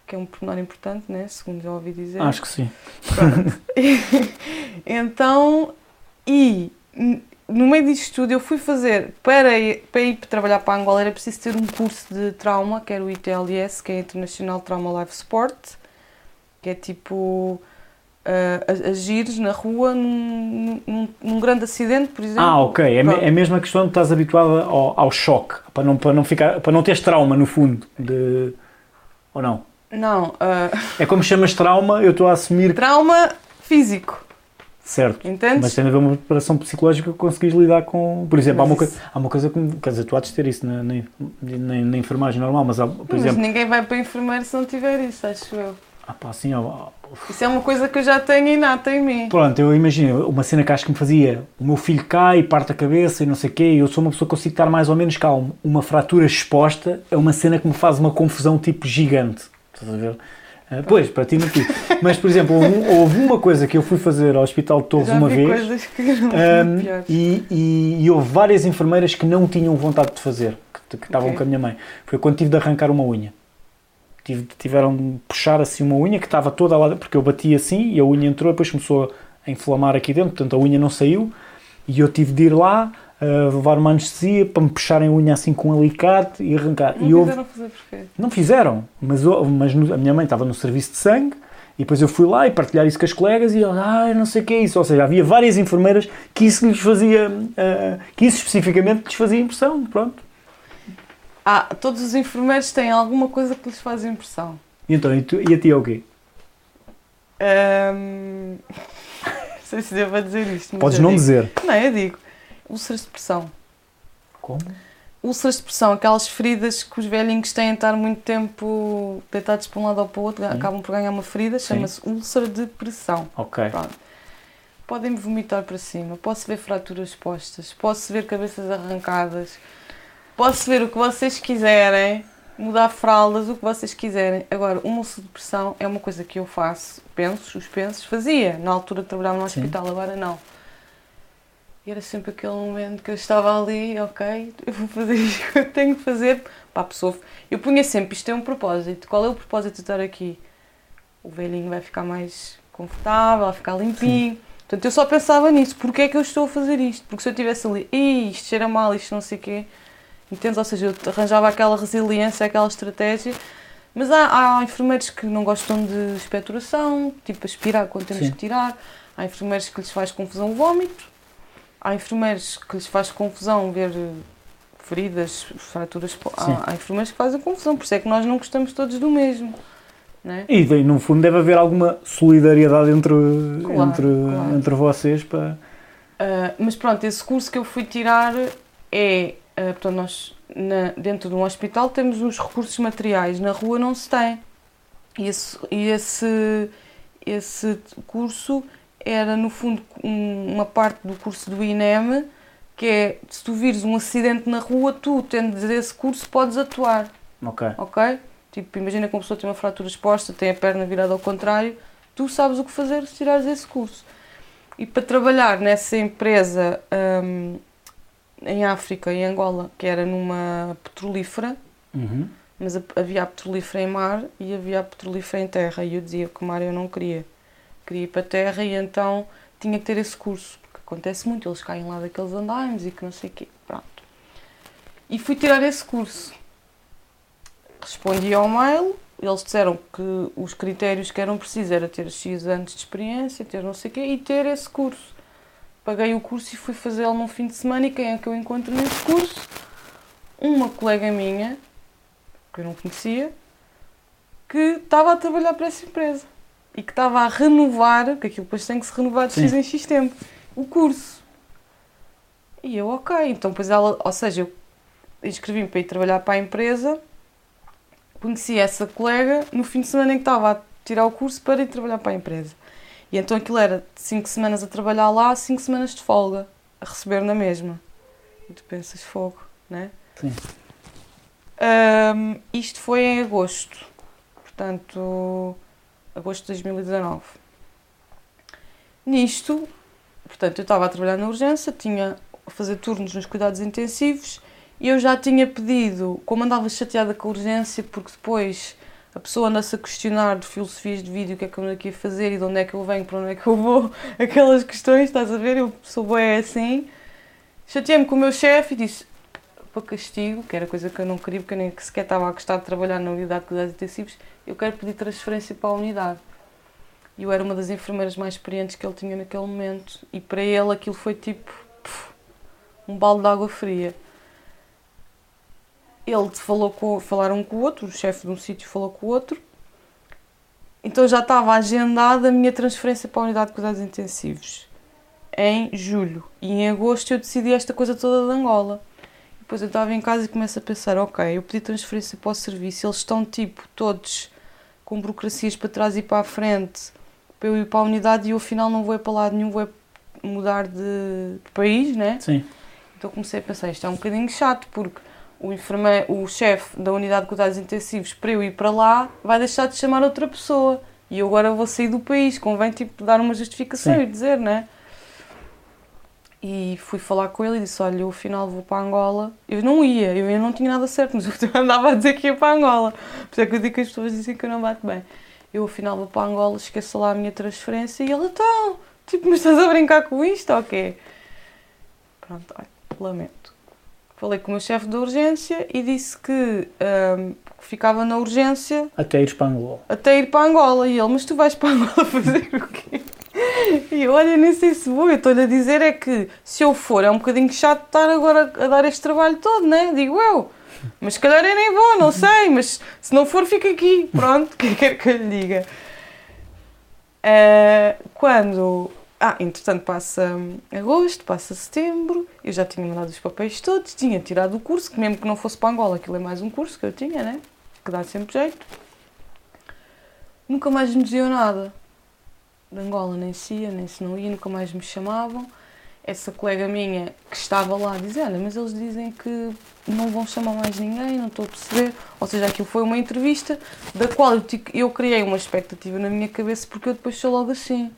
que é um pormenor importante, né? segundo já ouvi dizer. Acho que sim. *laughs* *laughs* Então, e no meio disto tudo, eu fui fazer, para ir, para ir trabalhar para Angola, era preciso ter um curso de trauma, que era o ITLS, que é International Trauma Life Support, que é tipo uh, a- agires na rua num, num, num grande acidente, por exemplo. Ah, ok. É, Pronto. é mesmo a questão de estás habituada ao, ao choque, para não, para, não ficar, para não teres trauma, no fundo. De... Ou não? Não, uh, É como chamas trauma, eu estou a assumir trauma físico, Certo. entendes? Mas tem a ver uma preparação psicológica que conseguis lidar com. Por exemplo, há uma, coi- há uma coisa que. Quer dizer, tu há de ter isso na, na, na, na enfermagem normal, mas há, por Mas exemplo. ninguém vai para enfermeiro se não tiver isso, acho eu. Ah, pá, assim, ó, Isso é uma coisa que eu já tenho inata em mim. Pronto, eu imagino uma cena que acho que me fazia. O meu filho cai, parte a cabeça e não sei o quê, e eu sou uma pessoa que consigo estar mais ou menos calmo. Uma fratura exposta é uma cena que me faz uma confusão tipo gigante. Estás a ver? Uh, pois, para ti não tive. Mas, por exemplo, houve, houve, uma coisa que eu fui fazer ao Hospital de Torres uma vez. coisas que Um, piores. e, e, e houve várias enfermeiras que não tinham vontade de fazer, que, que estavam Ok. com a minha mãe. Foi quando tive de arrancar uma unha. Tive, tiveram de puxar assim uma unha que estava toda lá, porque eu bati assim e a unha entrou, depois começou a inflamar aqui dentro, portanto a unha não saiu. E eu tive de ir lá, uh, levar uma anestesia para me puxarem a unha assim com um alicate e arrancar. Não e houve, quiseram fazer porquê? não fizeram, mas, mas no- a minha mãe estava no serviço de sangue e depois eu fui lá e partilhar isso com as colegas e elas, ah, não sei o que é isso. Ou seja, havia várias enfermeiras que isso lhes fazia, ah, que isso especificamente lhes fazia impressão. Pronto. Ah, todos os enfermeiros têm alguma coisa que lhes faz impressão. E então, e, tu, e a ti é o quê? *laughs* Não sei se devo dizer isto. Podes não digo. dizer. Não, eu digo. Úlceras de pressão. Como? Úlceras de pressão, aquelas feridas que os velhinhos têm de estar muito tempo deitados para um lado ou para o outro, Sim. acabam por ganhar uma ferida, Sim. chama-se úlcera de pressão. Ok. Pronto. Podem-me vomitar para cima, posso ver fraturas expostas, posso ver cabeças arrancadas, posso ver o que vocês quiserem, mudar fraldas, o que vocês quiserem. Agora, uma úlcera de pressão é uma coisa que eu faço, penso, os pensos, fazia. Na altura trabalhava no Sim. hospital, agora não. E era sempre aquele momento que eu estava ali, ok, eu vou fazer *laughs* isto que eu tenho que fazer a pessoa. Eu punha sempre, isto é um propósito. Qual é o propósito de estar aqui? O velhinho vai ficar mais confortável, vai ficar limpinho. Portanto, eu só pensava nisso. Porquê é que eu estou a fazer isto? Porque se eu estivesse ali, "Ih, isto cheira mal, isto não sei o quê, entendes? Ou seja, eu arranjava aquela resiliência, aquela estratégia. Mas há, há enfermeiros que não gostam de expectoração, tipo aspirar quando temos Sim. que tirar. Há enfermeiros que lhes faz confusão o vómito. Há enfermeiros que lhes faz confusão ver eh, feridas, fraturas. Há, há enfermeiros que fazem confusão, por isso é que nós não gostamos todos do mesmo. Né? E no fundo deve haver alguma solidariedade entre, Claro, entre, claro. entre vocês para. Uh, mas pronto, esse curso que eu fui tirar é, uh, portanto, nós na- dentro de um hospital temos os recursos materiais, na rua não se tem. E esse, e esse, esse curso era, no fundo, um- uma parte do curso do INEM, que é, se tu vires um acidente na rua, tu, tendo esse curso, podes atuar Ok. ok? Tipo, imagina que uma pessoa tem uma fratura exposta, tem a perna virada ao contrário, tu sabes o que fazer se tirares esse curso. E para trabalhar nessa empresa hum, em África, em Angola, que era numa petrolífera, Uhum. mas havia a petrolífera em mar e havia a petrolífera em terra, e eu dizia que o mar eu não queria. Queria ir para a terra e então tinha que ter esse curso, porque acontece muito, eles caem lá daqueles andaimes e que não sei o quê, pronto. E fui tirar esse curso. Respondi ao mail, eles disseram que os critérios que eram precisos era ter X anos de experiência, ter não sei o quê, e ter esse curso. Paguei o curso e fui fazê-lo num fim de semana, e quem é que eu encontro nesse curso? Uma colega minha, que eu não conhecia, que estava a trabalhar para essa empresa e que estava a renovar, porque aquilo depois tem que se renovar de X Sim. em X tempo, o curso. E eu, ok, então depois ela, ou seja, eu inscrevi-me para ir trabalhar para a empresa, conheci essa colega no fim de semana em que estava a tirar o curso para ir trabalhar para a empresa. E então aquilo era 5 semanas a trabalhar lá, 5 semanas de folga, a receber na mesma. E tu pensas, fogo, né? Sim. Ahm, isto foi em agosto, portanto, agosto de 2019. Nisto, portanto, eu estava a trabalhar na urgência, tinha a fazer turnos nos cuidados intensivos e eu já tinha pedido, como andava chateada com a urgência, porque depois a pessoa anda-se a questionar de filosofias de vídeo, o que é que eu ando aqui a fazer e de onde é que eu venho, para onde é que eu vou, *laughs* aquelas questões, estás a ver? Eu sou boa assim. Chateei-me com o meu chefe e disse: para castigo, que era coisa que eu não queria, porque eu nem sequer estava a gostar de trabalhar na unidade de cuidados intensivos, eu quero pedir transferência para a unidade. E eu era uma das enfermeiras mais experientes que ele tinha naquele momento, e para ele aquilo foi tipo puf, um balde de água fria. Ele falou com, falaram com o outro, o chefe de um sítio falou com o outro, então já estava agendada a minha transferência para a unidade de cuidados intensivos em julho. E em agosto eu decidi esta coisa toda de Angola. Depois eu estava em casa e começo a pensar, ok, eu pedi transferência para o serviço, eles estão tipo todos com burocracias para trás e para a frente para eu ir para a unidade e eu afinal não vou ir para lado nenhum, vou é mudar de, de país, né? Sim. Então comecei a pensar, isto é um bocadinho chato porque o enfermeiro, o chefe da unidade de cuidados intensivos para eu ir para lá vai deixar de chamar outra pessoa. E eu agora vou sair do país, convém tipo dar uma justificação Sim. e dizer, né? E fui falar com ele e disse: Olha, eu afinal vou para Angola. Eu não ia, eu não tinha nada certo, mas *laughs* eu andava a dizer que ia para Angola. Por isso é que eu digo que as pessoas dizem que eu não bato bem. Eu afinal vou para Angola, esqueça lá a minha transferência. E ele: Então, tipo, mas estás a brincar com isto ou quê? Pronto, olha, lamento. Falei com o meu chefe da urgência e disse que ahm, ficava na urgência Até ires para Angola. até ir para Angola. E ele, mas tu vais para Angola *laughs* fazer o quê? E olha, nem sei se vou. Eu estou-lhe a dizer é que se eu for, é um bocadinho chato estar agora a dar este trabalho todo, né? Digo eu. Mas se calhar eu nem vou, não sei. Mas se não for, fica aqui. Pronto, *laughs* o que quer que eu lhe diga? Eh, quando. Ah, entretanto, passa hum, agosto, passa setembro, eu já tinha mandado os papéis todos, tinha tirado o curso, que mesmo que não fosse para Angola, aquilo é mais um curso que eu tinha, né? Que dá sempre jeito. Nunca mais me diziam nada. De Angola nem se ia, nem se não ia, nunca mais me chamavam. Essa colega minha que estava lá dizia, olha, mas eles dizem que não vão chamar mais ninguém, não estou a perceber. Ou seja, aquilo foi uma entrevista da qual eu, eu criei uma expectativa na minha cabeça porque eu depois sou logo assim.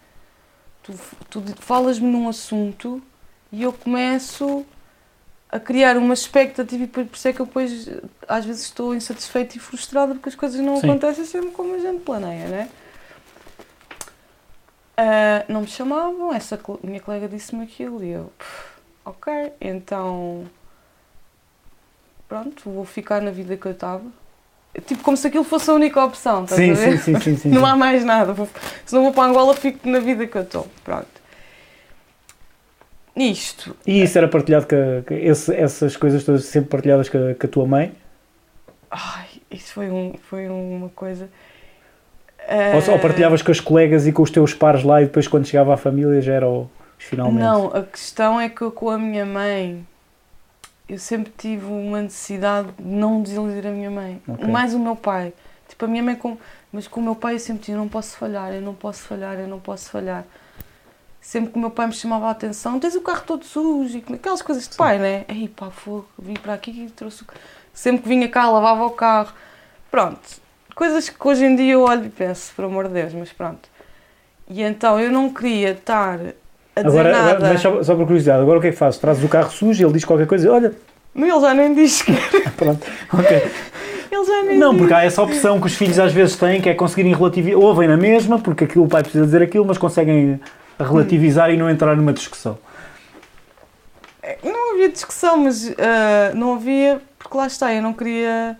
Tu, tu falas-me num assunto e eu começo a criar uma expectativa e por por isso é que eu depois às vezes estou insatisfeita e frustrada porque as coisas não Sim. acontecem sempre como a gente planeia, né? Ah, não me chamavam, essa minha colega disse-me aquilo e eu, "Pff, ok, então pronto, vou ficar na vida que eu estava. Tipo, como se aquilo fosse a única opção, estás Sim, a ver? sim, sim, sim. *laughs* Não há mais nada. Vou- Se não vou para Angola, fico na vida que eu estou. Pronto. Isto. E isso era partilhado com esse- essas coisas todas sempre partilhadas com a, com a tua mãe? Ai, isso foi, um, foi uma coisa. Ou, só- Ah, partilhavas com os colegas e com os teus pares lá e depois quando chegava à família já era o- finalmente? Não, a questão é que eu, com a minha mãe, eu sempre tive uma necessidade de não desiludir a minha mãe. Ok. Mais o meu pai. Tipo, a minha mãe, com, mas com o meu pai eu sempre tinha, eu não posso falhar, eu não posso falhar, eu não posso falhar. Sempre que o meu pai me chamava a atenção, tens o carro todo sujo, aquelas coisas de pai, né? Ei, pá, fogo, vim para aqui e trouxe o carro. Sempre que vinha cá, lavava o carro. Pronto. Coisas que hoje em dia eu olho e penso, por amor de Deus, mas pronto. E então eu não queria estar a dizer Agora, nada. agora só, só por curiosidade, agora o que é que fazes? Trazes o carro sujo ele diz qualquer coisa e olha, Não, ele já nem diz que. *laughs* pronto, ok. Ele já nem Não, diz. porque há essa opção que os filhos às vezes têm, que é conseguirem relativizar, ouvem na mesma, porque aquilo o pai precisa dizer aquilo, mas conseguem relativizar e não entrar numa discussão. Não havia discussão, mas ah, não havia, porque lá está, eu não queria.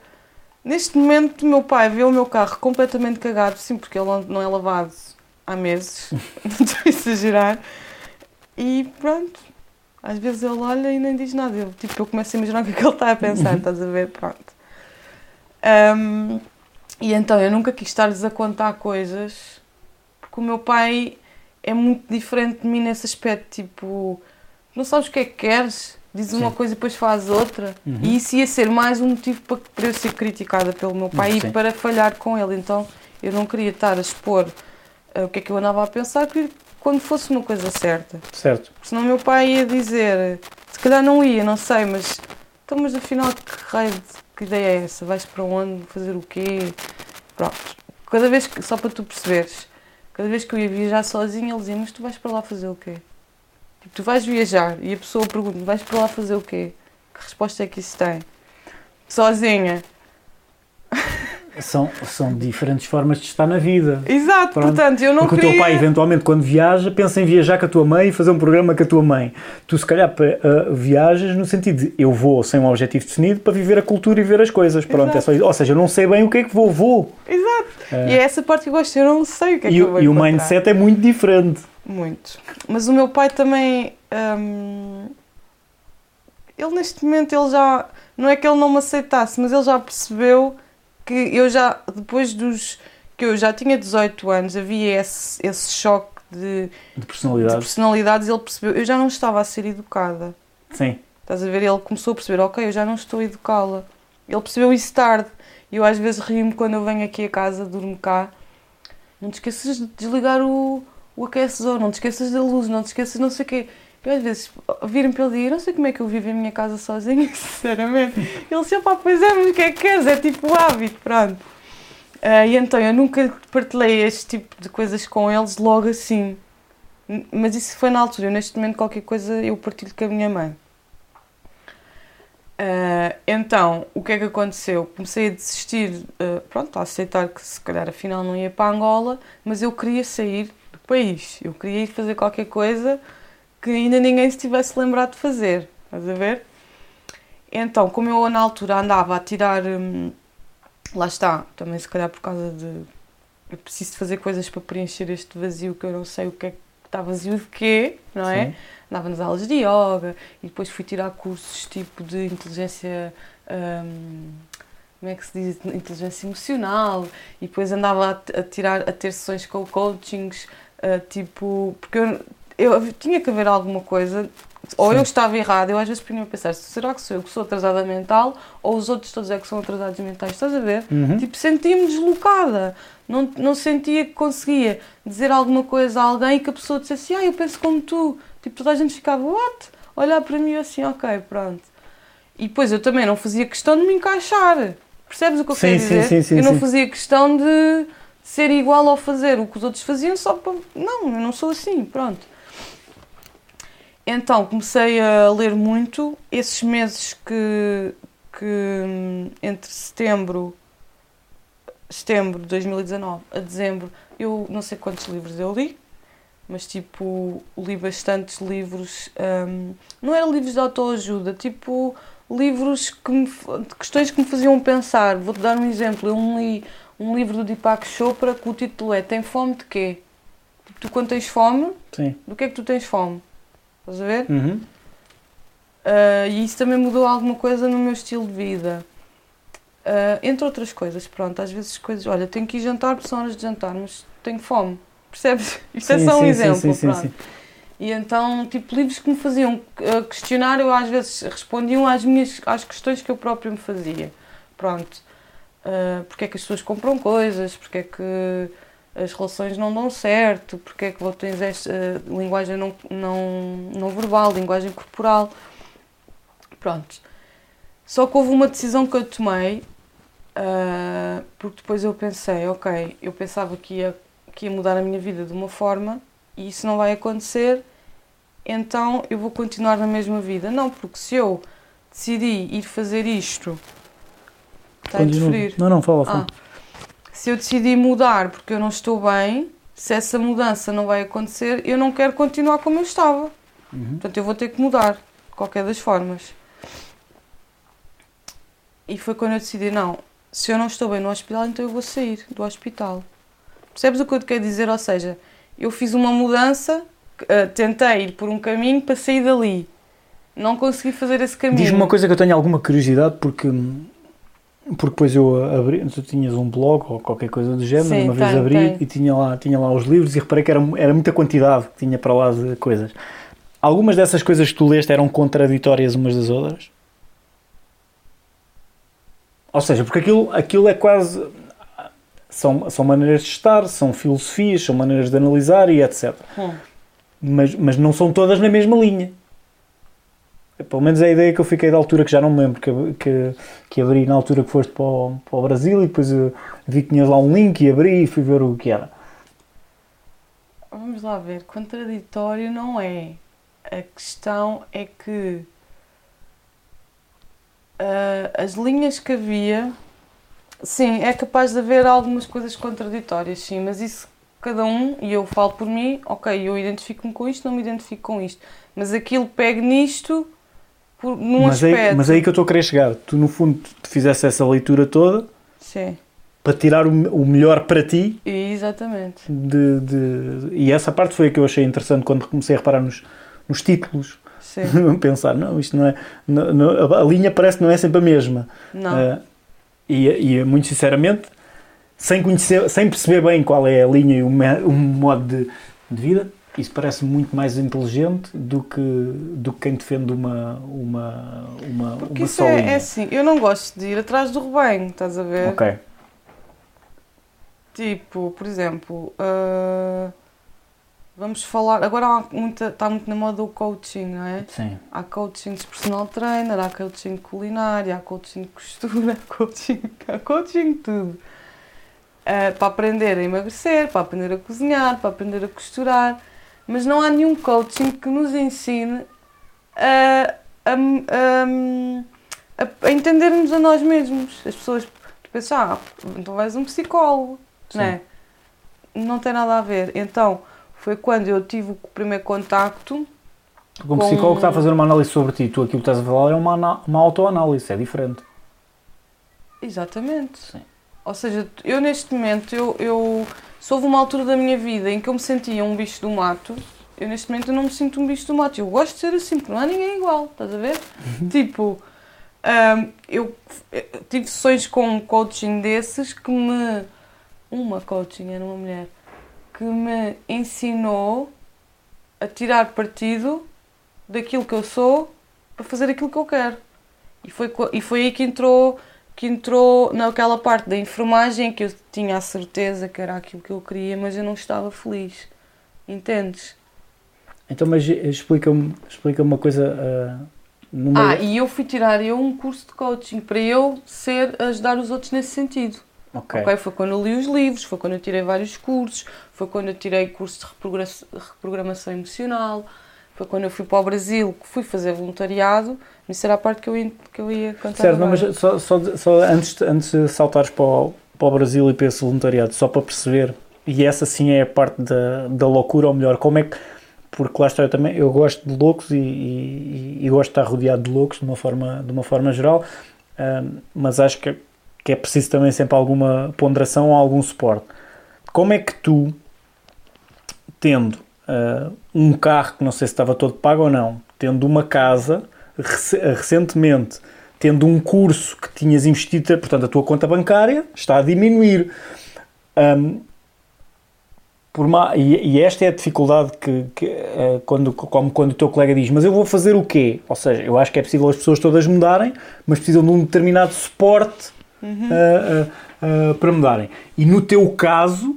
Neste momento, o meu pai vê o meu carro completamente cagado, sim, porque ele não- é lavado há meses, *laughs* não estou a exagerar, e pronto. Às vezes ele olha e nem diz nada. Eu, tipo, eu começo a imaginar o que é que ele está a pensar, estás a ver? Pronto. Ahm, e então eu nunca quis estar-lhes a contar coisas, porque o meu pai é muito diferente de mim nesse aspecto, tipo, não sabes o que é que queres, dizes uma Sim. coisa e depois fazes outra. Uhum. E isso ia ser mais um motivo para, para eu ser criticada pelo meu pai Sim. e para falhar com ele. Então eu não queria estar a expor eh, o que é que eu andava a pensar, que quando fosse uma coisa certa. Certo. Senão o meu pai ia dizer, se calhar não ia, não sei, mas então, mas afinal que raio de que ideia é essa? Vais para onde? Fazer o quê? Pronto. Cada vez que, só para tu perceberes, cada vez que eu ia viajar sozinha, ele dizia, mas tu vais para lá fazer o quê? Tipo, tu vais viajar e a pessoa pergunta, vais para lá fazer o quê? Que resposta é que isso tem? Sozinha. *laughs* São, são diferentes formas de estar na vida. Exato, Pronto. portanto, eu não Porque queria... o teu pai, eventualmente, quando viaja, pensa em viajar com a tua mãe e fazer um programa com a tua mãe. Tu, se calhar, ah, viajas no sentido de eu vou sem um objetivo definido para viver a cultura e ver as coisas. Pronto, é só isso. Ou seja, eu não sei bem o que é que vou, vou. Exato. Ah, E é essa parte que eu gosto, eu não sei o que é e, que eu o- vou e o encontrar. mindset é muito diferente. Muito. Mas o meu pai também. hum, ele neste momento ele já. Não é que ele não me aceitasse, mas ele já percebeu que eu já. Depois dos. que eu já tinha 18 anos, havia esse, esse choque de, De de personalidade. personalidades. Ele percebeu. Eu já não estava a ser educada. Sim. Estás a ver? Ele começou a perceber, ok, eu já não estou a educá-la. Ele percebeu isso tarde. E eu às vezes rio-me quando eu venho aqui a casa, durmo cá. Não te esqueças de desligar o, o aquecedor, não te esqueças da luz, não te esqueças não sei o quê. Eu às vezes virem para ele e não sei como é que eu vivo em minha casa sozinha, *laughs* sinceramente. Ele disse, pá, pois é, mas o que é que queres? É tipo hábito, pronto. Uh, e então eu nunca partilhei este tipo de coisas com eles logo assim. Mas isso foi na altura. Eu, neste momento, qualquer coisa eu partilho com a minha mãe. Uh, então, o que é que aconteceu? Comecei a desistir, uh, pronto, a aceitar que se calhar afinal não ia para Angola, mas eu queria sair país. Eu queria ir fazer qualquer coisa que ainda ninguém se tivesse lembrado de fazer. Estás a ver? Então, como eu na altura andava a tirar. Hum, lá está, também se calhar por causa de. Eu preciso de fazer coisas para preencher este vazio que eu não sei o que é que está vazio de quê, não é? Sim andava nas aulas de yoga e depois fui tirar cursos tipo de inteligência. Um, como é que se diz? Inteligência emocional e depois andava a, a tirar, a ter sessões com coachings, uh, tipo. Porque eu, eu tinha que haver alguma coisa ou Sim. eu estava errado, eu às vezes punha a pensar, será que sou eu que sou atrasada mental ou os outros todos é que são atrasados mentais? Estás a ver? Uhum. Tipo, sentia-me deslocada. Não, não sentia que conseguia dizer alguma coisa a alguém e que a pessoa dissesse, ah, eu penso como tu. Tipo, toda a gente ficava, what? Olhar para mim assim, ok, pronto. E depois eu também não fazia questão de me encaixar. Percebes o que eu sim, quero dizer? Sim, sim, eu não fazia questão de ser igual ao fazer o que os outros faziam só para. Não, eu não sou assim, pronto. Então comecei a ler muito. Esses meses que, que entre setembro, setembro de 2019 a dezembro, eu não sei quantos livros eu li mas tipo, li bastantes livros, um, não eram livros de autoajuda, tipo, livros que me, questões que me faziam pensar. Vou-te dar um exemplo, eu li um livro do Deepak Chopra que o título é Tem fome de quê? Tipo, tu quando tens fome, Sim. do que é que tu tens fome? Estás a ver? Uhum. Uh, e isso também mudou alguma coisa no meu estilo de vida. Uh, entre outras coisas, pronto, às vezes coisas, olha, tenho que ir jantar porque são horas de jantar, mas tenho fome *laughs* Percebes? Isto é sim, é só um sim, exemplo. Sim, sim, E então, tipo, livros que me faziam eh, questionar, eu às vezes respondiam às minhas às questões que eu próprio me fazia. Pronto. Uh, porque é que as pessoas compram coisas, porque é que as relações não dão certo, porque é que vou ter esta uh, linguagem não, não, não verbal, linguagem corporal. Pronto. Só que houve uma decisão que eu tomei, uh, porque depois eu pensei, ok, eu pensava que ia que ia mudar a minha vida de uma forma e isso não vai acontecer, então eu vou continuar na mesma vida. Não, porque se eu decidi ir fazer isto. Está a interferir? Não, não, fala, fala. Ah, se eu decidi mudar porque eu não estou bem, se essa mudança não vai acontecer, eu não quero continuar como eu estava. Uhum. Portanto, eu vou ter que mudar, de qualquer das formas. E foi quando eu decidi: não, se eu não estou bem no hospital, então eu vou sair do hospital. Percebes o que eu te quero dizer? Ou seja, eu fiz uma mudança, uh, tentei ir por um caminho para sair dali. Não consegui fazer esse caminho. Diz-me uma coisa que eu tenho alguma curiosidade, porque, porque depois eu abri, tu tinhas um blog ou qualquer coisa do género, Sim, uma vez abri tem. e tinha lá, tinha lá os livros e reparei que era, era muita quantidade que tinha para lá de coisas. Algumas dessas coisas que tu leste eram contraditórias umas das outras? Ou seja, porque aquilo, aquilo é quase são, são maneiras de estar, são filosofias, são maneiras de analisar e etc. Hum. Mas, mas não são todas na mesma linha. Pelo menos é a ideia que eu fiquei da altura, que já não me lembro, que, que, que abri na altura que foste para o, para o Brasil e depois vi que tinhas lá um link e abri e fui ver o que era. Vamos lá ver, contraditório não é. A questão é que uh, as linhas que havia Sim, é capaz de haver algumas coisas contraditórias, sim, mas isso cada um, e eu falo por mim, ok, eu identifico-me com isto, não me identifico com isto, mas aquilo pega nisto por, num mas aspecto. Aí, mas é aí que eu estou a querer chegar. Tu, no fundo, tu fizeste essa leitura toda sim. para tirar o, o melhor para ti. Exatamente. De, de, e essa parte foi a que eu achei interessante quando comecei a reparar nos, nos títulos. Sim. *laughs* Pensar, não, isto não é. Não, não, a linha parece que não é sempre a mesma. Não. Uh, e, e muito sinceramente, sem, conhecer, sem perceber bem qual é a linha e o, o modo de, de vida, isso parece muito mais inteligente do que, do que quem defende uma, uma, uma, Porque uma isso é, é, assim, eu não gosto de ir atrás do rebanho, estás a ver? Ok. Tipo, por exemplo, uh, vamos falar. Agora há muita, está muito na moda o coaching, não é? Sim. Há coaching de personal trainer, há coaching de culinária, há coaching de costura, *laughs* há coaching, há coaching de tudo. Uh, para aprender a emagrecer, para aprender a cozinhar, para aprender a costurar, mas não há nenhum coaching que nos ensine a, a, a, a entendermos a nós mesmos. As pessoas pensam, ah, então vais um psicólogo, não é? Não tem nada a ver. Então, foi quando eu tive o primeiro contacto. Um psicólogo está a fazer uma análise sobre ti, tu aquilo que estás a falar é uma, uma autoanálise, é diferente. Exatamente. Sim. Ou seja, eu neste momento, eu, eu, se houve uma altura da minha vida em que eu me sentia um bicho do mato, eu neste momento não me sinto um bicho do mato. Eu gosto de ser assim, porque não há ninguém igual, estás a ver? Uhum. Tipo, um, eu, eu tive sessões com um coaching desses que me. Uma coaching era uma mulher que me ensinou a tirar partido daquilo que eu sou para fazer aquilo que eu quero. E foi, e foi aí que entrou, que entrou naquela parte da enfermagem que eu tinha a certeza que era aquilo que eu queria, mas eu não estava feliz. Entendes? Então, mas explica-me explica uma coisa. Uh, ah, e eu fui tirar eu um curso de coaching para eu ser, ajudar os outros nesse sentido. Okay. ok. Foi quando eu li os livros, foi quando eu tirei vários cursos, foi quando eu tirei curso de reprogramação emocional, foi quando eu fui para o Brasil, que fui fazer voluntariado, isso era a parte que eu ia, que eu ia cantar. Certo, não, mas só, só, só antes, antes de saltares para o, para o Brasil e para esse voluntariado, só para perceber, e essa sim é a parte da, da loucura, ou melhor, como é que porque lá está eu também eu gosto de loucos e, e, e, gosto de estar rodeado de loucos de uma forma de uma forma geral mas acho que que é preciso também sempre alguma ponderação ou algum suporte. Como é que tu, tendo uh, um carro que não sei se estava todo pago ou não, tendo uma casa, rec recentemente, tendo um curso que tinhas investido, portanto a tua conta bancária está a diminuir. Um, por e, e, esta é a dificuldade que, que uh, quando, como quando o teu colega diz, mas eu vou fazer o quê? Ou seja, eu acho que é possível as pessoas todas mudarem, mas precisam de um determinado suporte uhum. uh, uh, para mudarem. E no teu caso,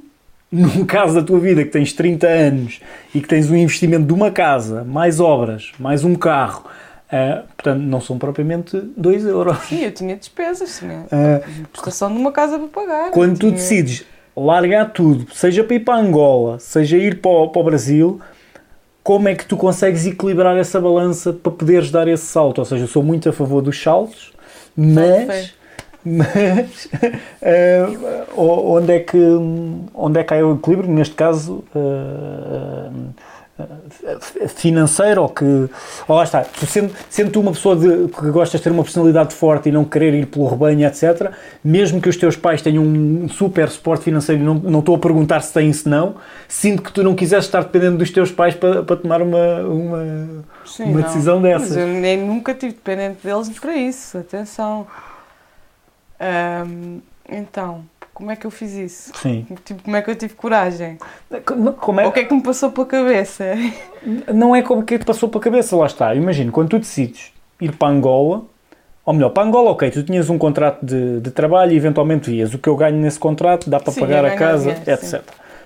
num caso da tua vida que tens 30 anos e que tens um investimento de uma casa, mais obras, mais um carro, uh, portanto não são propriamente 2 euros. Sim, eu tinha despesas, tinha uh, prestação de uma casa para pagar. Quando tinha... tu decides largar tudo, seja para ir para Angola, seja ir para o, para o Brasil, como é que tu consegues equilibrar essa balança para poderes dar esse salto? Ou seja, eu sou muito a favor dos saltos, mas mas *laughs* uh, onde, é que, onde é que há o equilíbrio? Neste caso, uh, financeiro ou que ou lá está, sendo, sendo tu uma pessoa de, que gostas de ter uma personalidade forte e não querer ir pelo rebanho, etc mesmo que os teus pais tenham um super suporte financeiro e não, não estou a perguntar se têm se não, sinto que tu não quiseste estar dependendo dos teus pais para, para tomar uma, uma, Sim, uma decisão dessas. Mas eu nem nunca estive dependente deles para isso, atenção um, então, como é que eu fiz isso? Sim. Tipo, como é que eu tive coragem? Como é... O que é que me passou pela cabeça? Não é como que te passou pela cabeça, lá está. Imagino, quando tu decides ir para Angola, ou melhor, para Angola, ok, tu tinhas um contrato de, de trabalho e eventualmente vias o que eu ganho nesse contrato, dá para sim, pagar a casa, dinheiro, etc. Sim.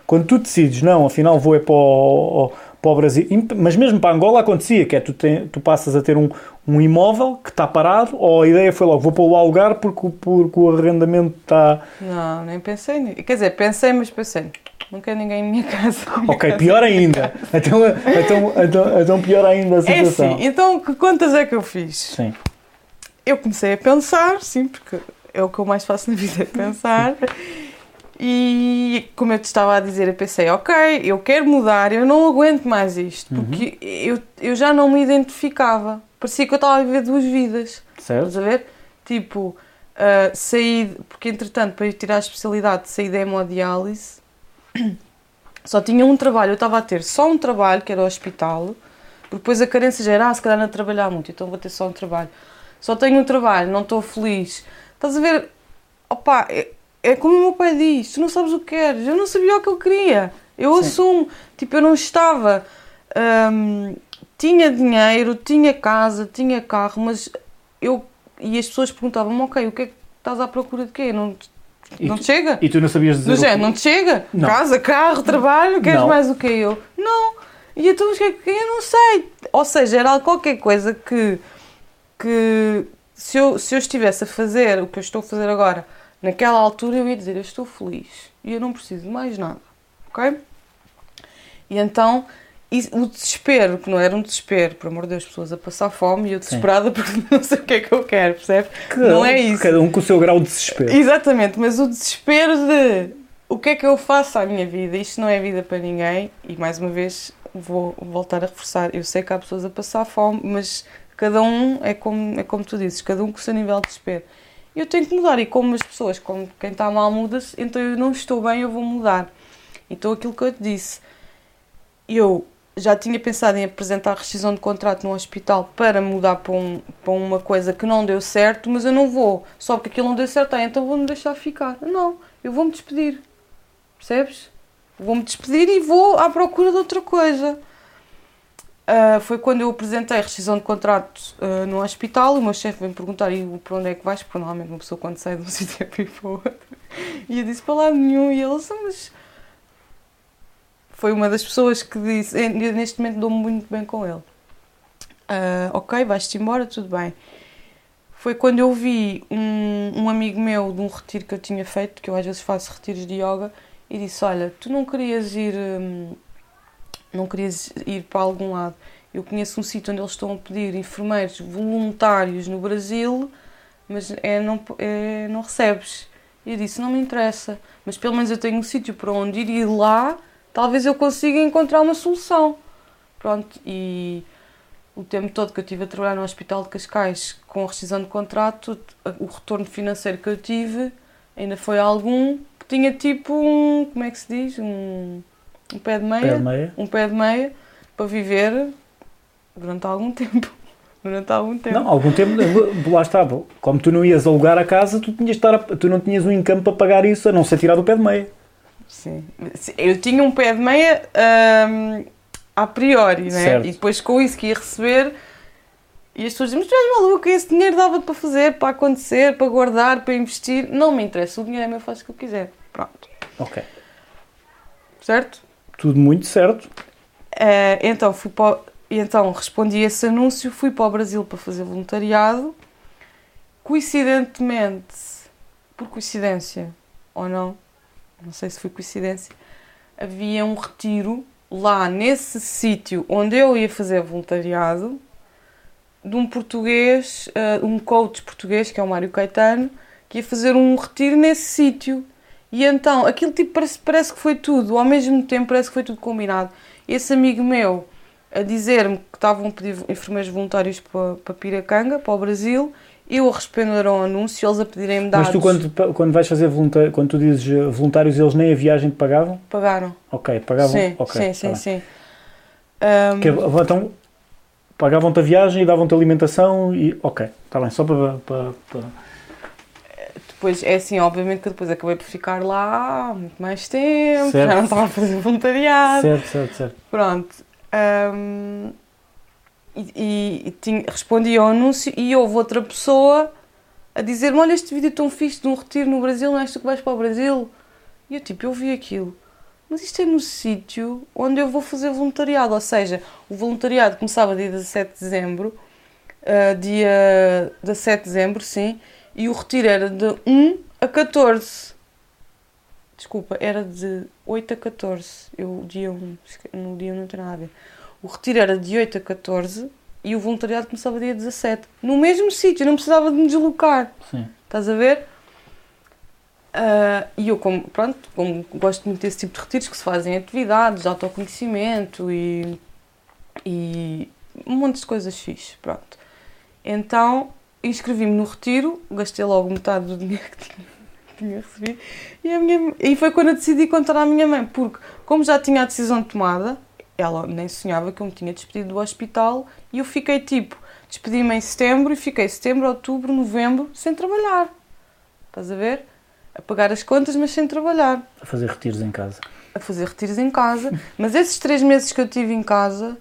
Quando tu decides, não, afinal vou é para o, para o Brasil, mas mesmo para Angola acontecia, que é tu, tem, tu passas a ter um, um imóvel que está parado, ou a ideia foi logo, vou para o alugar porque, porque o arrendamento está... Não, nem pensei nisso. Quer dizer, pensei, mas pensei, não quero ninguém em minha *laughs* casa. Minha ok, casa pior ainda. Então, então, então, então, pior ainda a situação. É sim, então que contas é que eu fiz? Sim. Eu comecei a pensar, sim, porque é o que eu mais faço na vida, é pensar... E como eu te estava a dizer, eu pensei, ok, eu quero mudar, eu não aguento mais isto, porque uhum. eu, eu já não me identificava. Parecia que eu estava a viver duas vidas. Certo. Estás a ver? Tipo, uh, saí, porque entretanto, para ir tirar a especialidade, saí da hemodiálise, *clears throat* só tinha um trabalho, eu estava a ter só um trabalho, que era o hospital, porque depois a carência já era, ah, se calhar não trabalhar muito, então vou ter só um trabalho. Só tenho um trabalho, não estou feliz. Estás a ver? Opa, é como o meu pai diz: tu não sabes o que queres. Eu não sabia o que eu queria. Eu Sim. assumo. Tipo, eu não estava. Hum, tinha dinheiro, tinha casa, tinha carro, mas eu. E as pessoas perguntavam-me: ok, o que é que estás à procura de quê? Não, E não tu- chega? E tu não sabias dizer. Do o género, que- não te chega? Não. Casa, carro, trabalho, queres Não. mais do que eu? Não. E então, o que é que eu não sei? Ou seja, era qualquer coisa que, que se, eu, se eu estivesse a fazer o que eu estou a fazer agora, naquela altura eu ia dizer, eu estou feliz e eu não preciso de mais nada, ok? E então, o desespero, que não era um desespero, por amor de Deus, pessoas a passar fome e eu desesperada *laughs* porque não sei o que é que eu quero, percebe? Cada não um- é isso. Cada um com o seu grau de desespero. Exatamente, mas o desespero de o que é que eu faço à minha vida? Isto não é vida para ninguém e mais uma vez vou voltar a reforçar. Eu sei que há pessoas a passar fome, mas cada um é como, é como tu dizes, cada um com o seu nível de desespero. Eu tenho que mudar e como as pessoas, como quem está mal muda-se, então eu não estou bem, eu vou mudar. Então aquilo que eu te disse, eu já tinha pensado em apresentar rescisão de contrato no hospital para mudar para, um, para uma coisa que não deu certo, mas eu não vou, só porque aquilo não deu certo, ah, então vou-me deixar ficar. Não, eu vou-me despedir. Percebes? Vou-me despedir e vou à procura de outra coisa. Ah, foi quando eu apresentei a rescisão de contrato ah, no hospital, o meu chefe veio perguntar e para onde é que vais, porque normalmente uma pessoa quando sai de um *laughs* sítio é para ir para o outro. E eu disse para lá nenhum, e ele disse, "Ah, mas foi uma das pessoas que disse, "Eh, neste momento dou-me muito bem com ele. Ah, ok, vais-te embora, tudo bem. Foi quando eu vi um, um amigo meu de um retiro que eu tinha feito, que eu às vezes faço retiros de yoga, e disse, olha, tu não querias ir, hum, não querias ir para algum lado. Eu conheço um sítio onde eles estão a pedir enfermeiros voluntários no Brasil, mas é, não, é, não recebes. E eu disse, não me interessa, mas pelo menos eu tenho um sítio para onde ir e lá talvez eu consiga encontrar uma solução. Pronto, e o tempo todo que eu tive a trabalhar no Hospital de Cascais com a rescisão de contrato, o retorno financeiro que eu tive ainda foi algum que tinha tipo um, como é que se diz? Um, um pé de meia. Pé de meia. Um pé de meia para viver durante algum *laughs* tempo. Durante algum tempo. Não, algum tempo, lá estava. Como tu não ias alugar a casa, tu, tinhas estar a- tu não tinhas um income para pagar isso, a não ser tirar do pé de meia. Sim. Eu tinha um pé de meia hum, a priori, né? Certo. E depois com isso que ia receber, e as pessoas dizem, mas tu és maluco, esse dinheiro dava para fazer, para acontecer, para guardar, para investir. Não me interessa, o dinheiro é meu, eu faço o que eu quiser. Pronto. Ok. Certo? Tudo muito certo. Eh, então, fui para, então respondi a esse anúncio, fui para o Brasil para fazer voluntariado. Coincidentemente, por coincidência ou não, não sei se foi coincidência, havia um retiro lá nesse sítio onde eu ia fazer voluntariado de um português, eh, um coach português, que é o Mário Caetano, que ia fazer um retiro nesse sítio. E então, aquilo tipo parece, parece que foi tudo, ao mesmo tempo parece que foi tudo combinado. Esse amigo meu a dizer-me que estavam a pedir enfermeiros voluntários para, para Piracanga, para o Brasil, eu a responder ao anúncio, eles a pedirem-me dados. Mas tu, quando, quando vais fazer voluntário, quando tu dizes eh, voluntários, eles nem a viagem te pagavam? Pagaram. Ok, pagavam. sim, ok, sim, tá sim, sim. Ahm, Que- então, pagavam-te a viagem e davam-te alimentação e. Ok, está bem, só para. para, para- Depois, é assim, obviamente que depois acabei por ficar lá muito mais tempo, Certo. já não estava a fazer voluntariado. Certo, certo, certo. Pronto. Ahm, e e- tinha- respondi ao anúncio e houve outra pessoa a dizer-me: Olha, este vídeo tão fixe de um retiro no Brasil, não és tu que vais para o Brasil? E eu, tipo, eu vi aquilo. Mas isto é no sítio onde eu vou fazer voluntariado. Ou seja, o voluntariado começava dia 17 de dezembro, ah, dia 17 de dezembro, sim, e o retiro era de 1 a 14. Desculpa, era de 8 a 14. Eu, dia 1, esque- no dia 1 não tem nada a ver. O retiro era de 8 a 14 e o voluntariado começava dia 17. No mesmo sítio, eu não precisava de me deslocar. Sim. Estás a ver? Ah, e eu, como, pronto, como gosto muito desse tipo de retiros que se fazem atividades de autoconhecimento e, e um monte de coisas fixe, pronto. Então, inscrevi-me no retiro, gastei logo metade do dinheiro que tinha, que tinha recebido e, a minha, e foi quando eu decidi contar à minha mãe, porque como já tinha a decisão tomada, ela nem sonhava que eu me tinha despedido do hospital e eu fiquei tipo, despedi-me em setembro e fiquei setembro, outubro, novembro sem trabalhar. Estás a ver? A pagar as contas, mas sem trabalhar. A fazer retiros em casa. A fazer retiros em casa. *laughs* Mas esses três meses que eu tive em casa,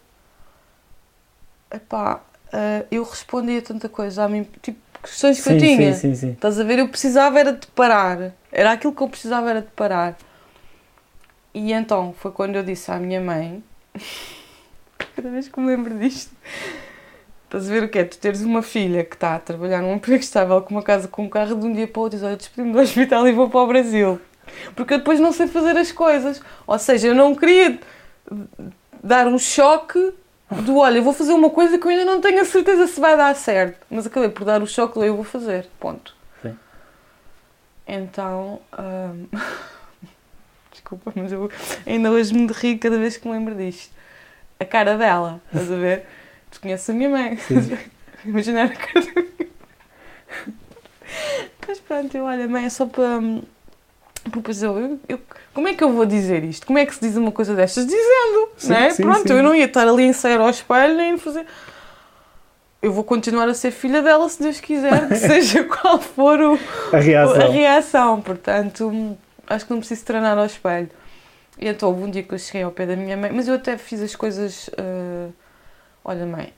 epá, eh, eu respondi a tanta coisa a mim, tipo, questões que sim, eu tinha. sim, sim, sim. Estás a ver? Eu precisava era de parar. Era aquilo que eu precisava era de parar. E então foi quando eu disse à minha mãe, *laughs* cada vez que me lembro disto, estás a ver o que é? Tu teres uma filha que está a trabalhar num emprego estável com uma casa com um carro de um dia para o outro e diz, olha, despedi-me do hospital e vou para o Brasil. Porque eu depois não sei fazer as coisas. Ou seja, eu não queria dar um choque do, olha, eu vou fazer uma coisa que eu ainda não tenho a certeza se vai dar certo. Mas acabei por dar o choque eu vou fazer. Ponto. Sim. Então. hum, *laughs* Desculpa, mas eu ainda hoje me ri cada vez que me lembro disto. A cara dela, estás a ver? *laughs* Tu conheces a minha mãe. *laughs* Imaginar a cara da minha mãe. Mas pronto, eu olha, mãe, é só para. Hum, depois eu, eu, eu- Como é que eu vou dizer isto? Como é que se diz uma coisa destas? Dizendo, Sim, não é? sim, Pronto, sim. eu não ia estar ali a ensaiar ao espelho nem fazer. Eu vou continuar a ser filha dela se Deus quiser, que *laughs* seja qual for o, A reação. a reação. Portanto, hum, acho que não preciso treinar ao espelho. E então houve um dia que eu cheguei ao pé da minha mãe, mas eu até fiz as coisas. ah, olha, mãe,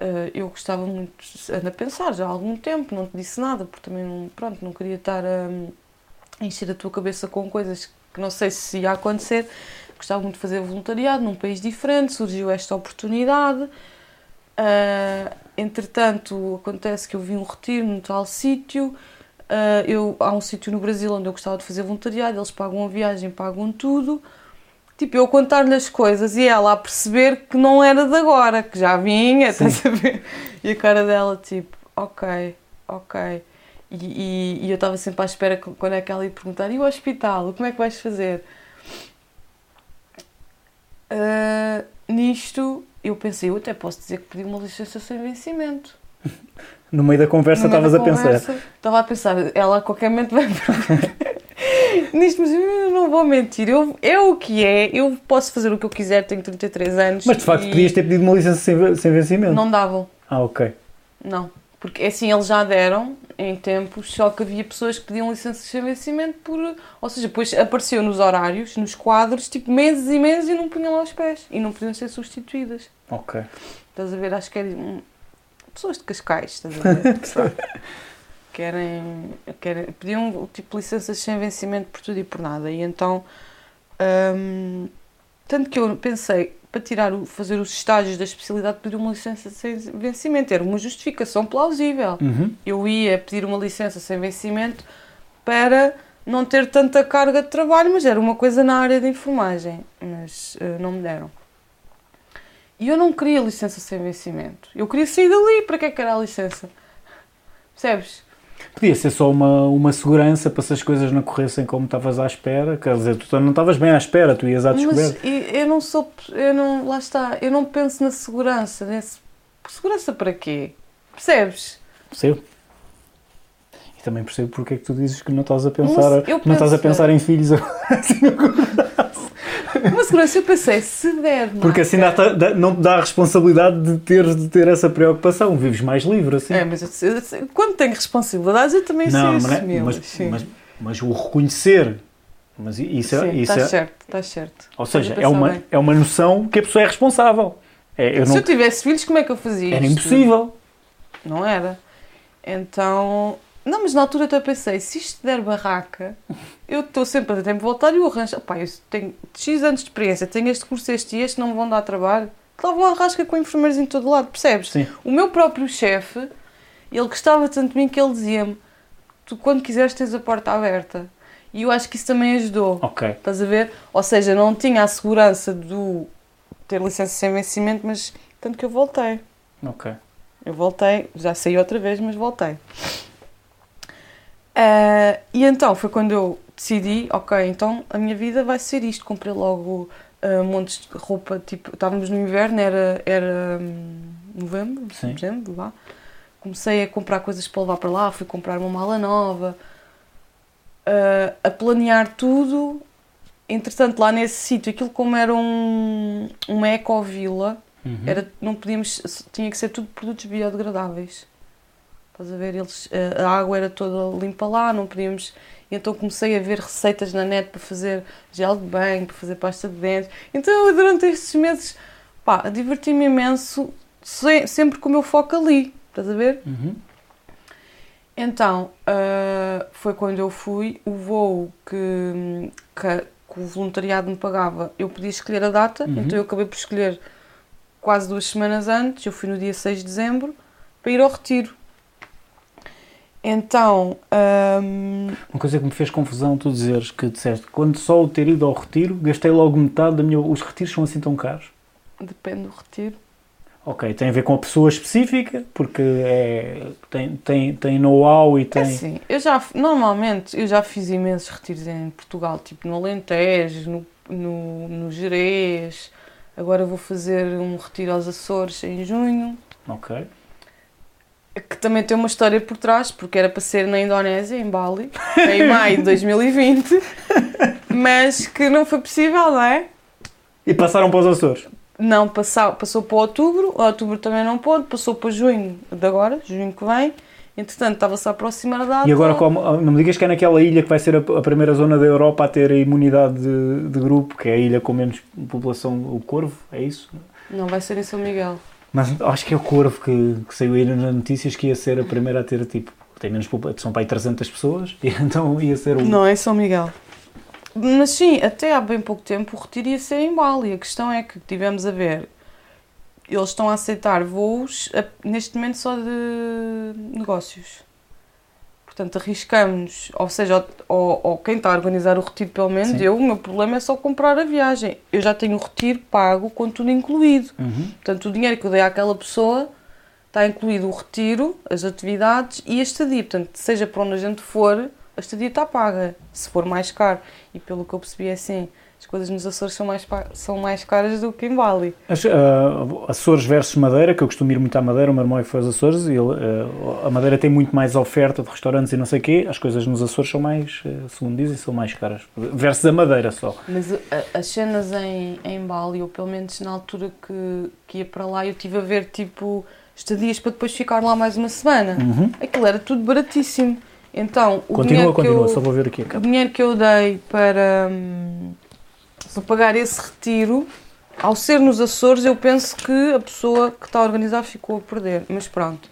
ah, eu gostava muito, ando a pensar já há algum tempo, não te disse nada, porque também não, pronto, não queria estar a, a encher a tua cabeça com coisas que não sei se ia acontecer. Gostava muito de fazer voluntariado num país diferente, surgiu esta oportunidade. Ah, entretanto, acontece que eu vi um retiro num tal sítio. Ah, eu, há um sítio no Brasil onde eu gostava de fazer voluntariado, eles pagam a viagem, pagam tudo. Tipo, eu contar-lhe as coisas e ela a perceber que não era de agora, que já vinha, estás a ver? E a cara dela, tipo, ok, ok. E, e- e eu estava sempre à espera quando é que ela ia perguntar: e o hospital? Como é que vais fazer? Ah, nisto, eu pensei: eu até posso dizer que pedi uma licença sem vencimento. *laughs* No meio da conversa estavas a pensar. Estava a pensar, ela a qualquer momento vai *laughs* Nisto, mas eu não vou mentir, eu, é o que é, eu posso fazer o que eu quiser, tenho 33 anos. Mas de facto podias ter pedido uma licença sem, sem vencimento. Não davam, Ah, ok. não. Porque assim, eles já deram em tempos, só que havia pessoas que pediam licença sem vencimento por. Ou seja, depois apareceu nos horários, nos quadros, tipo meses e meses e não punham lá os pés. E não podiam ser substituídas. Ok. Estás a ver? Acho que é pessoas de Cascais, estás a ver? *laughs* Querem, querem, pediam tipo licenças sem vencimento por tudo e por nada. E então, hum, tanto que eu pensei, para tirar o, fazer os estágios da especialidade, pedir uma licença sem vencimento. Era uma justificação plausível. Uhum. Eu ia pedir uma licença sem vencimento para não ter tanta carga de trabalho, mas era uma coisa na área de enfermagem. Mas eh, não me deram. E eu não queria licença sem vencimento. Eu queria sair dali. Para que é que era a licença? Percebes? Podia ser só uma, uma segurança para se as coisas não corressem como estavas à espera. Quer dizer, tu não estavas bem à espera, tu ias à Mas descoberta. e- eu não sou. Eu não, lá está. Eu não penso na segurança. Nesse, segurança para quê? Percebes? Percebo. E também percebo porque é que tu dizes que não estás a pensar, Mas não estás a penso- pensar em filhos *laughs* Uma segurança, eu pensei, se der. Porque assim dá, dá- não te dá a responsabilidade de ter, de ter essa preocupação. Vives mais livre assim. É, mas eu- eu- quando tenho responsabilidades, eu também não, sei mas, assumi-las. mas, sim. mas, mas o reconhecer. Mas isso, é- Sim, isso estás é, certo, estás certo. ou seja, é uma, bem. é uma noção que a pessoa é responsável. É, eu Se não, eu tivesse filhos, como é que eu fazia era isto? impossível. Não era. Então. Não, mas na altura até pensei, se isto der barraca, eu estou sempre a tempo de voltar e eu arranjo. Pá, eu tenho X anos de experiência, tenho este curso, este e este, não me vão dar trabalho. Que lá vão à rasca com enfermeiros em todo lado, percebes? Sim. O meu próprio chefe, ele gostava tanto de mim que ele dizia-me: Tu, quando quiseres, tens a porta aberta. E eu acho que isso também ajudou. Ok. Estás a ver? Ou seja, não tinha a segurança do ter licença sem vencimento, mas tanto que eu voltei. Ok. Eu voltei, já saí outra vez, mas voltei. Ah, e então foi quando eu decidi, ok, então a minha vida vai ser isto. Comprei logo ah, montes de roupa, tipo, estávamos no inverno, era, era hum, novembro, Sim. dezembro, lá. Comecei a comprar coisas para levar para lá, fui comprar uma mala nova, ah, a planear tudo. Entretanto, lá nesse sítio, aquilo como era um, uma ecovila, Uhum. era, não podíamos, tinha que ser tudo produtos biodegradáveis. Estás a ver? Eles, a água era toda limpa lá, não podíamos. Então comecei a ver receitas na net para fazer gel de banho, para fazer pasta de dentes. Então durante estes meses, pá, diverti-me imenso, se- sempre com o meu foco ali. Estás a ver? Uhum. Então, uh, foi quando eu fui. O voo que, que, que, o voluntariado me pagava, eu podia escolher a data, uhum. então eu acabei por escolher quase duas semanas antes. Eu fui no dia 6 de dezembro para ir ao retiro. Então. Um... Uma coisa que me fez confusão tu dizeres que disseste quando só o ter ido ao retiro, gastei logo metade da minha. Os retiros são assim tão caros? Depende do retiro. Ok, tem a ver com a pessoa específica, porque é, tem, tem, tem know-how e tem. É sim, eu já, normalmente, eu já fiz imensos retiros em Portugal, tipo no Alentejo, no, no, no Jerez. Agora vou fazer um retiro aos Açores em junho. Ok que também tem uma história por trás, porque era para ser na Indonésia, em Bali, *laughs* em maio de 2020, mas que não foi possível, não é? E passaram para os Açores? Não, passou, passou para outubro, outubro também não pôde, passou para junho de agora, junho que vem, entretanto estava-se a aproximar a data. E agora, como, não me digas que é naquela ilha que vai ser a, a primeira zona da Europa a ter a imunidade de, de grupo, que é a ilha com menos população, o Corvo, é isso? Não, vai ser em São Miguel. Mas acho que é o Corvo que, que saiu aí nas notícias que ia ser a primeira a ter tipo. Tem menos são para aí 300 pessoas *laughs* e então ia ser o. Não, é São Miguel. Mas sim, até há bem pouco tempo o retiro ia ser em Bali. A questão é que tivemos a ver. Eles estão a aceitar voos neste momento só de negócios. Portanto, arriscamos, ou seja, ou, ou, quem está a organizar o retiro, pelo menos, Sim. eu, o meu problema é só comprar a viagem. Eu já tenho o retiro pago com tudo incluído. Uhum. Portanto, o dinheiro que eu dei àquela pessoa está incluído o retiro, as atividades e a estadia. Portanto, seja para onde a gente for, a estadia está paga, se for mais caro. E pelo que eu percebi é assim, as coisas nos Açores são mais, são mais caras do que em Bali. As, uh, Açores versus Madeira, que eu costumo ir muito à Madeira, o meu irmão é foi aos Açores, e ele, uh, a Madeira tem muito mais oferta de restaurantes e não sei o quê, as coisas nos Açores são mais, uh, segundo dizem, são mais caras, versus a Madeira só. Mas as cenas em, em Bali, ou pelo menos na altura que, que ia para lá, eu tive a ver tipo estadias para depois ficar lá mais uma semana. Uhum. Aquilo era tudo baratíssimo. Então, o continua, dinheiro continua, eu, só vou ver aqui. O dinheiro que eu dei para... Para pagar esse retiro, ao ser nos Açores, eu penso que a pessoa que está a organizar ficou a perder. Mas pronto.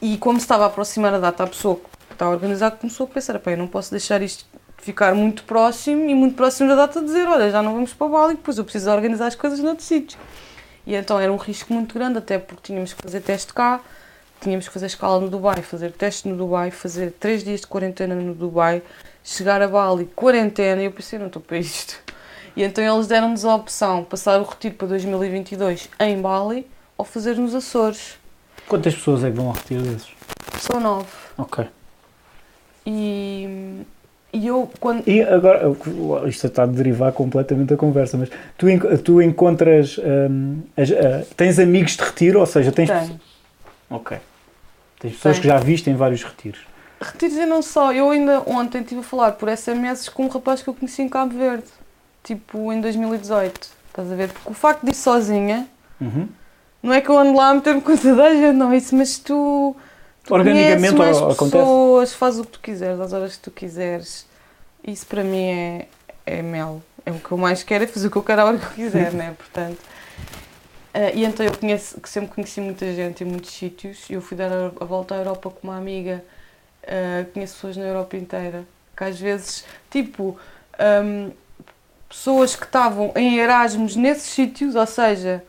E como se estava a aproximar a data, a pessoa que está a organizar começou a pensar: eu não posso deixar isto ficar muito próximo e muito próximo da data dizer: olha, já não vamos para o Bali, depois eu preciso organizar as coisas noutro sítio. E então era um risco muito grande, até porque tínhamos que fazer teste cá, tínhamos que fazer escala no Dubai, fazer teste no Dubai, fazer três dias de quarentena no Dubai, chegar a Bali, quarentena, e eu pensei: não estou para isto. E então eles deram-nos a opção passar o retiro para 2022 em Bali ou fazer nos Açores. Quantas pessoas é que vão ao retiro desses? São nove. Ok. E, e eu quando. E agora, isto está a derivar completamente da conversa, mas tu, tu encontras. Um, as, uh, tens amigos de retiro, ou seja, tens. Tenho. Ok. Tens pessoas Tenho. que já viste em vários retiros. Retiros e não só. Eu ainda ontem estive a falar por SMS com um rapaz que eu conheci em Cabo Verde tipo em 2018. Estás a ver? Porque o facto de ir sozinha, uhum. não é que eu ando lá a meter-me com toda a gente, não é isso, mas tu. tu Organicamente mais pessoas, faz o que tu quiseres, às horas que tu quiseres. Isso para mim é, é mel. É o que eu mais quero, é fazer o que eu quero a hora que eu quiser, *laughs* né? Portanto. Uh, e então eu conheço, que sempre conheci muita gente em muitos sítios. Eu fui dar a, a volta à Europa com uma amiga, uh, conheço pessoas na Europa inteira, que às vezes, tipo, um, pessoas que estavam em Erasmus nesses sítios, ou seja,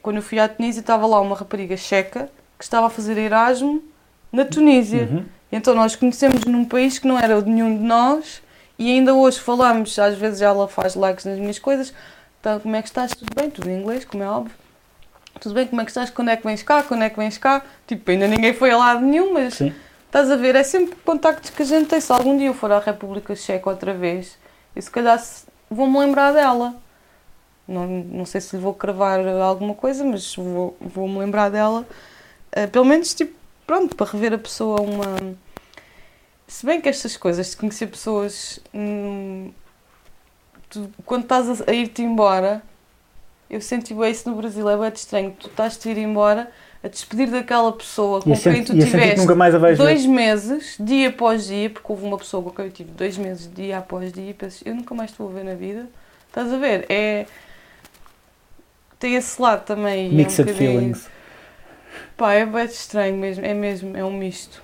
quando eu fui à Tunísia estava lá uma rapariga checa que estava a fazer Erasmus na Tunísia. Uhum. Então nós conhecemos num país que não era de nenhum de nós e ainda hoje falamos, às vezes ela faz likes nas minhas coisas, então como é que estás? Tudo bem? Tudo em inglês, como é óbvio. Tudo bem, como é que estás? Quando é que vens cá? Quando é que vens cá? Tipo, ainda ninguém foi a lado nenhum, mas Sim. estás a ver, é sempre contactos que a gente tem. Se algum dia eu for à República Checa outra vez, e se calhar vou-me lembrar dela. Não, não sei se lhe vou cravar alguma coisa, mas vou, vou-me lembrar dela. Uh, pelo menos, tipo, pronto, para rever a pessoa uma... Se bem que estas coisas, de conhecer pessoas... Hum, tu, quando estás a, a ir-te embora, eu senti bem isso no Brasil, é bem estranho. Tu estás-te a ir embora a despedir daquela pessoa com quem tu tiveste dois ver. meses, dia após dia, porque houve uma pessoa com quem eu tive dois meses, dia após dia, e pensas, eu nunca mais te vou ver na vida. Estás a ver? É. Tem esse lado também. Mixed é um feelings. Pá, é bem estranho mesmo, é mesmo, é um misto.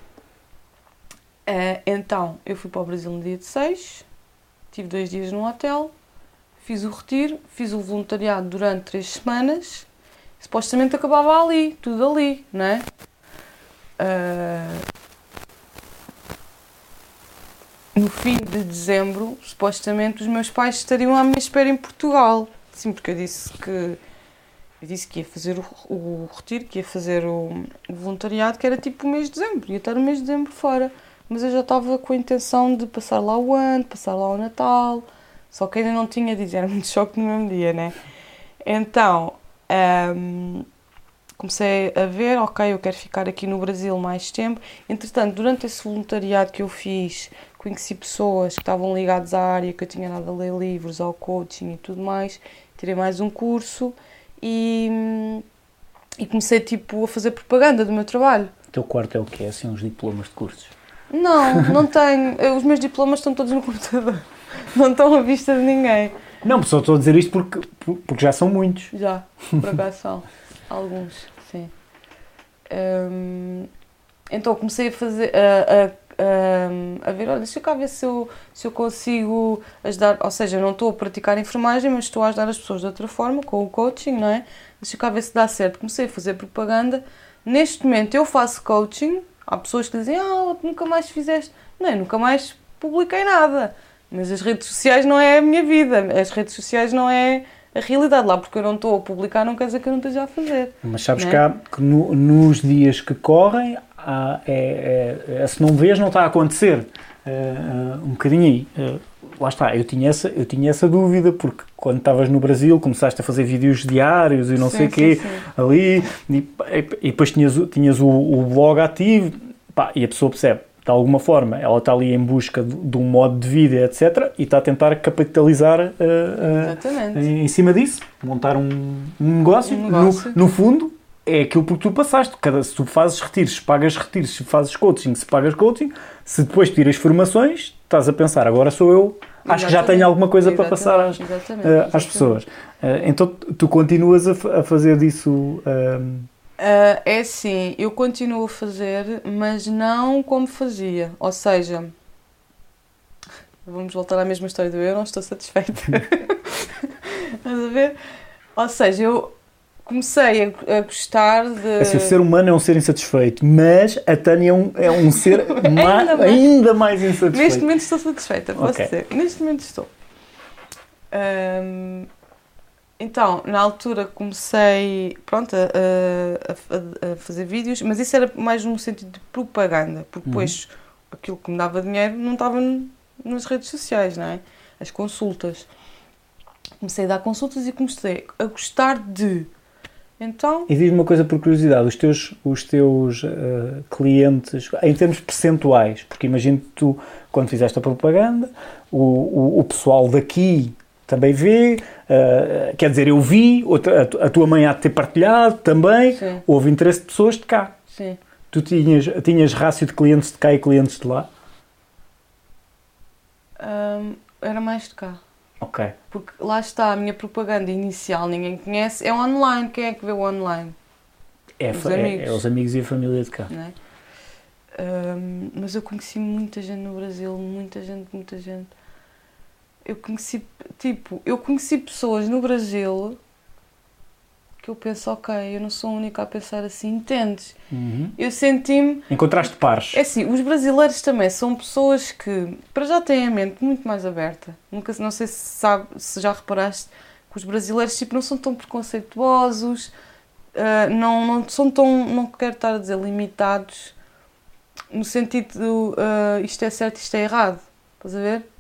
Eh, então, eu fui para o Brasil no dia de 6, tive dois dias no hotel, fiz o retiro, fiz o voluntariado durante três semanas, supostamente acabava ali, tudo ali, não é? Eh, no fim de dezembro, supostamente os meus pais estariam à minha espera em Portugal. Sim, porque eu disse que eu disse que ia fazer o, o retiro, que ia fazer o, o voluntariado, que era tipo o mês de dezembro, ia estar o mês de dezembro fora. Mas eu já estava com a intenção de passar lá o ano, passar lá o Natal, só que ainda não tinha *laughs* era muito choque no mesmo dia, né? Então, hum, comecei a ver, ok, eu quero ficar aqui no Brasil mais tempo. Entretanto, durante esse voluntariado que eu fiz, conheci pessoas que estavam ligadas à área, que eu tinha dado a ler livros, ao coaching e tudo mais. Tirei mais um curso e, e comecei tipo a fazer propaganda do meu trabalho. O teu quarto é o quê? É assim uns diplomas de cursos? Não, *laughs* não tenho. Os meus diplomas estão todos no computador. Não estão à vista de ninguém. Não, só estou a dizer isto porque, porque já são muitos. Já, por acaso são. Alguns, sim. Hum, então comecei a fazer. A, a, a, a ver, olha, deixa cá ver se eu, se eu consigo ajudar. Ou seja, eu não estou a praticar enfermagem, mas estou a ajudar as pessoas de outra forma, com o coaching, não é? Deixa cá ver se dá certo. Comecei a fazer propaganda. Neste momento eu faço coaching. Há pessoas que dizem, ah, nunca mais fizeste. Não, eu nunca mais publiquei nada. Mas as redes sociais não é a minha vida. As redes sociais não é a realidade. Lá porque eu não estou a publicar não quer dizer que eu não esteja a fazer. Mas sabes Né? que, no- nos dias que correm, há- é, é- é- se não vês, não está a acontecer. É, é, um bocadinho aí. É, lá está, eu tinha, essa, eu tinha essa dúvida, porque quando estavas no Brasil começaste a fazer vídeos diários e não Sim, sei o quê, sim. ali, e, e depois tinhas, o- tinhas o, o blog ativo, pá, e a pessoa percebe, de alguma forma, ela está ali em busca de, de um modo de vida, etc., e está a tentar capitalizar eh, Exatamente. em, em cima disso, montar um, um negócio. Um negócio. No, no fundo, é aquilo por que tu passaste. Cada, se tu fazes retiros, se pagas retiros, se fazes coaching, se pagas coaching, se depois tiras formações, estás a pensar, agora sou eu, acho que já Exatamente. tenho alguma coisa para passar às, Exatamente, eh, às exatamente. pessoas. Então tu continuas a, a fazer disso. Ah, é assim, eu continuo a fazer, mas não como fazia. Ou seja, vamos voltar à mesma história do eu não estou satisfeita. *laughs* Estás a ver? Ou seja, eu comecei a, a gostar de. É assim, o ser humano é um ser insatisfeito, mas a Tânia é um, é um ser *laughs* Ainda ainda, mais. mais insatisfeito. Neste momento estou satisfeita, posso Ok. dizer. Neste momento estou. Ahm, então, na altura comecei pronto, a, a- a- fazer vídeos, mas isso era mais num sentido de propaganda, porque Uhum. depois aquilo que me dava dinheiro não estava nas redes sociais, não é? As consultas. Comecei a dar consultas e comecei a gostar de. Então, E diz-me uma coisa por curiosidade, os teus, os teus eh, clientes, em termos percentuais, porque imagino que tu, quando fizeste a propaganda, o, o, o pessoal daqui também vê, eh, quer dizer, eu vi, outra, a, tu- a tua mãe há de ter partilhado também, sim, houve interesse de pessoas de cá. sim. Tu tinhas, tinhas rácio de clientes de cá e clientes de lá? Ahm, era mais de cá. Ok. Porque lá está, a minha propaganda inicial, ninguém conhece, é online. Quem é que vê o online? É, Os é- amigos. é os amigos e a família de cá. É? Ahm, mas eu conheci muita gente no Brasil, muita gente, muita gente. Eu conheci, tipo, eu conheci pessoas no Brasil que eu penso, ok, eu não sou a única a pensar assim, entendes? Uhum. Eu senti-me Encontraste pares. é assim, os brasileiros também são pessoas que, para já têm a mente muito mais aberta. Nunca, não sei se sabe, se já reparaste que os brasileiros tipo, não são tão preconceituosos, ah, não, não são tão, não quero estar a dizer limitados, no sentido de ah, isto é certo, isto é errado. Estás a ver?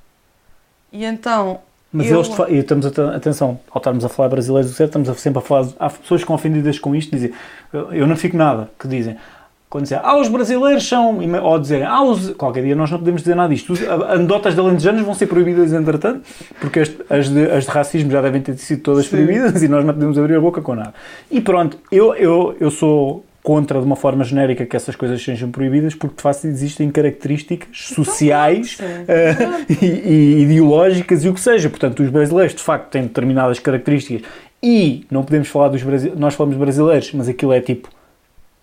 E então, Mas Eu- eles, e estamos a, atenção, ao estarmos a falar brasileiros do certo, estamos a- sempre a falar, há pessoas que ficam ofendidas com isto, dizem, eu eu não fico nada, que dizem, quando dizem, ah, os brasileiros são, ou dizerem, ah, os, qualquer dia nós não podemos dizer nada disto, anedotas de alentejanos vão ser proibidas entretanto, porque as, as, de, as de racismo já devem ter sido todas Sim. proibidas e nós não podemos abrir a boca com nada. E pronto, eu, eu, eu sou contra de uma forma genérica que essas coisas sejam proibidas, porque de facto existem características sociais sim. eh, *laughs* e, e ideológicas e o que seja. Portanto, os brasileiros de facto têm determinadas características e não podemos falar dos brasileiros, nós falamos brasileiros, mas aquilo é tipo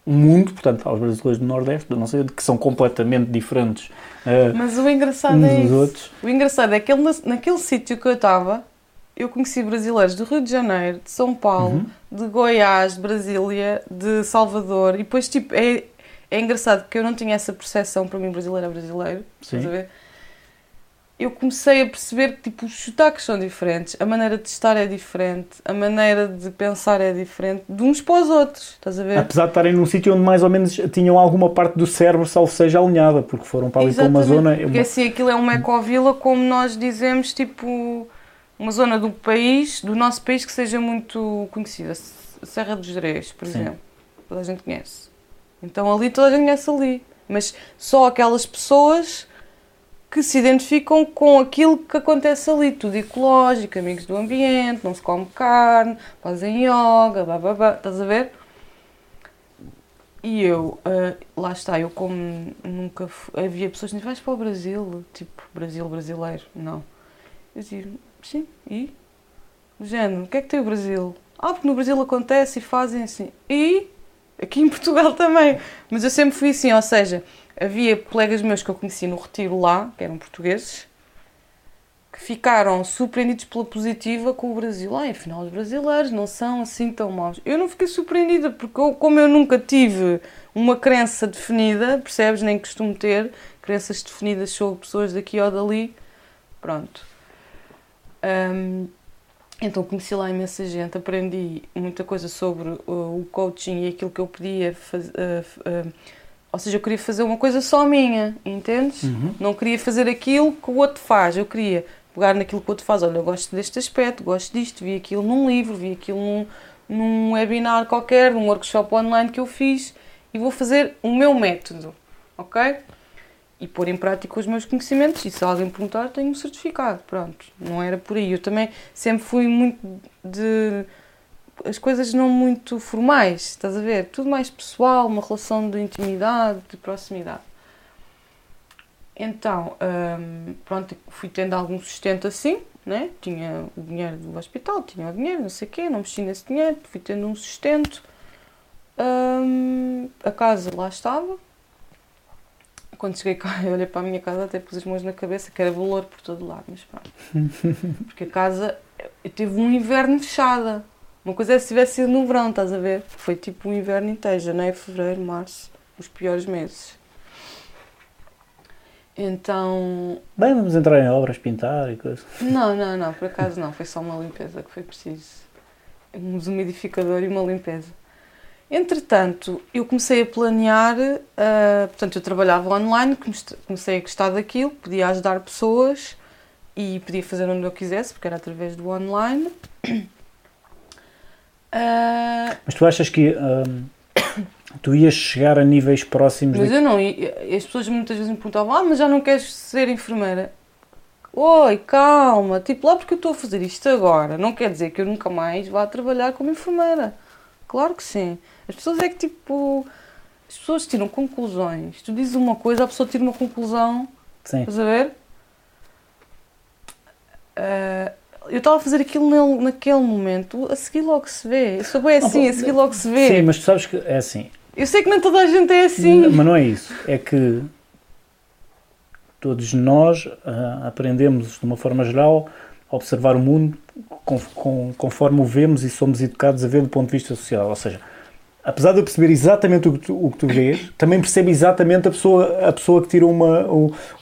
um mundo, portanto, aos brasileiros do Nordeste, não sei, que são completamente diferentes uh, Mas o engraçado é isso. outros. O engraçado é que ele, naquele sítio que eu estava, eu conheci brasileiros do Rio de Janeiro, de São Paulo, Uhum. de Goiás, de Brasília, de Salvador. E depois, tipo, é, é engraçado porque eu não tinha essa percepção, para mim, brasileiro é brasileiro. Estás a ver? Eu comecei a perceber que, tipo, os sotaques são diferentes, a maneira de estar é diferente, a maneira de pensar é diferente de uns para os outros. Estás a ver? Apesar de estarem num sítio onde mais ou menos tinham alguma parte do cérebro, salvo seja alinhada, porque foram para ali para uma Exatamente, zona. Porque uma- assim, aquilo é uma ecovila, como nós dizemos, tipo, uma zona do país, do nosso país, que seja muito conhecida. Serra dos Jerez, por Sim. exemplo. Toda a gente conhece. Então ali toda a gente conhece ali. Mas só aquelas pessoas que se identificam com aquilo que acontece ali. Tudo ecológico, amigos do ambiente, não se come carne, fazem yoga, blá blá blá. Estás a ver? E eu, ah, lá está, eu como nunca fu- havia pessoas que diziam, vais para o Brasil, tipo, Brasil brasileiro, não. Eu dizia, sim, e? Do o que é que tem o Brasil? Ah, porque no Brasil acontece e fazem assim. E? Aqui em Portugal *laughs* também. Mas eu sempre fui assim, ou seja, havia colegas meus que eu conheci no retiro lá, que eram portugueses, que ficaram surpreendidos pela positiva com o Brasil. Ah, afinal, os brasileiros não são assim tão maus. Eu não fiquei surpreendida, porque eu, como eu nunca tive uma crença definida, percebes? Nem costumo ter crenças definidas sobre pessoas daqui ou dali. Pronto. Hum, então conheci lá imensa gente, aprendi muita coisa sobre uh, o coaching e aquilo que eu podia fazer. ou seja, eu queria fazer uma coisa só minha, entendes? Uhum. Não queria fazer aquilo que o outro faz, eu queria pegar naquilo que o outro faz. Olha, eu gosto deste aspecto, gosto disto, vi aquilo num livro, vi aquilo num, num webinar qualquer, num workshop online que eu fiz e vou fazer o meu método, ok? E pôr em prática os meus conhecimentos. E se alguém perguntar, tenho um certificado. Pronto, não era por aí. Eu também sempre fui muito de. as coisas não muito formais, estás a ver? Tudo mais pessoal, uma relação de intimidade, de proximidade. Então, hum, pronto, fui tendo algum sustento assim, né? Tinha o dinheiro do hospital, tinha o dinheiro, não sei o quê, não mexi nesse dinheiro, fui tendo um sustento. Hum, a casa lá estava. Quando cheguei cá, *laughs* eu olhei para a minha casa, até pus as mãos na cabeça, que era valor por todo lado, mas pronto. *laughs* Porque a casa eu teve um inverno fechada. Uma coisa é se tivesse sido no verão, estás a ver? Foi tipo um inverno inteiro, janeiro, fevereiro, março, os piores meses. Então, Bem, vamos entrar em obras, pintar e coisas. não, não, não, por acaso não, foi só uma limpeza que foi preciso. Um desumidificador e uma limpeza. Entretanto, eu comecei a planear, ah, portanto, eu trabalhava online, comece- comecei a gostar daquilo, podia ajudar pessoas e podia fazer onde eu quisesse, porque era através do online. *coughs* Ah, Mas tu achas que hum, tu ias chegar a níveis próximos mas de... eu não, e as pessoas muitas vezes me perguntavam: Ah, mas já não queres ser enfermeira? Oi, calma, tipo, lá porque eu estou a fazer isto agora, não quer dizer que eu nunca mais vá trabalhar como enfermeira. Claro que sim. As pessoas é que tipo. As pessoas tiram conclusões. Tu dizes uma coisa, a pessoa tira uma conclusão. Sim. Estás a ver? Ah, eu estava a fazer aquilo nele, naquele momento, a seguir logo se vê. Eu sou bem assim, a seguir logo se vê. Sim, mas tu sabes que é assim. Eu sei que nem toda a gente é assim. Mas não é isso. É que todos nós ah, aprendemos, de uma forma geral, a observar o mundo com- com- conforme o vemos e somos educados a ver do ponto de vista social. Ou seja, apesar de eu perceber exatamente o que tu, o que tu vês, também percebo exatamente a pessoa, a pessoa que tira uma,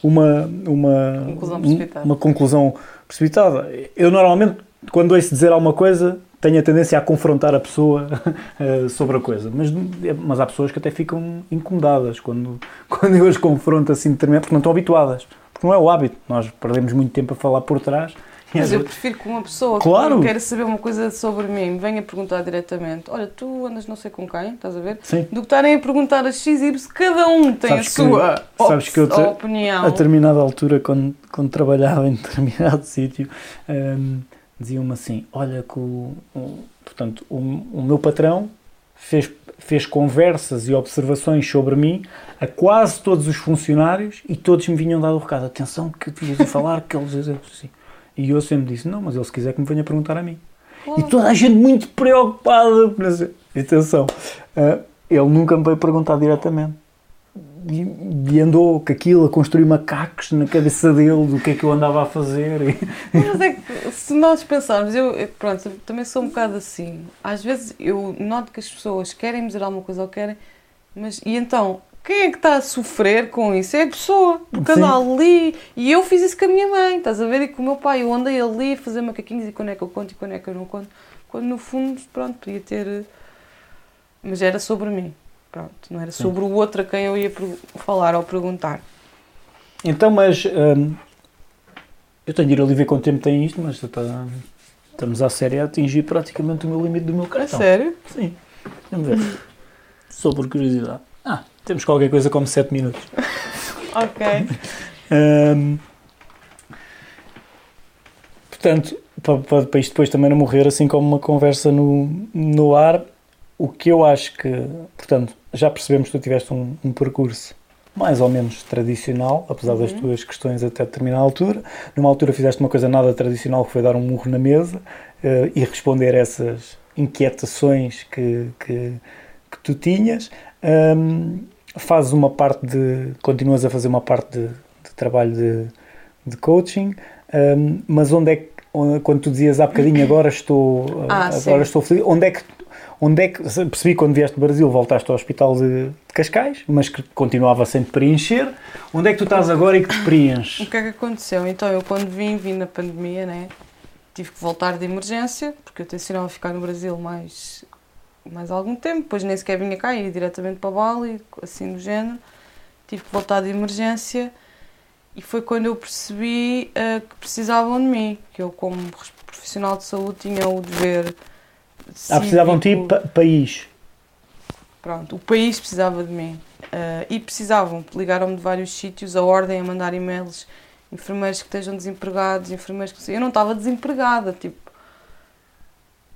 uma, uma, Conclusão precipitada. uma conclusão precipitada. Eu normalmente, quando ouço dizer alguma coisa, tenho a tendência a confrontar a pessoa *laughs* eh, sobre a coisa. Mas, mas há pessoas que até ficam incomodadas quando, *laughs* quando eu as confronto assim determinado, porque não estão habituadas. Porque não é o hábito. Nós perdemos muito tempo a falar por trás. Mas eu prefiro que uma pessoa Claro. que queira saber uma coisa sobre mim me venha perguntar diretamente: Olha, tu andas não sei com quem, estás a ver? Sim. Do que estarem a perguntar a X e Y, cada um tem Sabes a que- sua sabes que eu te- opinião. A determinada altura, quando, quando trabalhava em determinado *laughs* sítio, hum, diziam-me assim: Olha, que o, o- portanto, o, o meu patrão fez, fez conversas e observações sobre mim a quase todos os funcionários e todos me vinham dar o recado: Atenção, que devias ir falar, que eles dizem assim. E eu sempre disse: Não, mas ele se quiser que me venha perguntar a mim. Claro. E toda a gente muito preocupada. mas, Atenção. ah, ele nunca me veio perguntar diretamente. E, e andou com aquilo a construir macacos na cabeça dele do que é que eu andava a fazer. Mas é que se nós pensarmos, eu, pronto, eu também sou um bocado assim. Às vezes eu noto que as pessoas querem me dizer alguma coisa ou querem, mas e então quem é que está a sofrer com isso? É a pessoa, porque anda ali. E eu fiz isso com a minha mãe, estás a ver? E com o meu pai, eu andei ali a fazer macaquinhos e quando é que eu conto e quando é que eu não conto. Quando no fundo, pronto, podia ter. Mas era sobre mim, pronto, não era sobre Sim. o outro a quem eu ia falar ou perguntar. Então, mas. Hum, eu tenho de ir ali ver quanto tempo tem isto, mas está, estamos à série a atingir praticamente o meu limite do meu cartão. É sério? Sim. Vamos ver. *laughs* Só por curiosidade. Ah, temos qualquer coisa como 7 minutos. *laughs* ok. Um, portanto, para, para isto depois também não morrer assim como uma conversa no, no ar, o que eu acho que, portanto, já percebemos que tu tiveste um, um percurso mais ou menos tradicional, apesar uhum. das tuas questões até determinada altura. Numa altura fizeste uma coisa nada tradicional que foi dar um murro na mesa uh, e responder a essas inquietações que, que, que tu tinhas. Um, fazes uma parte de. continuas a fazer uma parte de, de trabalho de, de coaching, um, mas onde é que. Quando tu dizias há bocadinho agora estou, *coughs* ah, agora estou feliz, onde é que onde é que percebi quando vieste do Brasil voltaste ao hospital de, de, Cascais, mas que continuava sempre preencher. Onde é que tu estás agora e que te preenches? *coughs* O que é que aconteceu? Então eu quando vim, vim na pandemia, né? Tive que voltar de emergência, porque eu tencionava ficar no Brasil mais mais algum tempo, depois nem sequer vinha cá, ia diretamente para Bali, assim do género. Tive que voltar de emergência e foi quando eu percebi uh, que precisavam de mim, que eu, como profissional de saúde, tinha o dever. Ah, precisavam de ti, pa país. Pronto, o país precisava de mim. Uh, e precisavam, ligaram-me de vários sítios, a ordem a mandar e-mails, enfermeiros que estejam desempregados, enfermeiros que. Eu não estava desempregada, tipo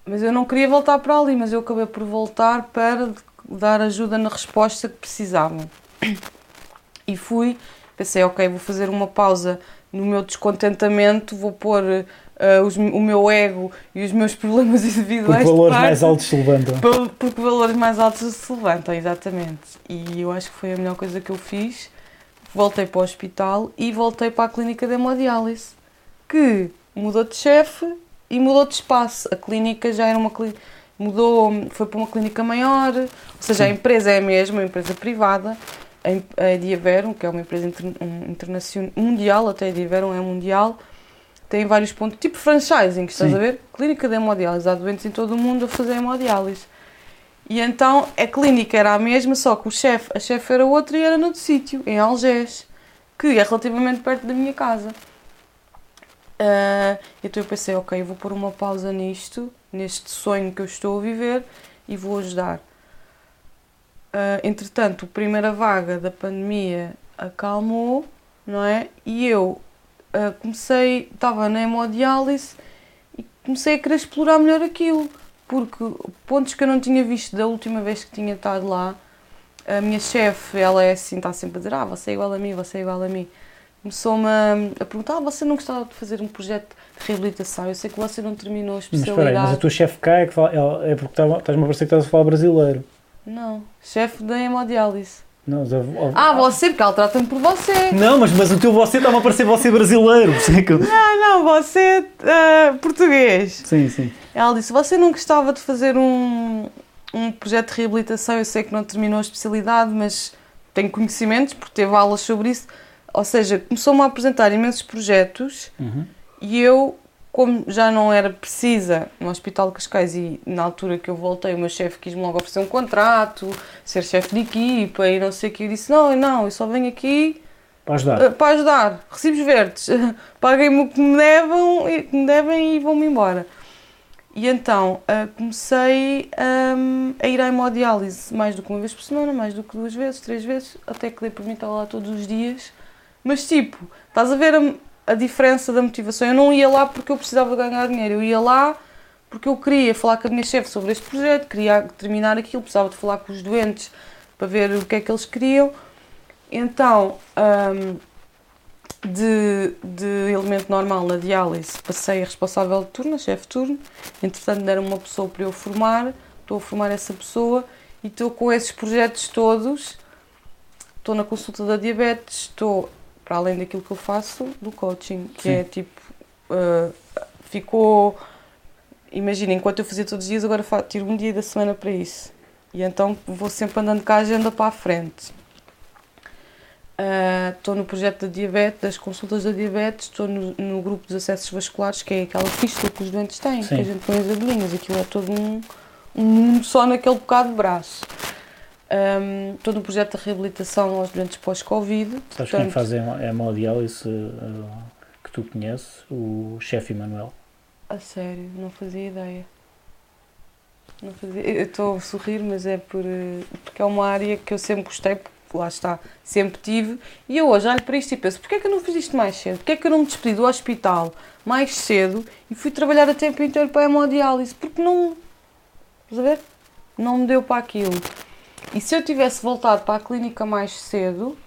mas eu não queria voltar para ali, mas eu acabei por voltar para dar ajuda na resposta que precisavam. E fui, pensei, ok, vou fazer uma pausa no meu descontentamento, vou pôr uh, os, o meu ego e os meus *laughs* problemas individuais. Porque valores mais altos se levantam. *laughs* Porque valores mais altos se levantam, exatamente. E eu acho que foi a melhor coisa que eu fiz. Voltei para o hospital e voltei para a clínica de hemodiálise, que mudou de chefe e mudou de espaço. A clínica já era uma clínica. Mudou, foi para uma clínica maior, ou seja, a empresa é a mesma, uma empresa privada. A Diaverum, que é uma empresa internacional, mundial, até a Diaverum é mundial, tem vários pontos, tipo franchising, estás Sim. a ver? Clínica de hemodiálise, há doentes em todo o mundo a fazer hemodiálise. E então a clínica era a mesma, só que o chefe, a chefe era outra e era noutro sítio, em Algés, que é relativamente perto da minha casa. Uh, então eu pensei, ok, vou pôr uma pausa nisto, neste sonho que eu estou a viver e vou ajudar. Uh, entretanto, a primeira vaga da pandemia acalmou, não é? E eu uh, comecei, estava na hemodiálise e comecei a querer explorar melhor aquilo, porque pontos que eu não tinha visto da última vez que tinha estado lá, a minha chefe, ela é assim, está sempre a dizer, ah, você é igual a mim, você é igual a mim começou-me a, perguntar: ah, você não gostava de fazer um projeto de reabilitação? Eu sei que você não terminou a especialidade. Mas, mas a tua chefe cá é, que fala, é porque tá, estás-me a parecer que estás a falar brasileiro. Não, chefe da hemodiálise. Não, já, ah, você, porque ela trata-me por você. Não, mas, mas o teu você está-me a parecer você brasileiro. *laughs* Não, não, você uh, português. Sim, sim. Ela disse: Você não gostava de fazer um, um projeto de reabilitação? Eu sei que não terminou a especialidade, mas tenho conhecimentos, porque teve aulas sobre isso. Ou seja, começou-me a apresentar imensos projetos uhum. e eu, como já não era precisa no Hospital de Cascais e na altura que eu voltei, o meu chefe quis-me logo oferecer um contrato, ser chefe de equipa e não sei o que, eu disse: Não, não, eu só venho aqui para ajudar. Uh, para ajudar. Recibos verdes, *laughs* paguem-me o que me, devem, que me devem e vão-me embora. E então uh, comecei um, a ir à hemodiálise mais do que uma vez por semana, mais do que duas vezes, três vezes, até que dei por mim estar lá todos os dias mas tipo, estás a ver a, a, diferença da motivação? Eu não ia lá porque eu precisava ganhar dinheiro, eu ia lá porque eu queria falar com a minha chefe sobre este projeto, queria terminar aquilo, precisava de falar com os doentes para ver o que é que eles queriam. Então, um, de, de elemento normal na diálise, passei a responsável de turno, a chefe de turno. Entretanto, deram uma pessoa para eu formar, estou a formar essa pessoa e estou com esses projetos todos. Estou na consulta da diabetes, estou, para além daquilo que eu faço, do coaching, que Sim. é tipo, uh, ficou, imagina, enquanto eu fazia todos os dias, agora tiro um dia da semana para isso. E então vou sempre andando com a agenda para a frente. Ah, Estou no projeto da diabetes, das consultas da diabetes, estou no, no grupo dos acessos vasculares, que é aquela fístula que os doentes têm, Sim. que a gente põe as agulhinhas, aquilo é todo um, um mundo só naquele bocado de braço. Ahm, Estou no projeto da reabilitação aos doentes pós-Covid. Sabes quem faz hemo- hemodiálise uh, que tu conheces? O chefe Emanuel. A sério, não fazia ideia. Não fazia. Eu estou a sorrir, mas é por, eh, porque é uma área que eu sempre gostei, porque lá está, sempre tive. E eu hoje olho para isto e penso: porquê é que eu não fiz isto mais cedo? Porquê é que eu não me despedi do hospital mais cedo e fui trabalhar a tempo inteiro para a hemodiálise? Porque não. Estás a ver? Não me deu para aquilo. E se eu tivesse voltado para a clínica mais cedo,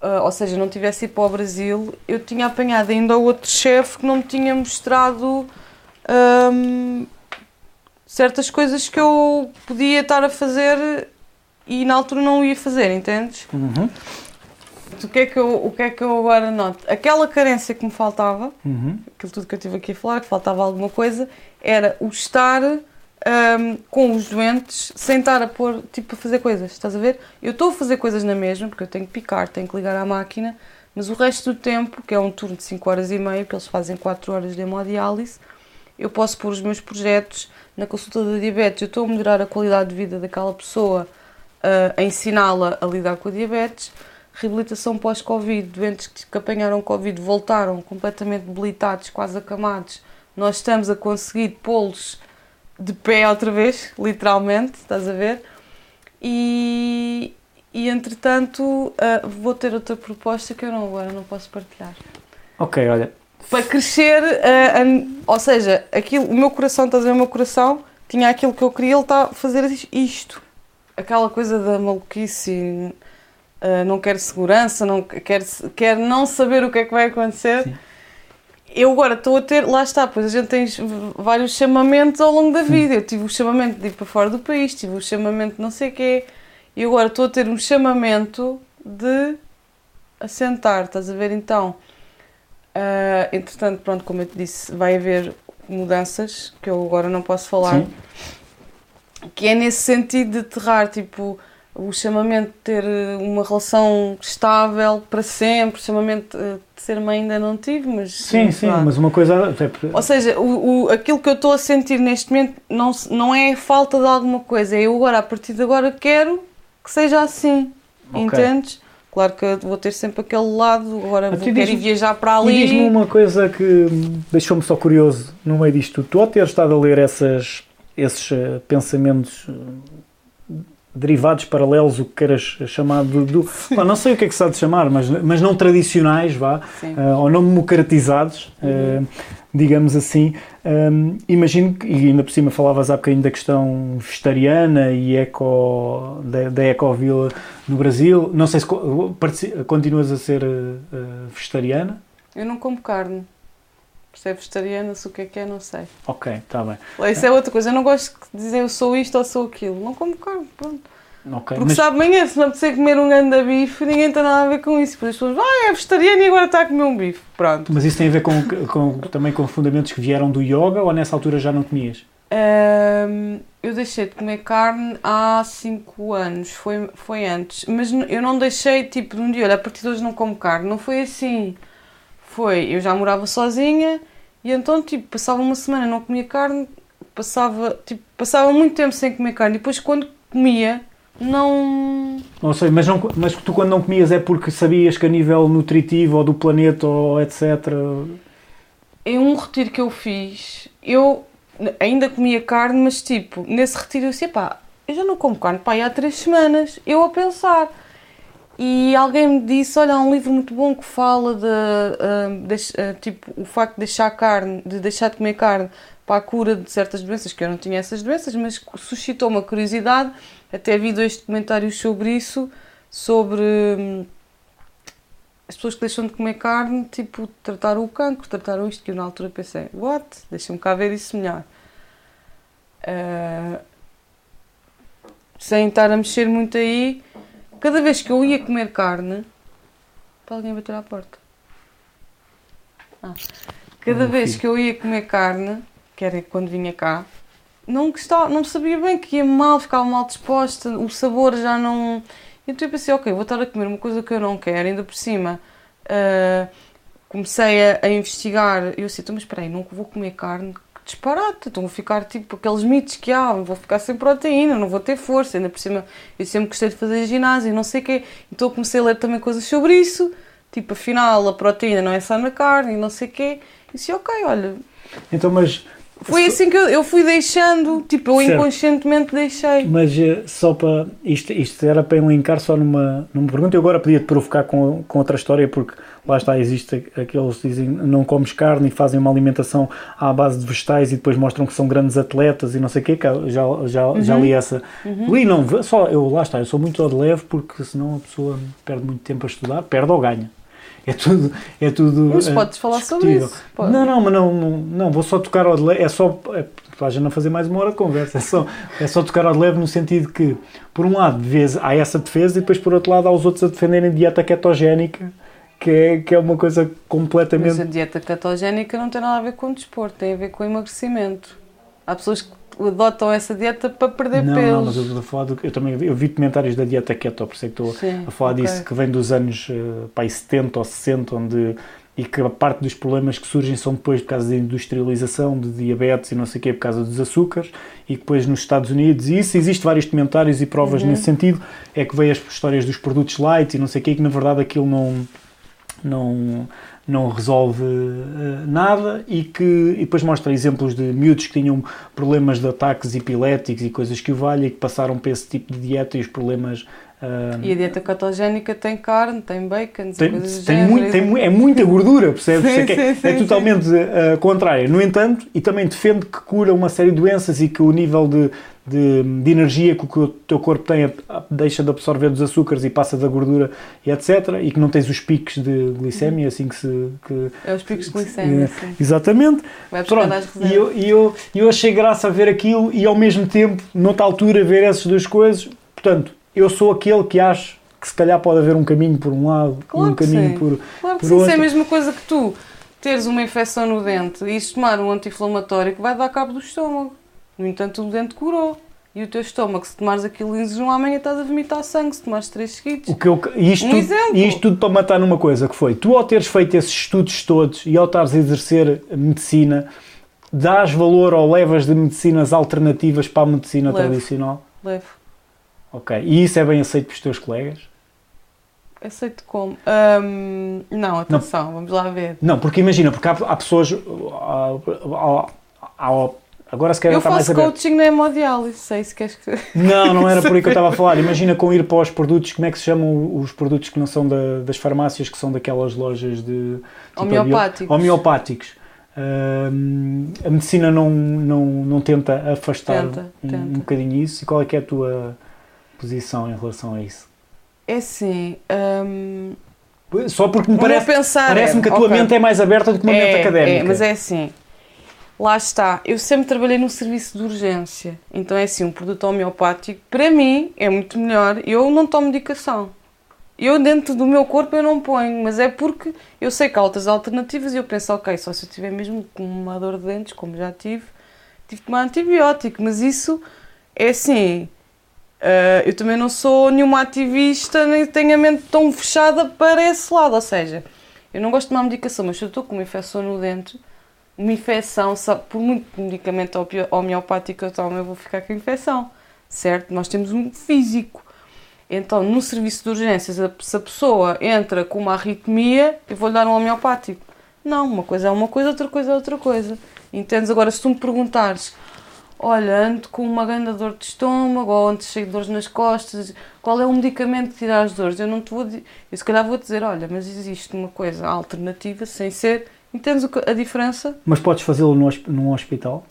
ah, ou seja, não tivesse ido para o Brasil, eu tinha apanhado ainda outro chefe que não me tinha mostrado ahm, certas coisas que eu podia estar a fazer e na altura não ia fazer, entendes? Uhum. O que, é que eu, o que é que eu agora noto? Aquela carência que me faltava, Uhum. aquilo tudo que eu tive aqui a falar, que faltava alguma coisa, era o estar ahm, com os doentes sem estar a pôr, tipo, a fazer coisas, estás a ver? Eu estou a fazer coisas na mesma, porque eu tenho que picar, tenho que ligar à máquina, mas o resto do tempo, que é um turno de 5 horas e meia, que eles fazem 4 horas de hemodiálise, eu posso pôr os meus projetos na consulta da diabetes, eu estou a melhorar a qualidade de vida daquela pessoa, ah, a ensiná-la a lidar com a diabetes, reabilitação pós-Covid, doentes que apanharam Covid voltaram completamente debilitados, quase acamados, nós estamos a conseguir pô-los de pé outra vez, literalmente, estás a ver? E, e entretanto, ah, vou ter outra proposta que eu não, agora não posso partilhar. Ok, olha. Para crescer, a- ou seja, aquilo, o meu coração, estás a ver, o meu coração tinha aquilo que eu queria, ele está a fazer isto. Aquela coisa da maluquice, ah, não quer segurança, não quer, quer não saber o que é que vai acontecer. Sim. Eu agora estou a ter, lá está, pois a gente tem vários chamamentos ao longo da vida. Eu tive o chamamento de ir para fora do país, tive o chamamento de não sei o quê, e agora estou a ter um chamamento de assentar, estás a ver? Então, ah, entretanto, pronto, como eu te disse, vai haver mudanças que eu agora não posso falar, Sim. que é nesse sentido de aterrar, tipo, o chamamento de ter eh, uma relação estável para sempre, o chamamento eh, de ser mãe ainda não tive, mas... Sim, sim, pá. mas uma coisa. Ou seja, o, o- aquilo que eu estou a sentir neste momento não, não é falta de alguma coisa, é eu agora, a partir de agora, quero que seja assim, Ok. entendes? Claro que vou ter sempre aquele lado, agora Mas vou querer ir viajar para E ali. diz-me uma coisa que deixou-me só curioso no meio disto. Tu, ao ter estado a ler essas, esses eh, pensamentos eh, derivados, paralelos, o que queiras chamar do. do pá, não sei o que é que se há de chamar, mas, mas não tradicionais, vá, eh, ou não democratizados, eh, digamos assim. Hum, imagino que, e ainda por cima falavas há bocadinho da questão vegetariana e eco, da, da Ecovila no Brasil. Não sei se continuas a ser eh, vegetariana. Eu não como carne. Se é vegetariana, se o que é que é, não sei. Ok, está bem. Isso é outra coisa. Eu não gosto de dizer eu sou isto ou sou aquilo. Não como carne, pronto. Ok, Porque mas- sabe amanhã, se me apetecer comer um grande bife, ninguém tem nada a ver com isso. Depois as pessoas, ah, é vegetariano e agora está a comer um bife. Pronto. Mas isso tem a ver com, com- também com fundamentos que vieram do yoga ou nessa altura já não comias? Ahm, eu deixei de comer carne há 5 anos, foi, foi antes. Mas eu não deixei, tipo, de um dia, olha, a partir de hoje não como carne. Não foi assim. Foi, eu já morava sozinha e então, tipo, passava uma semana não comia carne, passava, tipo, passava muito tempo sem comer carne. E depois, quando comia, não... Não sei, mas, não, mas tu quando não comias é porque sabias que a nível nutritivo ou do planeta ou etc. Em um retiro que eu fiz, eu ainda comia carne, mas tipo, nesse retiro eu disse, pá, eu já não como carne, pá, há três semanas, eu a pensar. E alguém me disse, olha, há um livro muito bom que fala de, ah, deix- ah, tipo, o facto de deixar carne, de deixar de comer carne para a cura de certas doenças, que eu não tinha essas doenças, mas suscitou uma curiosidade, até vi dois documentários sobre isso, sobre... hum, as pessoas que deixam de comer carne, tipo, trataram o cancro, trataram isto, que eu na altura pensei, what? Deixa-me cá ver isso melhor. Ah, sem estar a mexer muito aí, cada vez que eu ia comer carne, está alguém a bater à porta. Ah. Cada vez que eu ia comer carne, que era quando vinha cá, não, gostava, não sabia bem que ia mal, ficava mal disposta, o sabor já não. Então eu pensei, ok, vou estar a comer uma coisa que eu não quero, ainda por cima. ah, comecei a, a investigar eu assim, então, mas espera aí, não vou comer carne, disparate, então vou ficar tipo aqueles mitos que há, vou ficar sem proteína, não vou ter força, ainda por cima eu sempre gostei de fazer ginásio, não sei o quê, então comecei a ler também coisas sobre isso, tipo, afinal a proteína não é só na carne e não sei o quê, e disse, ok, olha, Então, mas. foi assim que eu, eu fui deixando, tipo, eu Certo. inconscientemente deixei. Mas eh, só para. Isto, isto era para elencar só numa, numa pergunta. Eu agora podia te provocar com, com outra história, porque lá está, existe aqueles que dizem não comes carne e fazem uma alimentação à base de vegetais e depois mostram que são grandes atletas e não sei o quê. que Já, já, já li essa. Li, não, só eu, lá está, eu sou muito ao de leve porque senão a pessoa perde muito tempo a estudar, perde ou ganha. É tudo. É tudo Mas eh, podes falar sobre discutível. isso. pode. Não, não, mas não, não, não, vou só tocar ao de leve, é só, é, para não fazer mais uma hora de conversa, é só, é só tocar ao de leve no sentido que, por um lado, vês, há essa defesa e depois, por outro lado, há os outros a defenderem dieta ketogénica, que é, que é uma coisa Mas completamente... a dieta ketogénica não tem nada a ver com desporto, tem a ver com emagrecimento. Há pessoas que adotam essa dieta para perder Não, pelos. não, mas eu estou a falar do, eu também eu vi comentários da dieta keto, por isso é que estou Sim, a falar ok. disso, que vem dos anos eh, pá, aí 70 ou 60, onde e que a parte dos problemas que surgem são depois por causa da industrialização, de diabetes e não sei o quê, por causa dos açúcares, e que depois nos Estados Unidos, e isso existe vários comentários e provas Uhum. nesse sentido, é que veio as histórias dos produtos light e não sei o quê, que na verdade aquilo não, não, não resolve eh, nada e que e depois mostra exemplos de miúdos que tinham problemas de ataques epiléticos e coisas que o valha e que passaram para esse tipo de dieta e os problemas ah, E a dieta ketogénica tem carne, tem bacon, tem, coisas tem muito, tem é muita gordura, percebes? Sim, é, que é- sim, sim, é totalmente uh, contrária. No entanto, e também defende que cura uma série de doenças e que o nível de, de, de energia que o teu corpo tem deixa de absorver dos açúcares e passa da gordura e etc. E que não tens os picos de glicemia, assim que se. Que, É os picos de glicemia, É, sim. Exatamente. Pronto, e eu, e eu, eu achei graça a ver aquilo e ao mesmo tempo, noutra altura, ver essas duas coisas. Portanto, eu sou aquele que acho que se calhar pode haver um caminho por um lado Claro e um que caminho sim. por, Claro que por sim, isso é a outro. mesma coisa que tu teres uma infecção no dente e tomar um anti-inflamatório que vai dar cabo do estômago. No entanto, o dente curou. E o teu estômago, se tomares aquilo em jejum, amanhã estás a vomitar sangue, se tomares três seguidos. O que eu, e isto, Um tudo, exemplo. e isto tudo para matar numa coisa que foi, tu ao teres feito esses estudos todos e ao estares a exercer medicina, dás valor ou levas de medicinas alternativas para a medicina Levo. tradicional? Levo. Ok. E isso é bem aceito pelos teus colegas? Aceito como? Hum, não, atenção, vamos lá ver. Não, porque imagina, porque há, há pessoas. há- há- há- agora se calhar Eu está mais faço aberto. coaching na hemodiálise, sei se queres que. Não, não era por aí que eu estava a *laughs* falar. Imagina com ir para os produtos, como é que se chamam os produtos que não são da- das farmácias, que são daquelas lojas de. tipo Homeopáticos. homeopáticos. Hum, a medicina não, não, não tenta afastar Tenta, um, tenta. um bocadinho isso. E qual é que é a tua posição em relação a isso? É assim. hum, Só porque me parece, parece-me é, que a tua ok, mente é mais aberta do que uma mente académica. É, mas é assim. Lá está. Eu sempre trabalhei num serviço de urgência. Então é assim, um produto homeopático, para mim, é muito melhor. Eu não tomo medicação. Eu, dentro do meu corpo, eu não ponho. Mas é porque eu sei que há outras alternativas e eu penso, ok, só se eu tiver mesmo com uma dor de dentes, como já tive, tive que tomar antibiótico. Mas isso é assim... Uh, eu também não sou nenhuma ativista nem tenho a mente tão fechada para esse lado. Ou seja, eu não gosto de tomar medicação, mas se eu estou com uma infecção no dente, uma infecção, sabe, por muito medicamento homeopático eu tomo, eu vou ficar com infecção. Certo? Nós temos um físico. Então, no serviço de urgências, a- se a pessoa entra com uma arritmia, eu vou-lhe dar um homeopático. Não, uma coisa é uma coisa, outra coisa é outra coisa. Entendes? Agora, se tu me perguntares, olha, ando com uma grande dor de estômago, ou ando cheio de dores nas costas, qual é o medicamento que tira as dores? Eu não te vou dizer, eu se calhar vou dizer, olha, mas existe uma coisa alternativa, sem ser, entendes a diferença? Mas podes fazê-lo num hospital?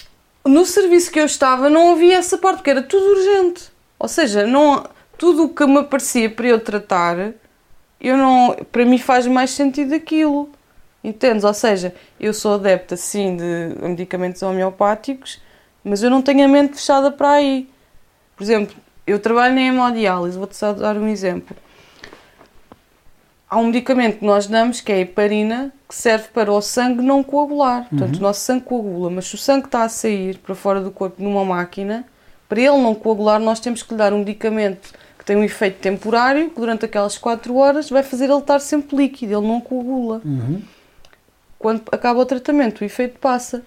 No serviço que eu estava não havia essa parte, porque era tudo urgente. Ou seja, não, tudo o que me aparecia para eu tratar, eu não, para mim faz mais sentido aquilo. Entendes? Ou seja, eu sou adepta sim de medicamentos homeopáticos, mas eu não tenho a mente fechada para aí. Por exemplo, eu trabalho na hemodiálise, vou-te só dar um exemplo. Há um medicamento que nós damos que é a heparina, que serve para o sangue não coagular. Portanto, Uhum. o nosso sangue coagula, mas se o sangue está a sair para fora do corpo numa máquina, para ele não coagular, nós temos que lhe dar um medicamento que tem um efeito temporário, que durante aquelas 4 horas vai fazer ele estar sempre líquido, ele não coagula. Uhum. Quando acaba o tratamento, o efeito passa.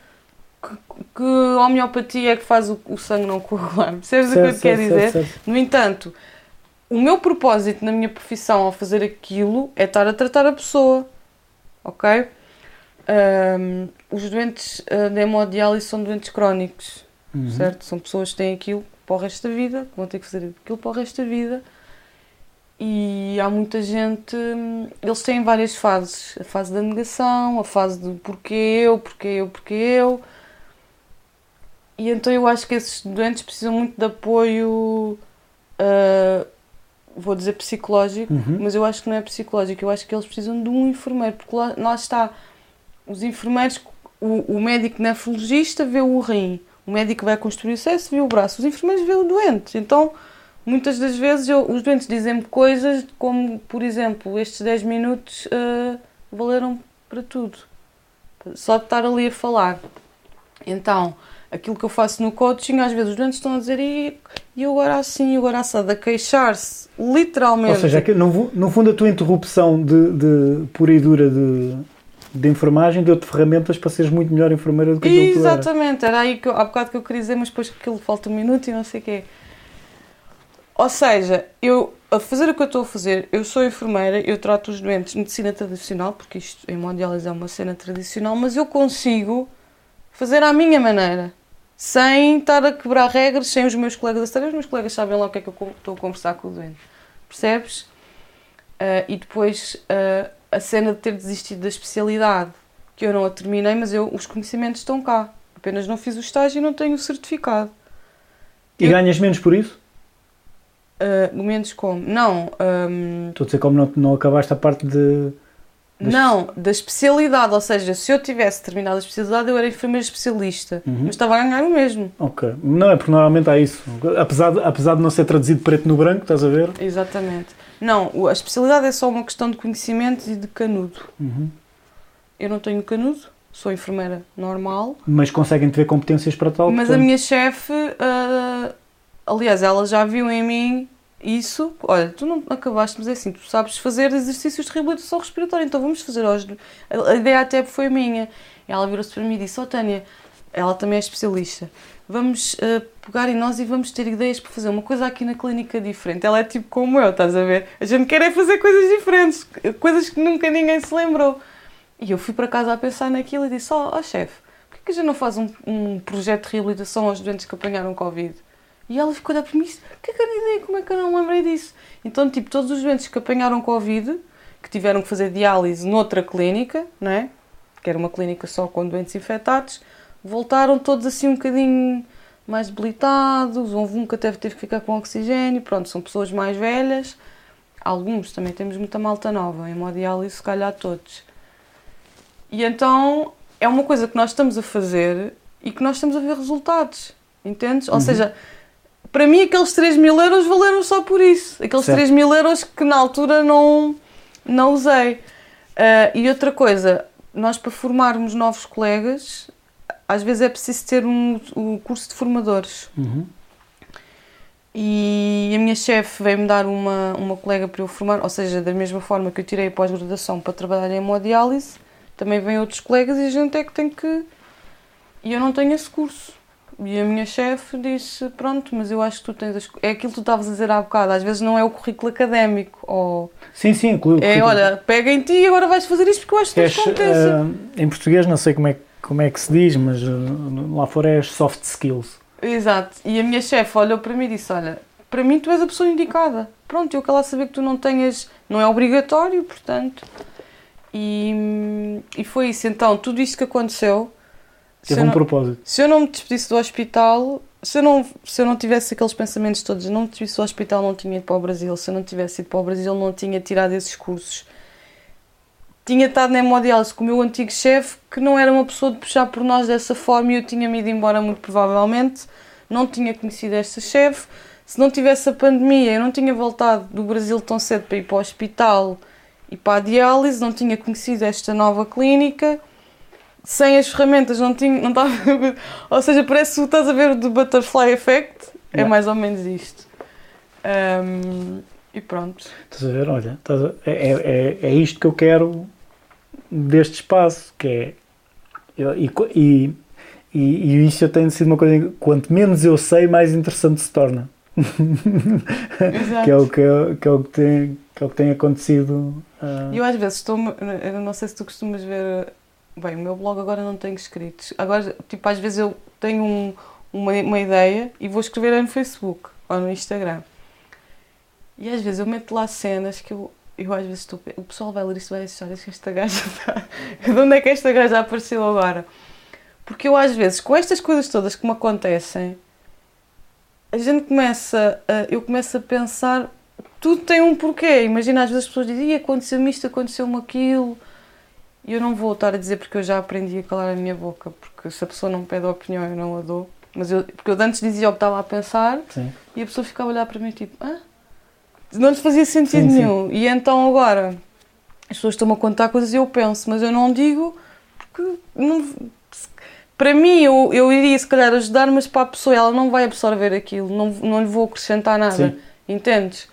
Que, que homeopatia é que faz o, o sangue não coagular? *laughs* Percebes o que eu te quero dizer? certo. No entanto, o meu propósito na minha profissão ao fazer aquilo é estar a tratar a pessoa, ok? Ahm, os doentes uh, de hemodiálise são doentes crónicos, Uhum. certo? São pessoas que têm aquilo para o resto da vida, que vão ter que fazer aquilo para o resto da vida. E há muita gente, eles têm várias fases. A fase da negação, a fase do porquê eu, porquê eu, porquê eu. E então eu acho que esses doentes precisam muito de apoio, ah, vou dizer psicológico, Uhum. mas eu acho que não é psicológico, eu acho que eles precisam de um enfermeiro, porque lá, lá está, os enfermeiros, o, o médico nefrologista vê o rim, o médico vai construir o cesso vê o braço, os enfermeiros vê o doente, então muitas das vezes eu- os doentes dizem-me coisas como, por exemplo, estes 10 minutos ah, valeram para tudo, só de estar ali a falar. Então, aquilo que eu faço no coaching, às vezes os doentes estão a dizer e, e eu agora assim, eu agora assado, a queixar-se, literalmente. Ou seja, no, no fundo a tua interrupção de, de pura e dura de, de enfermagem deu-te ferramentas para seres muito melhor enfermeira do que aquilo que tu eras. Exatamente, era aí que eu, há bocado que eu queria dizer, mas depois que aquilo falta um minuto e não sei o quê. Ou seja, eu a fazer o que eu estou a fazer, eu sou enfermeira, eu trato os doentes de medicina tradicional, porque isto em hemodiálise é uma cena tradicional, mas eu consigo fazer à minha maneira, sem estar a quebrar regras, sem os meus colegas a saber, os meus colegas sabem lá o que é que eu estou a conversar com o doente. Percebes? Ah, e depois ah, a cena de ter desistido da especialidade, que eu não a terminei, mas eu, os conhecimentos estão cá. Apenas não fiz o estágio e não tenho o certificado. E Eu- ganhas menos por isso? Ah, momentos como? Não, ahm, Estou a dizer como não, não acabaste a parte de. Das- não, da especialidade. Ou seja, se eu tivesse terminado a especialidade, eu era enfermeira especialista. Uhum. Mas estava a ganhar o mesmo. Ok. Não, é porque normalmente há isso. Apesar de, apesar de não ser traduzido preto no branco, estás a ver? Exatamente. Não, a especialidade é só uma questão de conhecimentos e de canudo. Uhum. Eu não tenho canudo, sou enfermeira normal. Mas conseguem ter competências para tal. Mas a portanto- minha chefe, ah, aliás, ela já viu em mim isso. Olha, tu não acabaste, mas é assim, tu sabes fazer exercícios de reabilitação respiratória, então vamos fazer hoje. A ideia até foi minha. Ela virou-se para mim e disse: Ó Tânia, ela também é especialista. Vamos ah, pegar em nós e vamos ter ideias para fazer uma coisa aqui na clínica diferente. Ela é tipo como eu, estás a ver? A gente quer é fazer coisas diferentes, coisas que nunca ninguém se lembrou. E eu fui para casa a pensar naquilo e disse: Ó ó, chefe, porquê que a gente não faz um, um projeto de reabilitação aos doentes que apanharam Covid? E ela ficou a olhar para mim e disse: Que grande ideia, como é que eu não lembrei disso? Então, tipo, todos os doentes que apanharam Covid, que tiveram que fazer diálise noutra clínica, não é? que era uma clínica só com doentes infectados, voltaram todos assim um bocadinho mais debilitados. Houve um que até teve que ficar com oxigênio. Pronto, são pessoas mais velhas. Alguns também temos muita malta nova, em hemodiálise, se calhar todos. E então é uma coisa que nós estamos a fazer e que nós estamos a ver resultados, entendes? Ou Uhum. seja, para mim aqueles 3 mil euros valeram só por isso. Aqueles Certo. 3 mil euros que na altura não, não usei. Ah, e outra coisa, nós para formarmos novos colegas, às vezes é preciso ter um, um curso de formadores. Uhum. E a minha chefe veio-me dar uma, uma colega para eu formar, ou seja, da mesma forma que eu tirei a pós-graduação para trabalhar em hemodiálise, também vêm outros colegas e a gente é que tem que. E eu não tenho esse curso. E a minha chefe disse: Pronto, mas eu acho que tu tens. As... É aquilo que tu estavas a dizer há bocado, às vezes não é o currículo académico, ou Sim, sim, inclui. é olha, pega em ti e agora vais fazer isto porque eu acho que tens competência. ah, em português não sei como é, como é que se diz, mas ah, lá fora é as soft skills. Exato. E a minha chefe olhou para mim e disse: Olha, para mim tu és a pessoa indicada. Pronto, eu quero lá saber que tu não tenhas. Não é obrigatório, portanto. E, e foi isso. Então, tudo isto que aconteceu. Se Teve eu, um não, propósito. se eu não me despedisse do hospital, se eu, não, se eu não tivesse aqueles pensamentos todos, não me despedisse do hospital, não tinha ido para o Brasil. Se eu não tivesse ido para o Brasil, não tinha tirado esses cursos. Tinha estado na hemodiálise com o meu antigo chefe, que não era uma pessoa de puxar por nós dessa forma e eu tinha-me ido embora muito provavelmente. Não tinha conhecido esta chefe. se não tivesse a pandemia, eu não tinha voltado do Brasil tão cedo para ir para o hospital e para a diálise, não tinha conhecido esta nova clínica, sem as ferramentas, não tinha, não estava, ou seja, parece que estás a ver do Butterfly Effect, é Yeah. mais ou menos isto. Ahm, e pronto. Estás a ver? Olha, a- é, é, é isto que eu quero deste espaço, que é. eu- E, e, e, isso tem sido uma coisa. Quanto menos eu sei, mais interessante se torna. Exato. *laughs* que, é o que, é- que, é o que, tem, que é o que tem acontecido. E eu às vezes estou. Eu não sei se tu costumas ver. Bem, o meu blog agora não tem escritos. Agora, tipo, às vezes eu tenho um- uma, uma ideia e vou escrever no Facebook ou no Instagram. E às vezes eu meto lá cenas que eu, eu às vezes estou. O pessoal vai ler isto vai achar que esta gaja está. *laughs* De onde é que esta gaja apareceu agora? Porque eu às vezes, com estas coisas todas que me acontecem, a gente começa. A, eu começo a pensar tudo tem um porquê. Imagina, às vezes as pessoas dizem, "Ih, aconteceu-me isto, aconteceu-me aquilo. E eu não vou estar a dizer porque eu já aprendi a calar a minha boca, porque se a pessoa não me pede opinião, eu não a dou. Mas eu, porque eu antes dizia o que estava a pensar sim. e a pessoa ficava a olhar para mim tipo, hã? Não lhes fazia sentido Sim, sim. nenhum. E então agora as pessoas estão-me a contar coisas e eu penso, mas eu não digo porque não, para mim eu, eu iria se calhar ajudar, mas para a pessoa ela não vai absorver aquilo, não, não lhe vou acrescentar nada. Sim. Entendes?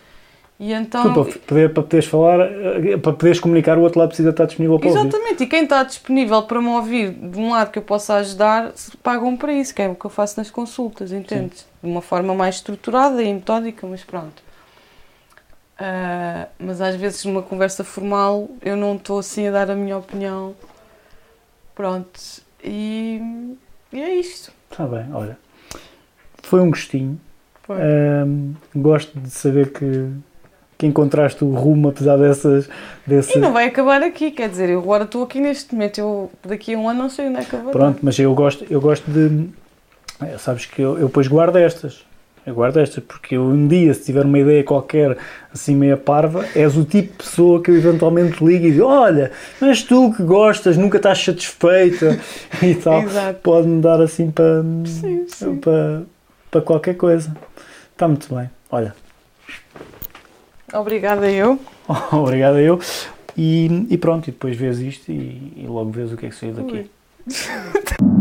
E então. Tu, para, poder, para poderes falar, eh, para poderes comunicar, o outro lado precisa estar disponível para ouvir. Exatamente, e quem está disponível para me ouvir de um lado que eu possa ajudar, pagam para isso, que é o que eu faço nas consultas, entendes? De uma forma mais estruturada e metódica, mas pronto. Ah, mas às vezes numa conversa formal eu não estou assim a dar a minha opinião. Pronto. E, e é isto. Está bem, olha. Foi um gostinho. Foi. Ahm, gosto de saber que, que encontraste o rumo, apesar dessas. Desse... E não vai acabar aqui, quer dizer, eu agora estou aqui neste momento, eu daqui a um ano não sei onde é que eu vou. Pronto, mas eu gosto, eu gosto de. eh, Sabes que eu, eu depois guardo estas. Eu guardo estas, porque eu um dia, se tiver uma ideia qualquer assim meia parva, és o tipo de pessoa que eu eventualmente ligo e digo: Olha, mas tu que gostas, nunca estás satisfeita *laughs* e tal. Pode-me dar assim para, Sim, sim. para, para qualquer coisa. Está muito bem. Olha, Obrigada eu. *laughs* obrigado a eu. E, e pronto, e depois vês isto e, e logo vês o que é que saiu daqui. Ui. *laughs*